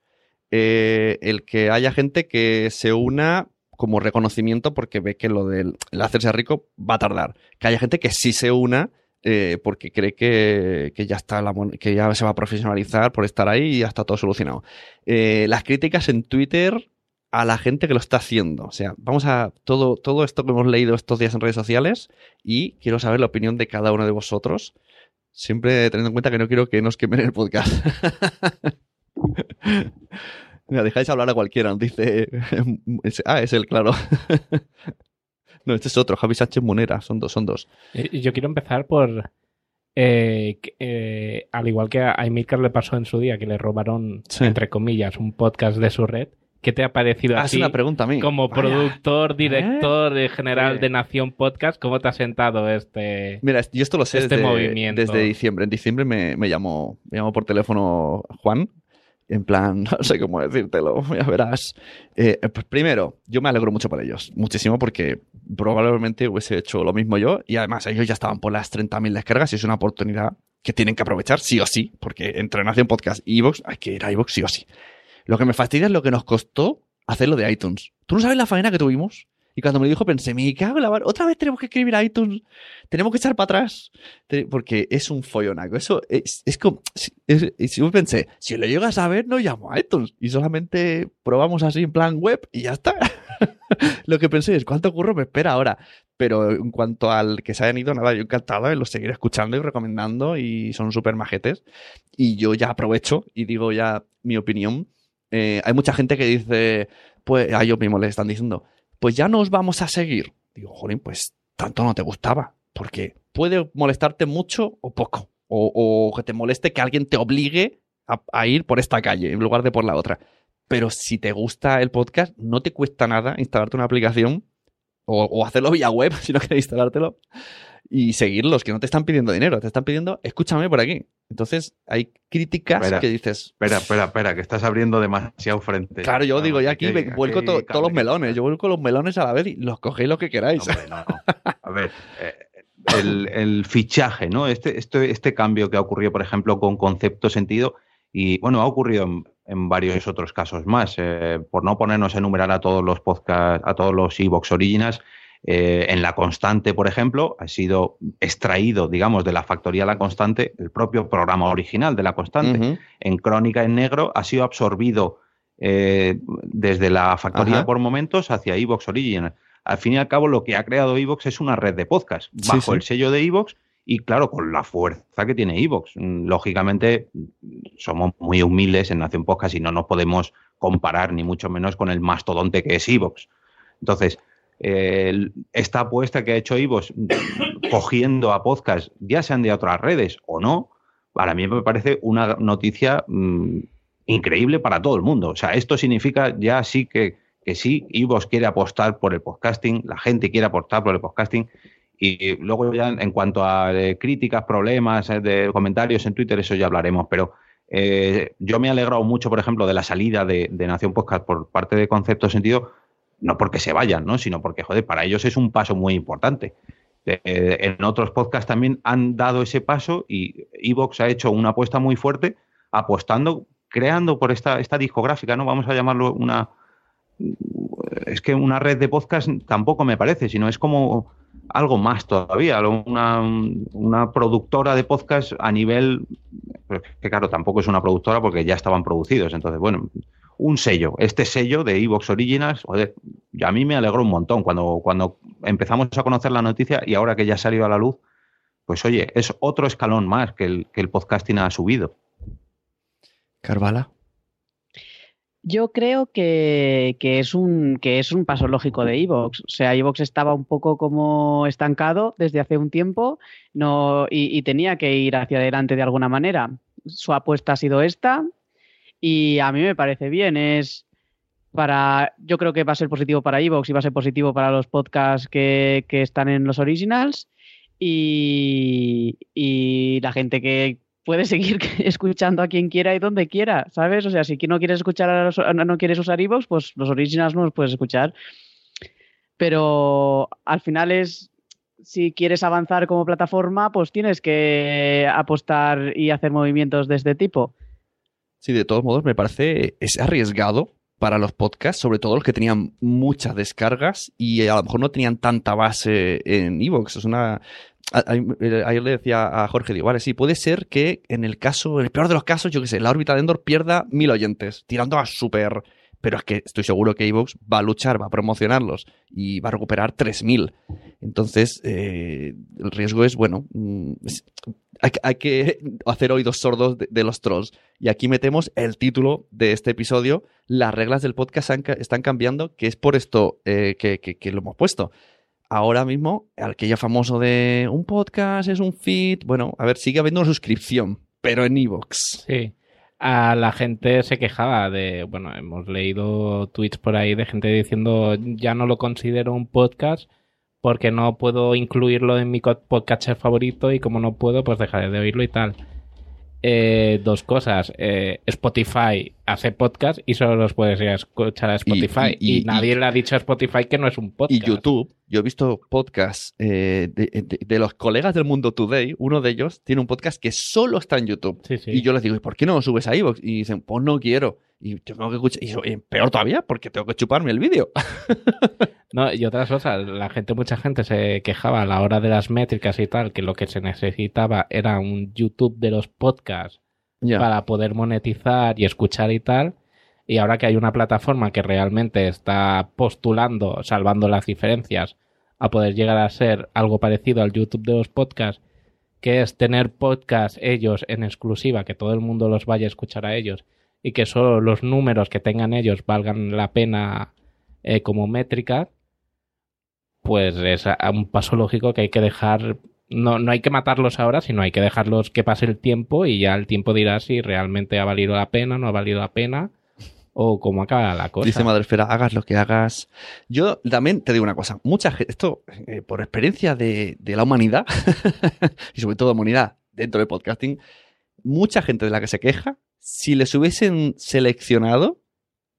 Eh, el que haya gente que se una como reconocimiento porque ve que lo del el hacerse rico va a tardar. Que haya gente que sí se una eh, porque cree que, que ya está la que ya se va a profesionalizar por estar ahí y ya está todo solucionado. Eh, las críticas en Twitter a la gente que lo está haciendo. O sea, vamos a todo, todo esto que hemos leído estos días en redes sociales y quiero saber la opinión de cada uno de vosotros. Siempre teniendo en cuenta que no quiero que nos quemen el podcast. [laughs] Mira, dejáis hablar a cualquiera, dice. [laughs] ah, es el claro. [laughs] no, este es otro, Javi Sánchez Monera, son dos, son dos. Yo quiero empezar por. eh, eh, al igual que a Emilcar le pasó en su día, que le robaron, Sí. entre comillas, un podcast de su red. ¿Qué te ha parecido Ah, a ti una pregunta a mí. como Vaya. productor, director eh, general de Nación Podcast? ¿Cómo te ha sentado este, Mira, yo esto lo sé este desde, movimiento? desde diciembre. En diciembre me, me llamó, me llamó por teléfono Juan. En plan, [laughs] no sé cómo decírtelo, ya verás. Eh, pues primero, yo me alegro mucho por ellos. Muchísimo porque probablemente hubiese hecho lo mismo yo. Y además ellos ya estaban por las 30.000 descargas y es una oportunidad que tienen que aprovechar sí o sí. Porque entre Nación Podcast y Evox hay que ir a Evox sí o sí. Lo que me fastidia es lo que nos costó hacerlo de iTunes. ¿Tú no sabes la faena que tuvimos? Y cuando me lo dijo pensé, me cago en la. Otra vez tenemos que escribir a iTunes. Tenemos que echar para atrás. Porque es un follonaco. Eso es, es como... es- si yo pensé, si lo llegas a ver, no llamo a iTunes. Y solamente probamos así en plan web y ya está. [laughs] lo que pensé es, ¿cuánto curro me espera ahora? Pero en cuanto al que se hayan ido, nada, yo encantado de los seguir escuchando y recomendando y son súper majetes. Y yo ya aprovecho y digo ya mi opinión. Eh, hay mucha gente que dice, pues a ellos mismos les están diciendo, pues ya nos vamos a seguir. Digo, jolín, pues tanto no te gustaba. Porque puede molestarte mucho o poco. O, que te moleste que alguien te obligue a ir por esta calle en lugar de por la otra. Pero si te gusta el podcast, no te cuesta nada instalarte una aplicación o, o hacerlo vía web, [laughs] si no quieres instalártelo, y seguirlos, que no te están pidiendo dinero, te están pidiendo, escúchame por aquí. Entonces, hay críticas Espera, que dices, Espera, espera, espera, que estás abriendo demasiado frente. Claro, yo digo, ya aquí vuelco to- todos los melones. Yo vuelco los melones a la vez y los cogéis lo que queráis. Hombre, no, no. A ver, eh, el, el fichaje, ¿no? Este, este, este cambio que ha ocurrido, por ejemplo, con concepto sentido, y bueno, ha ocurrido en, en varios otros casos más. eh, por no ponernos a enumerar a todos los podcasts, a todos los Evox Originals, Eh, en La Constante, por ejemplo, ha sido extraído, digamos, de la factoría La Constante el propio programa original de La Constante. En Crónica en Negro ha sido absorbido eh, desde la factoría por momentos hacia Evox Original. Al fin y al cabo, lo que ha creado Evox es una red de podcast bajo el sello de Evox y, claro, con la fuerza que tiene Evox. Lógicamente, somos muy humildes en Nación Podcast y no nos podemos comparar, ni mucho menos, con el mastodonte que es Evox. Entonces, esta apuesta que ha hecho Ivos cogiendo a podcast, ya sean de otras redes o no, para mí me parece una noticia mm, increíble para todo el mundo. O sea, esto significa ya sí que, que sí, Ivos quiere apostar por el podcasting, la gente quiere apostar por el podcasting. Y luego ya en cuanto a eh, críticas, problemas, eh, de comentarios en Twitter, eso ya hablaremos. Pero eh, yo me he alegrado mucho, por ejemplo, de la salida de, de Nación Podcast por parte de Concepto Sentido, no porque se vayan, ¿no? sino porque, joder, para ellos es un paso muy importante. En otros podcasts también han dado ese paso y Evox ha hecho una apuesta muy fuerte, apostando, creando por esta, esta discográfica, ¿no? Vamos a llamarlo una. Es que una red de podcast tampoco me parece, sino es como algo más todavía, una, una productora de podcast a nivel. Que claro, tampoco es una productora porque ya estaban producidos. Entonces, bueno, un sello, este sello de Evox Originals, joder, a mí me alegró un montón cuando, cuando empezamos a conocer la noticia y ahora que ya ha salido a la luz, pues oye, es otro escalón más que el, que el podcasting ha subido. Carvala. Yo creo que, es un, que es un paso lógico de Evox. O sea, Evox estaba un poco como estancado desde hace un tiempo no, y, tenía que ir hacia adelante de alguna manera. Su apuesta ha sido esta, y a mí me parece bien. Es para. Yo creo que va a ser positivo para Evox y va a ser positivo para los podcasts que, están en los originals. Y, y la gente que puede seguir [laughs] escuchando a quien quiera y donde quiera, ¿sabes? O sea, si no quieres escuchar a los, no quieres usar Evox, pues los originals no los puedes escuchar. Pero al final es si quieres avanzar como plataforma, pues tienes que apostar y hacer movimientos de este tipo. Sí, de todos modos, me parece es arriesgado para los podcasts, sobre todo los que tenían muchas descargas y a lo mejor no tenían tanta base en Evox. Es una. Ayer le decía a Jorge, digo, vale, sí, puede ser que en el caso, en el peor de los casos, yo qué sé, la órbita de Endor pierda mil oyentes, tirando a súper. Pero es que estoy seguro que Evox va a luchar, va a promocionarlos y va a recuperar 3000. Entonces, eh, el riesgo es, bueno, mm, hay, que [laughs] hacer oídos sordos de, los trolls. Y aquí metemos el título de este episodio. Las reglas del podcast están cambiando, que es por esto eh, que, lo hemos puesto. Ahora mismo, aquello famoso de un podcast es un feed. Bueno, a ver, sigue habiendo una suscripción, pero en Evox. Sí. A la gente se quejaba de, bueno, hemos leído tweets por ahí de gente diciendo ya no lo considero un podcast porque no puedo incluirlo en mi podcast favorito y como no puedo, pues dejaré de oírlo y tal. Eh, dos cosas. Eh, Spotify hace podcast y solo los puedes ir a escuchar a Spotify. Y, nadie le ha dicho a Spotify que no es un podcast. Y YouTube. Yo he visto podcasts eh, de, los colegas del Mundo Today. Uno de ellos tiene un podcast que solo está en YouTube. Y yo les digo, ¿por qué no lo subes a iVoox? Y dicen, pues no quiero. Y tengo que escuchar. Y peor todavía, porque tengo que chuparme el vídeo. [laughs] no, y otras cosas, la gente, mucha gente se quejaba a la hora de las métricas y tal, que lo que se necesitaba era un YouTube de los podcasts para poder monetizar y escuchar y tal. Y ahora que hay una plataforma que realmente está postulando, salvando las diferencias, a poder llegar a ser algo parecido al YouTube de los podcasts, que es tener podcasts ellos en exclusiva, que todo el mundo los vaya a escuchar a ellos y que solo los números que tengan ellos valgan la pena eh, como métrica, pues es un paso lógico que hay que dejar. No, no hay que matarlos ahora, sino hay que dejarlos que pase el tiempo y ya el tiempo dirá si realmente ha valido la pena, no ha valido la pena o cómo acaba la cosa. Dice Madrefera, hagas lo que hagas. Yo también te digo una cosa, mucha gente, esto eh, por experiencia de, de la humanidad [laughs] y sobre todo humanidad dentro del podcasting, mucha gente de la que se queja si les hubiesen seleccionado,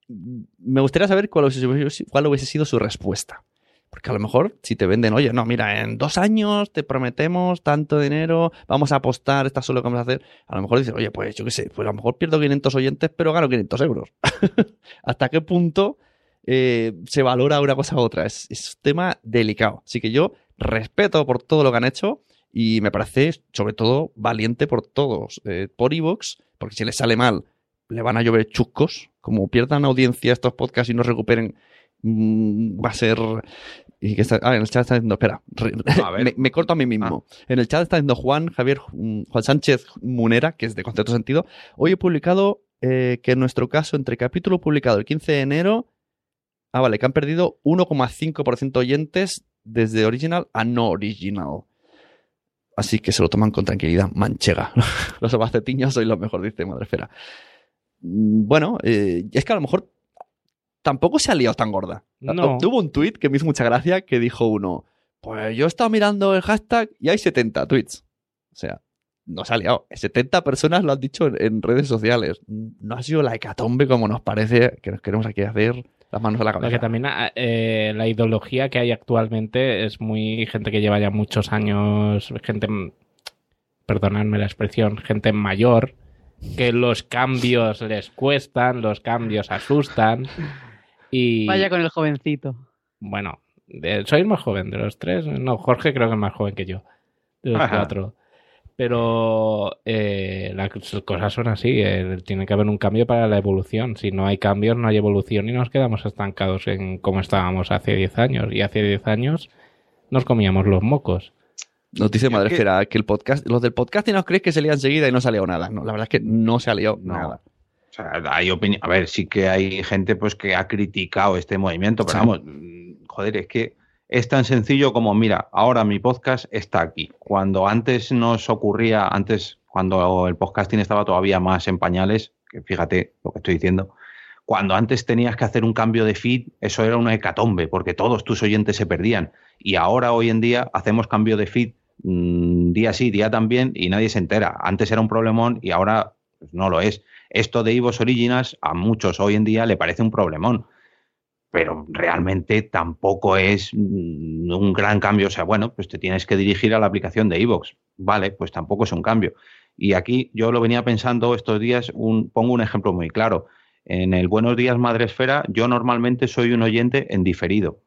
me gustaría saber cuál hubiese, sido su respuesta. Porque a lo mejor si te venden, oye, no, mira, en dos años te prometemos tanto dinero, vamos a apostar, esto solo que vamos a hacer. A lo mejor dices, oye, pues yo qué sé, pues a lo mejor pierdo 500 oyentes, pero gano 500 euros. [laughs] ¿Hasta qué punto eh, se valora una cosa u otra. Es un tema delicado. Así que yo respeto por todo lo que han hecho y me parece, sobre todo, valiente por todos. Eh, por Evox, porque si les sale mal, le van a llover chuscos. Como pierdan audiencia estos podcasts y no recuperen, mm, va a ser. y que está- ah, en el chat está diciendo, espera, re- A [laughs] ver. me, me corto a mí mismo. En el chat está diciendo Juan Javier mm, Juan Sánchez Munera, que es de Concepto Sentido. Hoy he publicado eh, que en nuestro caso, entre capítulo publicado el 15 de enero, ah, vale, que han perdido 1,5% oyentes desde original a no original. Así que se lo toman con tranquilidad, manchega. [laughs] los albacetiños sois lo mejor, dice Madrefera. Mm, Bueno, eh, es que a lo mejor tampoco se ha liado tan gorda. No. Tuvo un tweet que me hizo mucha gracia que dijo uno, pues yo he estado mirando el hashtag y hay 70 tweets. O sea, no se ha liado. 70 personas lo han dicho en, en redes sociales. No ha sido la hecatombe como nos parece que nos queremos aquí hacer las manos a la cabeza. que también eh, la ideología que hay actualmente es muy gente que lleva ya muchos años, gente, perdonadme la expresión, gente mayor, que los cambios les cuestan, los cambios asustan y Vaya con el jovencito. bueno, de- soy el más joven de los tres, no, Jorge creo que es más joven que yo, de los Ajá. cuatro. Pero eh, las cosas son así, eh, tiene que haber un cambio para la evolución. Si no hay cambios, no hay evolución y nos quedamos estancados en como estábamos hace 10 años. Y hace 10 años nos comíamos los mocos. Nos dice Madrefera que... el podcast, los del podcast nos creéis que se lían enseguida y no se ha liado nada. No, la verdad es que no se ha liado nada. O sea, hay opinión. A ver, sí que hay gente pues que ha criticado este movimiento, pero Sí. vamos, mm, joder, es que es tan sencillo como, mira, ahora mi podcast está aquí. Cuando antes nos ocurría, antes, cuando el podcasting estaba todavía más en pañales, que fíjate lo que estoy diciendo, cuando antes tenías que hacer un cambio de feed, eso era una hecatombe, porque todos tus oyentes se perdían. Y ahora, hoy en día, hacemos cambio de feed mm, día sí, día también, y nadie se entera. Antes era un problemón y ahora pues, no lo es. Esto de Ivos Originals a muchos hoy en día le parece un problemón, pero realmente tampoco es mm, un gran cambio. O sea, bueno, pues te tienes que dirigir a la aplicación de Ivox. Vale, pues tampoco es un cambio. Y aquí yo lo venía pensando estos días, un, pongo un ejemplo muy claro. En el Buenos Días Madresfera, yo normalmente soy un oyente en diferido.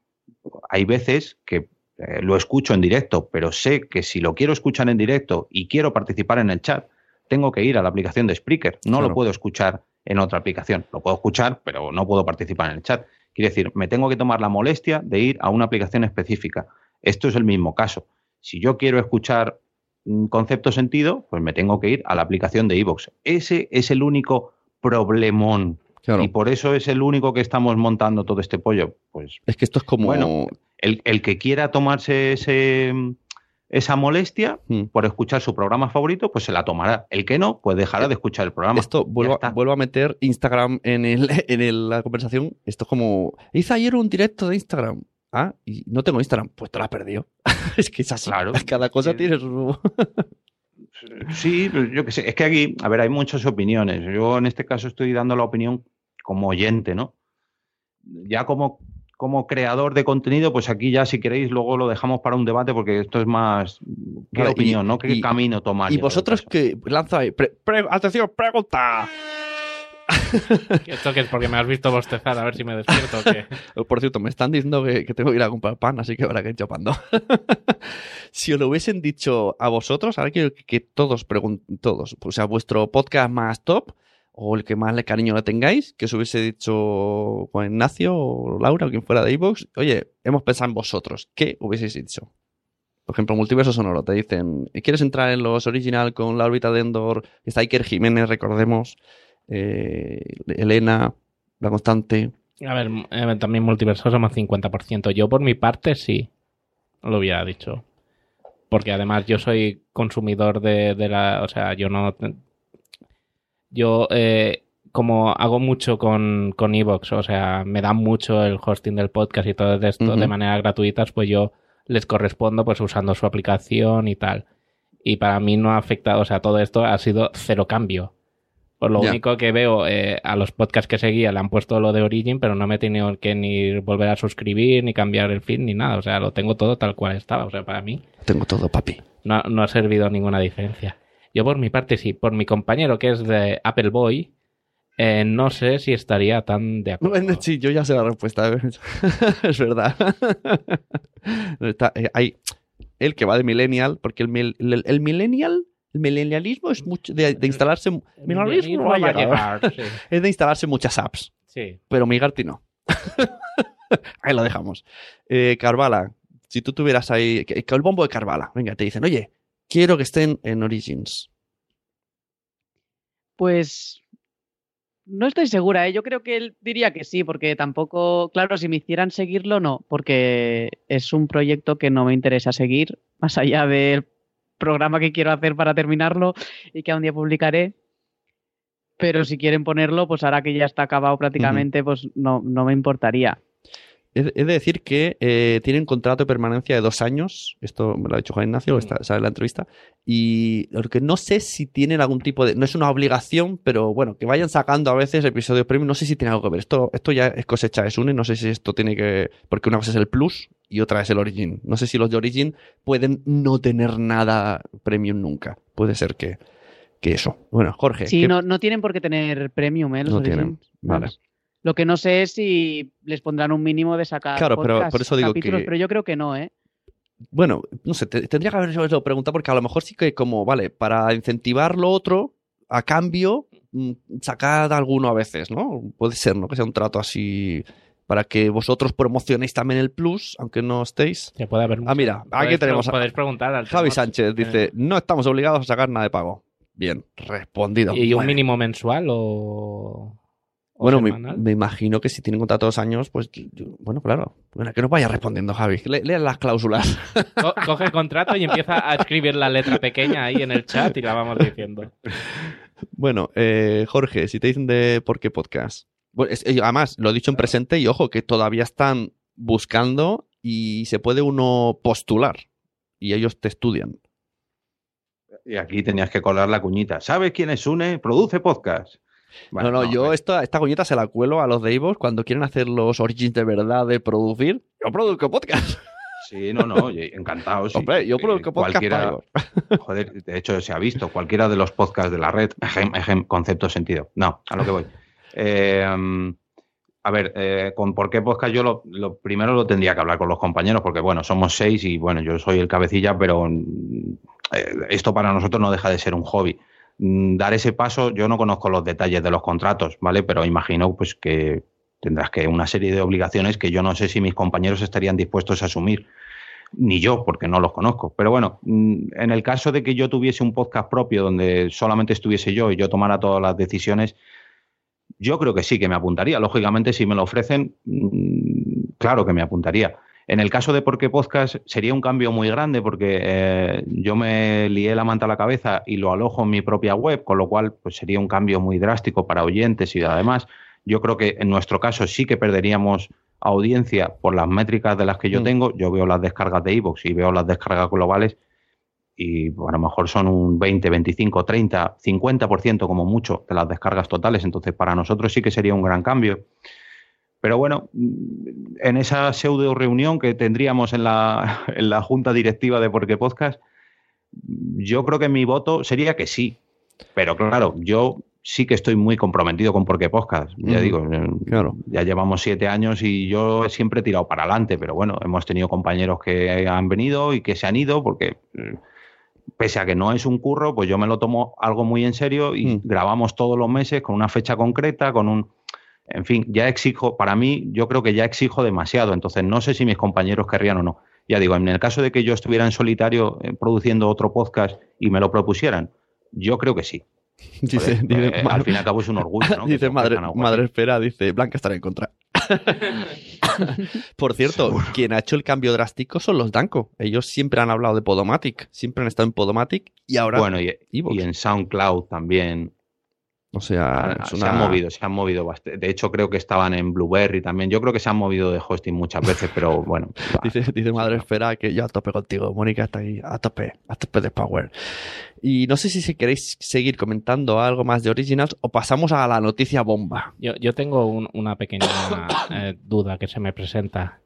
Hay veces que eh, lo escucho en directo, pero sé que si lo quiero escuchar en directo y quiero participar en el chat, tengo que ir a la aplicación de Spreaker. No Claro. lo puedo escuchar en otra aplicación. Lo puedo escuchar, pero no puedo participar en el chat. Quiere decir, me tengo que tomar la molestia de ir a una aplicación específica. Esto es el mismo caso. Si yo quiero escuchar un concepto sentido, pues me tengo que ir a la aplicación de iVoox. Ese es el único problemón. Y por eso es el único que estamos montando todo este pollo. Pues Es que esto es como. bueno, el, el que quiera tomarse ese, esa molestia Hmm. por escuchar su programa favorito, pues se la tomará. El que no, pues dejará de escuchar el programa. Esto vuelvo, a- vuelvo a meter Instagram en, el, [laughs] en el- la conversación. Esto es como. Hice ayer un directo de Instagram. Ah, y no tengo Instagram. Pues te lo has perdido. [laughs] es que es así. [laughs] Cada cosa tiene su. Sí, yo qué sé. Es que aquí, a ver, hay muchas opiniones. Yo en este caso estoy dando la opinión como oyente, ¿no? Ya como, como creador de contenido, pues aquí ya si queréis luego lo dejamos para un debate porque esto es más qué y- opinión, ¿no? ¿Qué y- camino tomar? y vosotros que lanzáis. Pre- pre- atención, pregunta. ¿Esto que es porque me has visto bostezar a ver si me despierto o qué? [laughs] Por cierto, me están diciendo que, que tengo que ir a comprar pan, así que ahora que ir chopando. [laughs] si os lo hubiesen dicho a vosotros, ahora quiero que, que todos pregunten, todos, o sea, vuestro podcast más top o el que más le cariño le tengáis, que os hubiese dicho Juan Ignacio o Laura o quien fuera de iVoox, oye, hemos pensado en vosotros, ¿qué hubieseis dicho? Por ejemplo, Multiverso Sonoro, te dicen, ¿quieres entrar en los original con la órbita de Endor? Está Jiménez, recordemos, eh, Elena, La Constante, A ver, también multiverso somos 50%. Yo por mi parte sí, lo hubiera dicho. Porque además yo soy consumidor de, de la... O sea, yo no... Yo eh, como hago mucho con, con Evox, o sea, me dan mucho el hosting del podcast y todo esto de manera gratuita, pues yo les correspondo pues usando su aplicación y tal. Y para mí no ha afectado, o sea, todo esto ha sido cero cambio. Por lo único que veo eh, a los podcasts que seguía le han puesto lo de Origin, pero no me he tenido que ni volver a suscribir, ni cambiar el feed, ni nada. O sea, lo tengo todo tal cual estaba. O sea, para mí tengo todo, papi. no, no ha servido ninguna diferencia. Yo por mi parte sí, por mi compañero que es de Apple Boy, Eh, no sé si estaría tan de acuerdo. Bueno, sí, yo ya sé la respuesta. [laughs] es verdad. Está- eh, hay el que va de millennial, porque el, el, el millennial, el millennialismo es mucho de, de instalarse. millennialismo va a va a llegar. llegar, [laughs] sí. Es de instalarse muchas apps, Sí. pero Migarty no. [laughs] ahí lo dejamos. Eh, Carvala, si tú tuvieras ahí. el bombo de Carvala, venga, te dicen, oye, quiero que estén en Origins. Pues no estoy segura, ¿eh? yo creo que él diría que sí, porque tampoco, claro, si me hicieran seguirlo, no, porque es un proyecto que no me interesa seguir, más allá del programa que quiero hacer para terminarlo y que un día publicaré. Pero si quieren ponerlo, pues ahora que ya está acabado prácticamente, pues no, no me importaría. He de decir que eh, tienen contrato de permanencia de dos años. Esto me lo ha dicho Juan Ignacio, está, sale en la entrevista. Y lo que no sé si tienen algún tipo de. No es una obligación, pero bueno, que vayan sacando a veces episodios premium. No sé si tiene algo que ver. Esto, esto ya es cosecha de Sune. No sé si esto tiene que. Porque una cosa es el Plus y otra es el Origin. No sé si los de Origin pueden no tener nada premium nunca. Puede ser que, que eso. Bueno, Jorge. Sí, ¿qué- no, no tienen por qué tener premium, ¿eh? Los No tienen, vale. Vamos. Lo que no sé es si les pondrán un mínimo de sacar Claro, pero por eso digo capítulos, que- pero yo creo que no, ¿eh? Bueno, no sé, te- tendría que haberlo preguntado porque a lo mejor sí que como, vale, para incentivar lo otro, a cambio, mm, sacad alguno a veces, ¿no? Puede ser, ¿no? Que sea un trato así para que vosotros promocionéis también el plus, aunque no estéis. Se puede haber Ah, mira, aquí tenemos a Podéis preguntar al Javi. Sánchez, dice, no estamos obligados a sacar nada de pago. Bien, respondido. ¿Y un Vale. mínimo mensual o.? Bueno, me, imagino que si tienen contrato dos años, pues, yo- bueno, claro. Bueno, que nos vaya respondiendo, Javi. Le- Lean las cláusulas. Co- [laughs] coge el contrato y empieza a escribir la letra pequeña ahí en el chat y la vamos diciendo. Bueno, eh, Jorge, si te dicen de por qué podcast. Bueno, es- eh, además, lo he dicho en presente y ojo, que todavía están buscando y se puede uno postular. Y ellos te estudian. Y aquí tenías que colar la cuñita. ¿Sabes quién es Sune? Produce podcast. Bueno, no, no, yo esta, esta coñeta se la cuelo a los de cuando quieren hacer los origins de verdad de producir. Yo produzco podcast. Sí, no, no, encantado. sí. Hombre, yo Eh, produzco podcast cualquiera. [laughs] Joder, de hecho se ha visto, cualquiera de los podcasts de la red, ejem, ejem, concepto sentido. No, a lo que voy. Eh, um, a ver, eh, con por qué podcast yo lo, lo primero lo tendría que hablar con los compañeros, porque bueno, somos seis y bueno, yo soy el cabecilla, pero mm, eh, esto para nosotros no deja de ser un hobby. Mm, Dar ese paso, yo no conozco los detalles de los contratos, ¿vale? Pero imagino pues que tendrás que una serie de obligaciones que yo no sé si mis compañeros estarían dispuestos a asumir ni yo, porque no los conozco. Pero bueno, mm, en el caso de que yo tuviese un podcast propio donde solamente estuviese yo y yo tomara todas las decisiones, yo creo que sí, que me apuntaría. Lógicamente, si me lo ofrecen, mm, claro que me apuntaría. En el caso de Por qué Podcast sería un cambio muy grande porque eh, yo me lié la manta a la cabeza y lo alojo en mi propia web, con lo cual pues, sería un cambio muy drástico para oyentes y además yo creo que en nuestro caso sí que perderíamos audiencia por las métricas de las que yo Mm. tengo. Yo veo las descargas de iVoox y veo las descargas globales y bueno, a lo mejor son un 20, 25, 30, 50% como mucho de las descargas totales. Entonces, para nosotros sí que sería un gran cambio. Pero bueno, en esa pseudo reunión que tendríamos en la, [laughs] en la junta directiva de Porque Podcast, yo creo que mi voto sería que sí. Pero claro, yo sí que estoy muy comprometido con Porque Podcast. Ya digo, eh, Claro. ya llevamos siete años y yo siempre he tirado para adelante, pero bueno, hemos tenido compañeros que han venido y que se han ido porque eh, pese a que no es un curro, pues yo me lo tomo algo muy en serio y Mm. grabamos todos los meses con una fecha concreta, con un... En fin, ya exijo, para mí yo creo que ya exijo demasiado, entonces no sé si mis compañeros querrían o no. Ya digo, en el caso de que yo estuviera en solitario eh, produciendo otro podcast y me lo propusieran, yo creo que sí. [laughs] Dice, Joder, dice, eh, al fin y al cabo es un orgullo, ¿no? [laughs] Dice madre, madre espera, dice Blanca estará en contra. Por cierto, quien ha hecho el cambio drástico son los Danco. Ellos siempre han hablado de Podomatic, siempre han estado en Podomatic y ahora, Bueno, y en SoundCloud también. O sea, es Se han movido, se han movido bastante. De hecho, creo que estaban en Blueberry también. Yo creo que se han movido de hosting muchas veces, pero [laughs] bueno. Dice, dice madre espera que yo a tope contigo. Mónica está ahí a tope, a tope de Power. Y no sé si, si queréis seguir comentando algo más de Originals o pasamos a la noticia bomba. Yo, yo tengo un- una pequeña [coughs] eh, duda que se me presenta.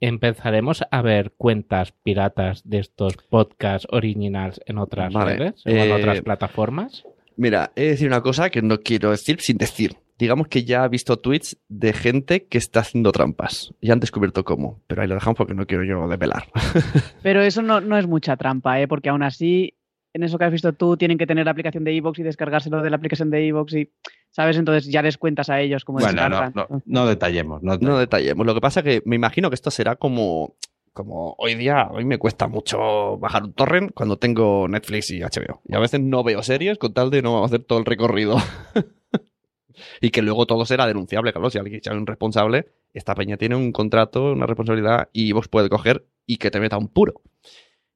¿Empezaremos a ver cuentas piratas de estos podcasts originals en otras Vale, redes o en eh, otras plataformas? Mira, he de decir una cosa que no quiero decir sin decir. Digamos que ya he visto tweets de gente que está haciendo trampas. Ya han descubierto cómo, pero ahí lo dejamos porque no quiero yo develar. [laughs] Pero eso no, no es mucha trampa, ¿eh? porque aún así, en eso que has visto tú, tienen que tener la aplicación de iVoox y descargárselo de la aplicación de iVoox y, ¿sabes? Entonces ya les cuentas a ellos cómo Bueno, no, descargan. no, no detallemos. No, No detallemos. Lo que pasa que me imagino que esto será como, como hoy día, hoy me cuesta mucho bajar un torrent cuando tengo Netflix y HBO. Y a veces no veo series con tal de no hacer todo el recorrido. [laughs] y que luego todo será denunciable, claro. Si alguien es un responsable, esta peña tiene un contrato, una responsabilidad y vos puede coger y que te meta un puro.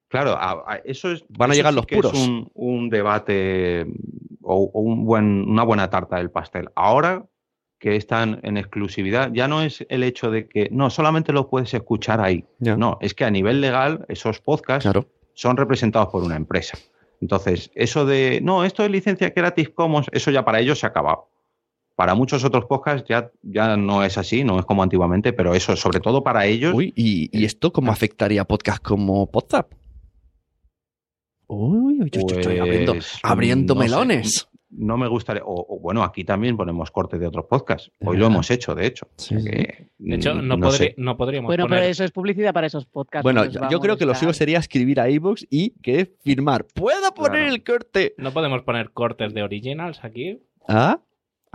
Claro, a- a- eso es. Van a llegar los que es puros. un, un debate o, o un buen, una buena tarta del pastel. Ahora que están en exclusividad, ya no es el hecho de que no, solamente lo puedes escuchar ahí. No, es que a nivel legal, esos podcasts son representados por una empresa. Entonces, eso de no, esto es licencia Creative Commons, eso ya para ellos se ha acabado. Para muchos otros podcasts ya, ya no es así, no es como antiguamente, pero eso, sobre todo para ellos. Uy, ¿y, y esto cómo afectaría a podcast como Podzap? Uy, uy, uy, uy, abriendo, Pues, abriendo no sé, melones. No me gustaría. O, o, bueno, aquí también ponemos corte de otros podcasts. Hoy lo hemos hecho, de hecho. Que, De hecho, no, mm, no podríamos Bueno, poner... pero eso es publicidad para esos podcasts. Bueno, pues yo, creo que lo suyo sería escribir a iVoox y que firmar. ¿Puedo poner el corte? No podemos poner cortes de originals aquí. ¿Ah?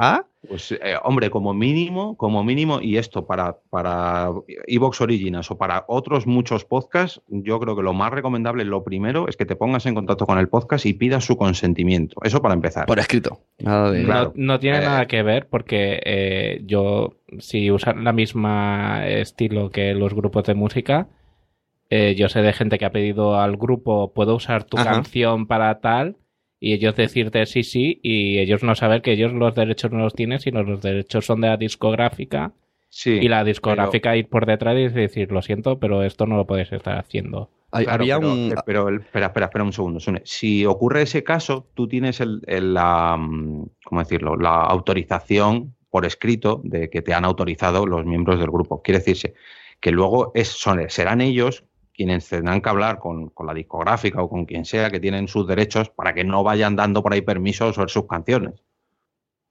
¿Ah? Pues, eh, hombre, como mínimo, como mínimo, y esto para, para Evox Originals o para otros muchos podcasts, yo creo que lo más recomendable, lo primero, es que te pongas en contacto con el podcast y pidas su consentimiento. Eso para empezar. Por escrito. Nada de. Claro. No, no tiene Eh, nada que ver porque eh, yo, si usan la misma estilo que los grupos de música, eh, yo sé de gente que ha pedido al grupo, puedo usar tu Ajá. canción para tal, y ellos decirte sí, sí, y ellos no saber que ellos los derechos no los tienen, sino los derechos son de la discográfica. Sí, y la discográfica ir por detrás y decir, lo siento, pero esto no lo puedes estar haciendo. Claro, había pero, un- eh, pero espera, espera, espera un segundo. Sune. Si ocurre ese caso, tú tienes el, el, la, mm, ¿cómo decirlo? la autorización por escrito de que te han autorizado los miembros del grupo. Quiere decirse que luego es, son, serán ellos quienes tendrán que hablar con, con la discográfica o con quien sea que tienen sus derechos para que no vayan dando por ahí permisos sobre sus canciones.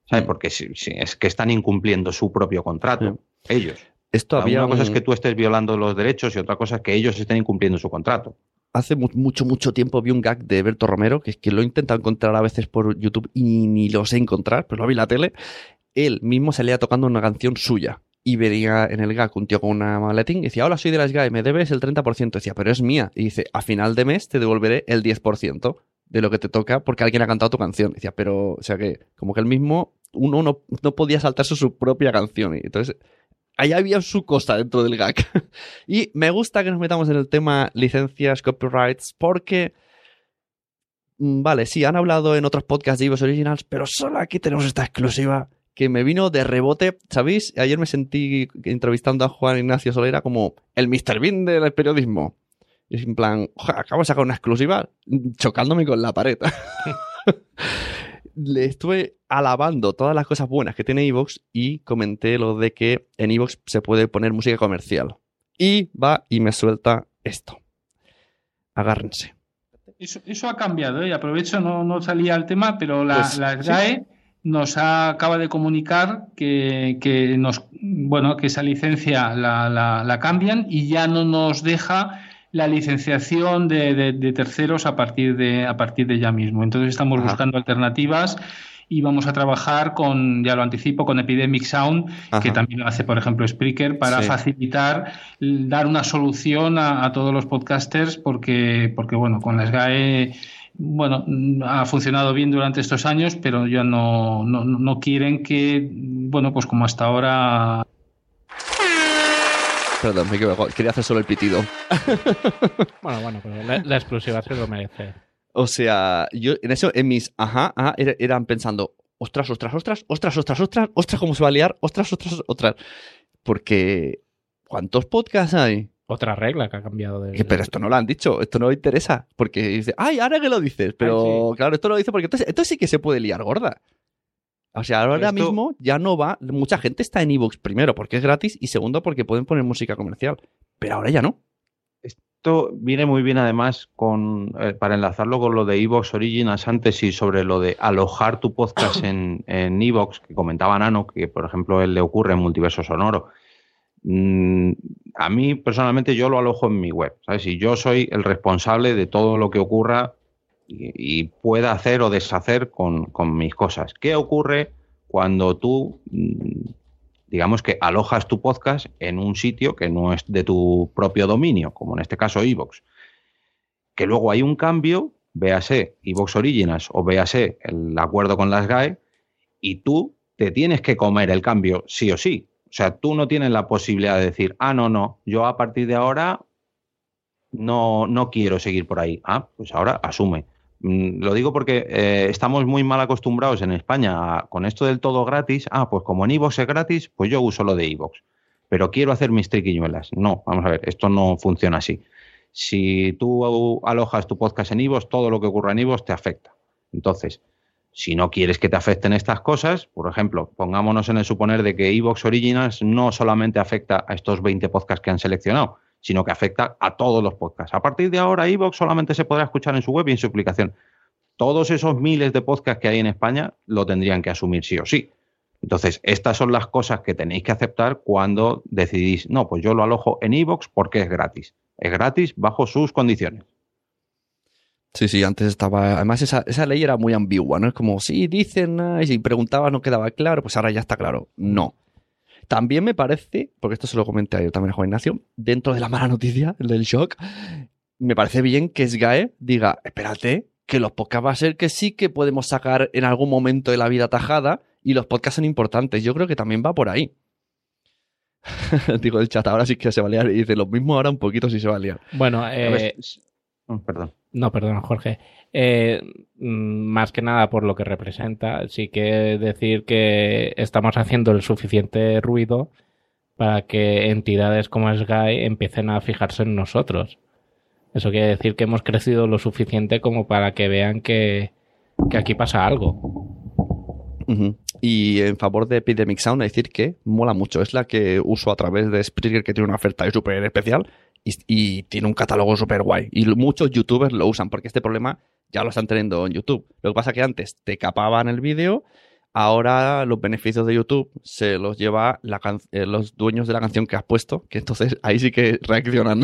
¿Sabes? Porque si, si es que están incumpliendo su propio contrato, ellos. Esto había Una cosa es que tú estés violando los derechos y otra cosa es que ellos estén incumpliendo su contrato. Hace mu- mucho, mucho tiempo vi un gag de Berto Romero, que es que lo he intentado encontrar a veces por YouTube y ni lo sé encontrar, pero lo vi en la tele. Él mismo salía tocando una canción suya. Y veía en el gag un tío con una maletín y decía, hola, soy de la SGAE, me debes el 30%. Decía, pero es mía. Y dice, a final de mes te devolveré el 10% de lo que te toca porque alguien ha cantado tu canción. Decía, pero, o sea que, como que él mismo, uno no, no podía saltarse su propia canción. Y entonces, ahí había su cosa dentro del gag. [laughs] y me gusta que nos metamos en el tema licencias, copyrights, porque... mm, Vale, sí, han hablado en otros podcasts de Ivos Originals, pero solo aquí tenemos esta exclusiva que me vino de rebote, ¿sabéis? Ayer me sentí entrevistando a Juan Ignacio Solera como el Mr. Bean del periodismo. Y es en plan, "Oja, acabo de sacar una exclusiva chocándome con la pared. [laughs] Le estuve alabando todas las cosas buenas que tiene Evox y comenté lo de que en Evox se puede poner música comercial. Y va y me suelta esto. Agárrense. Eso, eso ha cambiado, ¿eh? aprovecho, no, no salía al tema, pero la, Pues, la sí. Nos ha- acaba de comunicar que, que nos, bueno, que esa licencia la, la- la cambian y ya no nos deja la licenciación de, de- de terceros a partir de, a partir de ya mismo. Entonces estamos Ajá. buscando alternativas y vamos a trabajar con, ya lo anticipo, con Epidemic Sound, que también lo hace, por ejemplo, Spreaker, para Sí. facilitar, dar una solución a, a todos los podcasters, porque, porque bueno, con la SGAE, bueno, ha funcionado bien durante estos años, pero ya no, no, no quieren que, bueno, pues como hasta ahora Perdón, me he equivocado. Quería hacer solo el pitido. [laughs] Bueno, bueno, pero la, la exclusiva se lo merece. O sea, yo en eso, en mis ajá, ajá, era- eran pensando, ostras, ostras, ostras, ostras, ostras, ostras, ostras, cómo se va a liar, ostras, ostras, ostras. Porque, ¿cuántos podcasts hay? Otra regla que ha cambiado de. Pero esto no lo han dicho, esto no interesa. Porque dice, ay, ahora que lo dices. Pero claro, esto lo dice porque entonces, entonces sí que se puede liar gorda. O sea, ahora Esto- mismo ya no va. Mucha gente está en Evox primero porque es gratis y segundo porque pueden poner música comercial. Pero ahora ya no. Esto viene muy bien además con, eh, para enlazarlo con lo de Evox Originals antes y sobre lo de alojar tu podcast [coughs] en en Evox, que comentaba Nano, que por ejemplo él le ocurre en Multiverso Sonoro. Mm, a mí personalmente yo lo alojo en mi web, ¿sabes? Y yo soy el responsable de todo lo que ocurra y, pueda hacer o deshacer con, mis cosas. ¿Qué ocurre cuando tú, mm, digamos que alojas tu podcast en un sitio que no es de tu propio dominio, como en este caso Evox? Que luego hay un cambio, véase Evox Originals o véase el acuerdo con las GAE, y tú te tienes que comer el cambio sí o sí. O sea, tú no tienes la posibilidad de decir, ah, no, no, yo a partir de ahora no, no quiero seguir por ahí. Ah, pues ahora asume. Mm, Lo digo porque eh, estamos muy mal acostumbrados en España con esto del todo gratis. Ah, pues como en iVoox es gratis, pues yo uso lo de iVoox. Pero quiero hacer mis triquiñuelas. No, vamos a ver, esto no funciona así. Si tú alojas tu podcast en iVoox, todo lo que ocurra en iVoox te afecta. Entonces, si no quieres que te afecten estas cosas, por ejemplo, pongámonos en el suponer de que Evox Originals no solamente afecta a estos 20 podcasts que han seleccionado, sino que afecta a todos los podcasts. A partir de ahora, Evox solamente se podrá escuchar en su web y en su aplicación. Todos esos miles de podcasts que hay en España lo tendrían que asumir sí o sí. Entonces, estas son las cosas que tenéis que aceptar cuando decidís, no, pues yo lo alojo en Evox porque es gratis. Es gratis bajo sus condiciones. Sí, sí, antes estaba. Además, esa, esa ley era muy ambigua, ¿no? Es como, sí, dicen, ah, y si preguntabas no quedaba claro, pues ahora ya está claro. No. También me parece, porque esto se lo comenté yo también a Juan Ignacio, dentro de la mala noticia, el del shock, me parece bien que SGAE diga, espérate, que los podcasts va a ser que sí que podemos sacar en algún momento de la vida tajada y los podcasts son importantes. Yo creo que también va por ahí. [laughs] Digo el chat, ahora sí que se va a liar y dice lo mismo ahora un poquito si se va a liar. Bueno, eh, Oh, perdón. No, perdón, Jorge. Eh, mm, más que nada por lo que representa, sí que decir que estamos haciendo el suficiente ruido para que entidades como SGAE empiecen a fijarse en nosotros. Eso quiere decir que hemos crecido lo suficiente como para que vean que, que aquí pasa algo. Y en favor de Epidemic Sound, decir que mola mucho. Es la que uso a través de Spreaker, que tiene una oferta súper especial y, y tiene un catálogo súper guay. Y muchos youtubers lo usan porque este problema ya lo están teniendo en YouTube. Lo que pasa que antes te capaban el vídeo, ahora los beneficios de YouTube se los lleva la can- eh, los dueños de la canción que has puesto, que entonces ahí sí que reaccionan.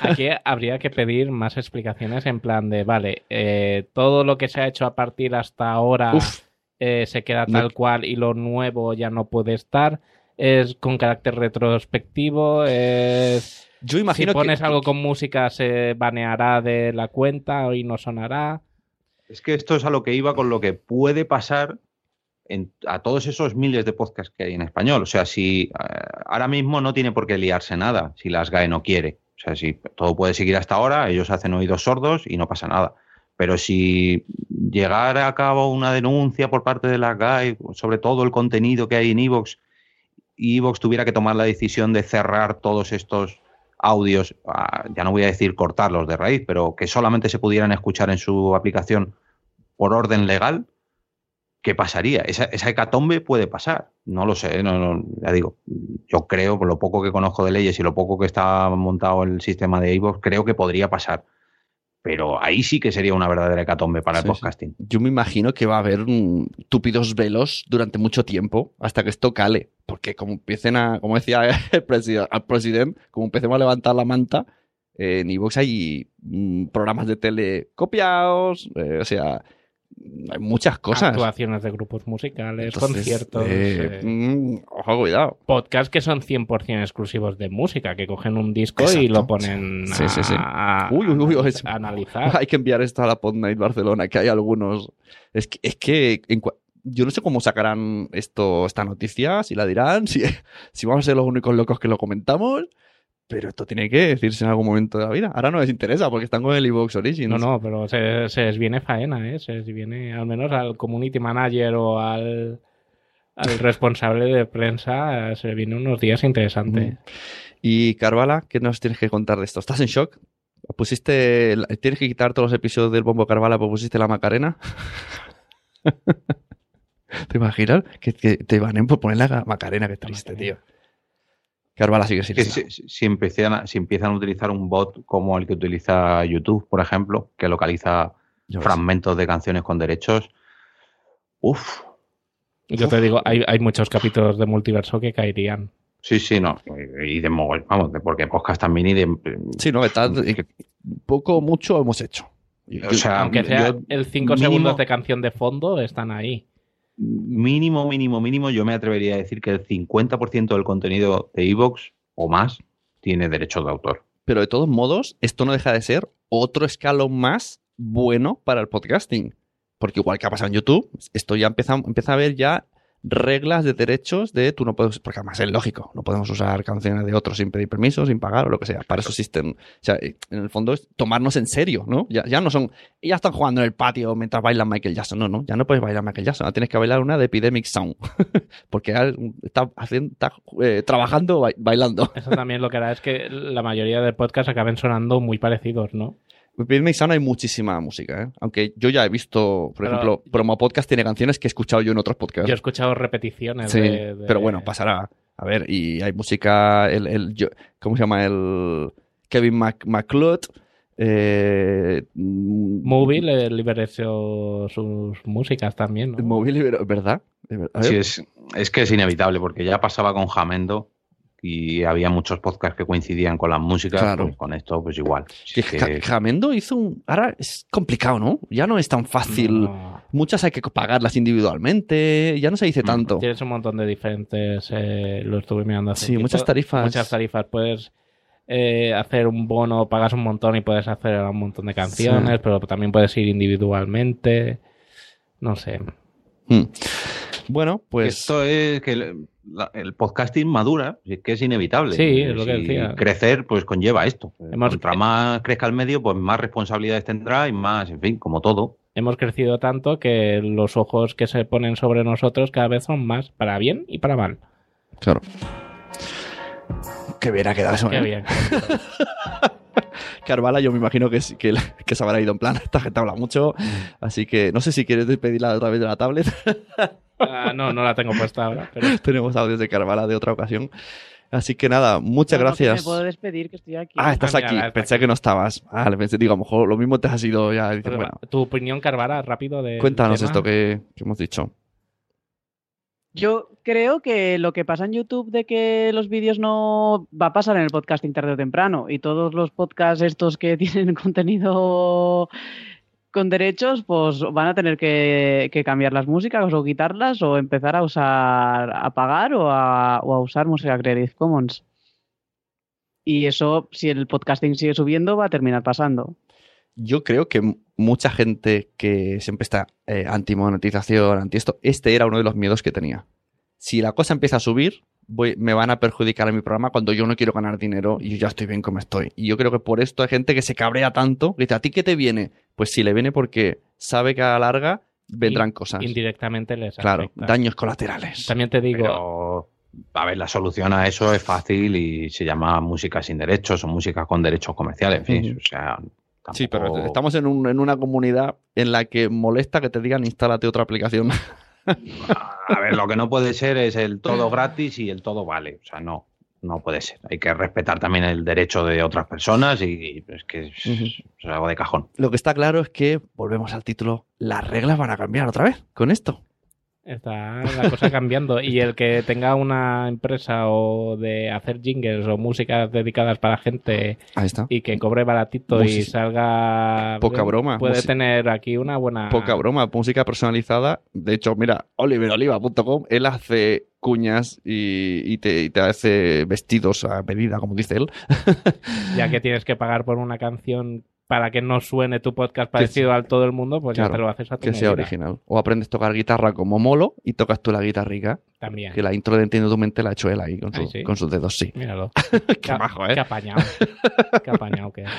Aquí habría que pedir más explicaciones en plan de, vale, eh, todo lo que se ha hecho a partir hasta ahora eh, se queda No- tal cual y lo nuevo ya no puede estar. Es con carácter retrospectivo. Es... Yo imagino si pones que- algo con música se baneará de la cuenta y no sonará. Es que esto es a lo que iba con lo que puede pasar en- a todos esos miles de podcasts que hay en español. O sea, si eh, ahora mismo no tiene por qué liarse nada si las GAE no quiere. O sea, si todo puede seguir hasta ahora, ellos hacen oídos sordos y no pasa nada. Pero si llegara a cabo una denuncia por parte de las GAE sobre todo el contenido que hay en Evox y Evox tuviera que tomar la decisión de cerrar todos estos audios, ah, ya no voy a decir cortarlos de raíz, pero que solamente se pudieran escuchar en su aplicación por orden legal, ¿qué pasaría? Esa, esa hecatombe puede pasar. No lo sé, no, no, ya digo, yo creo, por lo poco que conozco de leyes y lo poco que está montado el sistema de iVoox, creo que podría pasar. Pero ahí sí que sería una verdadera hecatombe para el sí. podcasting. Yo me imagino que va a haber mm, túpidos velos durante mucho tiempo hasta que esto cale. Porque como empiecen a, como decía [laughs] el presidente, al presidente, como empecemos a levantar la manta, eh, en iVoox hay mm, programas de tele copiados, eh, o sea, hay muchas cosas. Actuaciones de grupos musicales, Entonces, conciertos. eh, eh, mm, ojo, cuidado. podcasts que son 100% exclusivos de música, que cogen un disco y Exacto. lo ponen Sí, sí, sí. a, Uy, uy, uy, a analizar. [laughs] Hay que enviar esto a la Pod Night Barcelona, que hay algunos. Es que, es que en yo no sé cómo sacarán esto, esta noticia, si la dirán, [laughs] si, si vamos a ser los únicos locos que lo comentamos, pero esto tiene que decirse en algún momento de la vida. Ahora no les interesa porque están con el Evox Origins. No, no, pero se, se les viene faena, ¿eh? Se les viene al menos al community manager o al, al responsable de prensa, se vienen unos días interesantes. Y Carvala, ¿qué nos tienes que contar de esto? ¿Estás en shock? ¿Pusiste, tienes que quitar todos los episodios del Bombo Carvala porque pusiste la Macarena? [laughs] ¿Te imaginas? Que, que te van por poner la Macarena, qué triste, tío. Carvala sigue sin Que si, si- si empiezan a, si empiezan a utilizar un bot como el que utiliza YouTube, por ejemplo, que localiza fragmentos de canciones con derechos, uff, Yo te digo, hay, hay muchos capítulos de multiverso que caerían. sí, sí, no, y de mogol, vamos, de- porque podcast también y de... Sí, no, está, poco o mucho hemos hecho. Yo- O sea, Aunque sea yo el 5 mínimo- segundos de canción de fondo, están ahí. Mínimo, mínimo, mínimo, yo me atrevería a decir que el 50% del contenido de Evox o más tiene derechos de autor. pero de todos modos, esto no deja de ser otro escalón más bueno para el podcasting. Porque igual que ha pasado en YouTube, esto ya empieza, empieza a haber ya reglas de derechos de tú no puedes, porque además es lógico, no podemos usar canciones de otros sin pedir permiso, sin pagar o lo que sea. Para eso existen, o sea, en el fondo es tomarnos en serio, ¿no? Ya, ya no son, ya están jugando en el patio mientras bailan Michael Jackson, no, no, ya no puedes bailar Michael Jackson, tienes que bailar una de Epidemic Sound, [laughs] porque está, haciendo, está eh, trabajando, ba- bailando. Eso también lo que hará es que la mayoría de podcasts acaben sonando muy parecidos, ¿no? Epidemic Sound hay muchísima música, ¿eh? Aunque yo ya he visto, por Pero- ejemplo, Promo Podcast tiene canciones que he escuchado yo en otros podcasts. Yo he escuchado repeticiones Sí, de, de- pero bueno, pasará. A ver, y hay música, el, el- yo- ¿cómo se llama? El Kevin Mac, McLeod. Eh, mm, Movie le liberó sus músicas también, ¿no? Movie liberó- ¿verdad? Ver. Sí, es, es que es inevitable, porque ya pasaba con Jamendo y había muchos podcasts que coincidían con las músicas, Claro. pues con esto pues igual. Que- Jamendo hizo un. Ahora es complicado, ¿no? Ya no es tan fácil. No. Muchas hay que pagarlas individualmente. Ya no se dice tanto. Tienes un montón de diferentes, eh, lo estuve mirando hace Sí, tiempo. muchas tarifas. Muchas tarifas. Puedes eh, hacer un bono, pagas un montón y puedes hacer un montón de canciones, Sí. pero también puedes ir individualmente. No sé. Mm. Bueno, pues. Esto es que la- el podcasting madura, es que es inevitable. Sí, es lo que decía. Crecer, pues conlleva esto. Hemos- Contra más crezca el medio, pues más responsabilidades tendrá y más, en fin, como todo. Hemos crecido tanto que los ojos que se ponen sobre nosotros cada vez son más, para bien y para mal. Claro. Qué bien ha quedado eso, Qué ¿eh? bien. Carvala, [laughs] yo me imagino que, que, [laughs] que se habrá ido en plan, esta gente habla mucho, así que no sé si quieres despedirla otra vez de la tablet. [laughs] Ah, no, no la tengo puesta ahora. Pero... [laughs] Tenemos audios de Carvala de otra ocasión. Así que nada, muchas No, no, que gracias. me puedo despedir, que estoy aquí. Ah, estás Ah, mira, aquí. está Pensé que no estabas. Vale, pensé, digo, a lo mejor lo mismo te has ido ya. Dices, Pero, bueno, Tu opinión, Carvara, rápido de. cuéntanos esto que, que hemos dicho. Yo creo que lo que pasa en YouTube de que los vídeos no va a pasar en el podcasting tarde o temprano y todos los podcasts estos que [laughs] tienen contenido con derechos pues van a tener que, cambiar las músicas o quitarlas o empezar a usar a pagar o a, usar música Creative Commons. Y eso, si el podcasting sigue subiendo, va a terminar pasando. Yo creo que mucha gente que siempre está eh, anti-monetización, anti esto, este era uno de los miedos que tenía. Si la cosa empieza a subir, voy, me van a perjudicar a mi programa cuando yo no quiero ganar dinero y yo ya estoy bien como estoy. Y yo creo que por esto hay gente que se cabrea tanto, que dice, ¿a ti qué te viene? Pues sí, le viene porque sabe que a la larga vendrán cosas. Indirectamente les Claro, afecta. daños colaterales. También te digo, Pero, a ver, la solución a eso es fácil y se llama música sin derechos o música con derechos comerciales, en fin, o sea... Sí, pero estamos en, un- en una comunidad en la que molesta que te digan instálate otra aplicación. [laughs] A ver, lo que no puede ser es el todo gratis y el todo vale. O sea, no, no puede ser. Hay que respetar también el derecho de otras personas y, y es que es, es algo de cajón. Lo que está claro es que, volvemos al título, las reglas van a cambiar otra vez con esto. Está la cosa cambiando. Y el que tenga una empresa o de hacer jingles o músicas dedicadas para gente Ahí está. y que cobre baratito y salga. Poca broma. Puede Musi- tener aquí una buena. Poca broma, música personalizada. De hecho, mira, oliveroliva.com, él hace cuñas y, y te, y te hace vestidos a medida, como dice él. Ya que tienes que pagar por una canción para que no suene tu podcast parecido al todo el mundo, pues ya te lo haces a tu que sea original. O aprendes a tocar guitarra como Molo y tocas tú la guitarrica. También. Que la intro de Entiendo tu mente la ha hecho él ahí con, su- Ahí sí. con sus dedos, sí. Míralo. [laughs] Qué majo, ¿eh? Qué apañado. Qué apañado que es.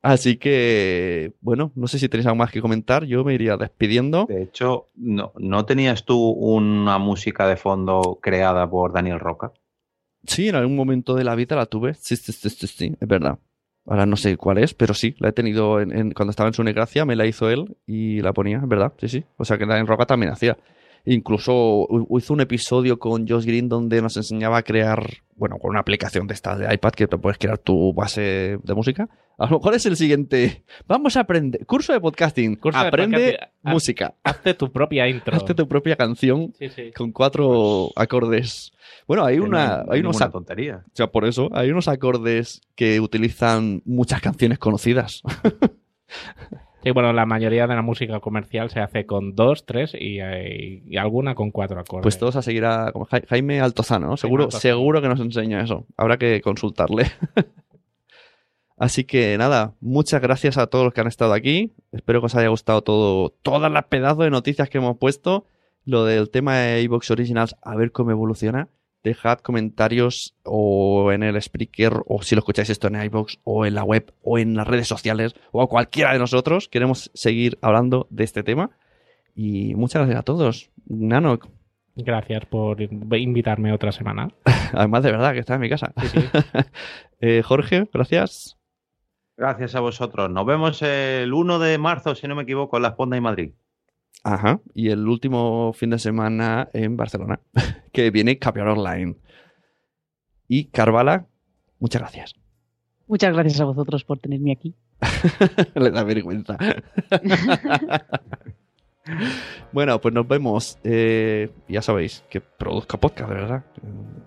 Así que, bueno, no sé si tenéis algo más que comentar. Yo me iría despidiendo. De hecho, no, ¿no tenías tú una música de fondo creada por Daniel Roca? Sí, en algún momento de la vida la tuve. Sí, sí, sí, sí, sí, es verdad. Ahora no sé cuál es, pero sí, la he tenido en, en- cuando estaba en su negracia, me la hizo él y la ponía, verdad, sí, sí. O sea que la en Roca también hacía. Incluso hizo un episodio con Josh Green donde nos enseñaba a crear, bueno, con una aplicación de esta de iPad que te puedes crear tu base de música. A lo mejor es el siguiente. Vamos a aprender. Curso de podcasting. Curso de Aprende podcasting. Música. Hazte tu propia intro. Hazte tu propia canción Sí, sí. con cuatro acordes. Bueno, hay una, hay- no hay hay unos tontería. o sea, por eso hay unos acordes que utilizan muchas canciones conocidas. [laughs] Sí, bueno, la mayoría de la música comercial se hace con dos, tres y, eh, y alguna con cuatro acordes. Pues todos a seguir a como Ja- Jaime Altozano, ¿no? Seguro, Altozano. seguro que nos enseña eso. Habrá que consultarle. [laughs] Así que nada, muchas gracias a todos los que han estado aquí. Espero que os haya gustado todo, todas las pedazos de noticias que hemos puesto. Lo del tema de iVox Originals, a ver cómo evoluciona. Dejad comentarios o en el Spreaker, o si lo escucháis esto en iVox, o en la web, o en las redes sociales, o a cualquiera de nosotros. Queremos seguir hablando de este tema. Y muchas gracias a todos. Nano, Gracias por invitarme otra semana. [laughs] Además, de verdad, que está en mi casa. [laughs] Eh, Jorge, gracias. Gracias a vosotros. Nos vemos el 1 de marzo, si no me equivoco, en la Esponda y Madrid. Ajá. Y el último fin de semana en Barcelona, [laughs] que viene Capiar Online. Y Carvala, muchas gracias. Muchas gracias a vosotros por tenerme aquí. [laughs] Le da vergüenza. [laughs] bueno, pues nos vemos. Eh, ya sabéis que produzco podcast, de verdad.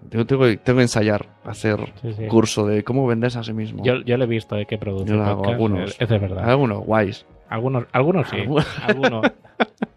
Tengo, tengo que- tengo que ensayar, hacer Sí, sí. curso de cómo venderse a sí mismo. Yo, yo lo he visto de que produce Yo lo hago, podcast, algunos. Es, de verdad. Algunos guays. Algunos, algunos sí. Algu- algunos.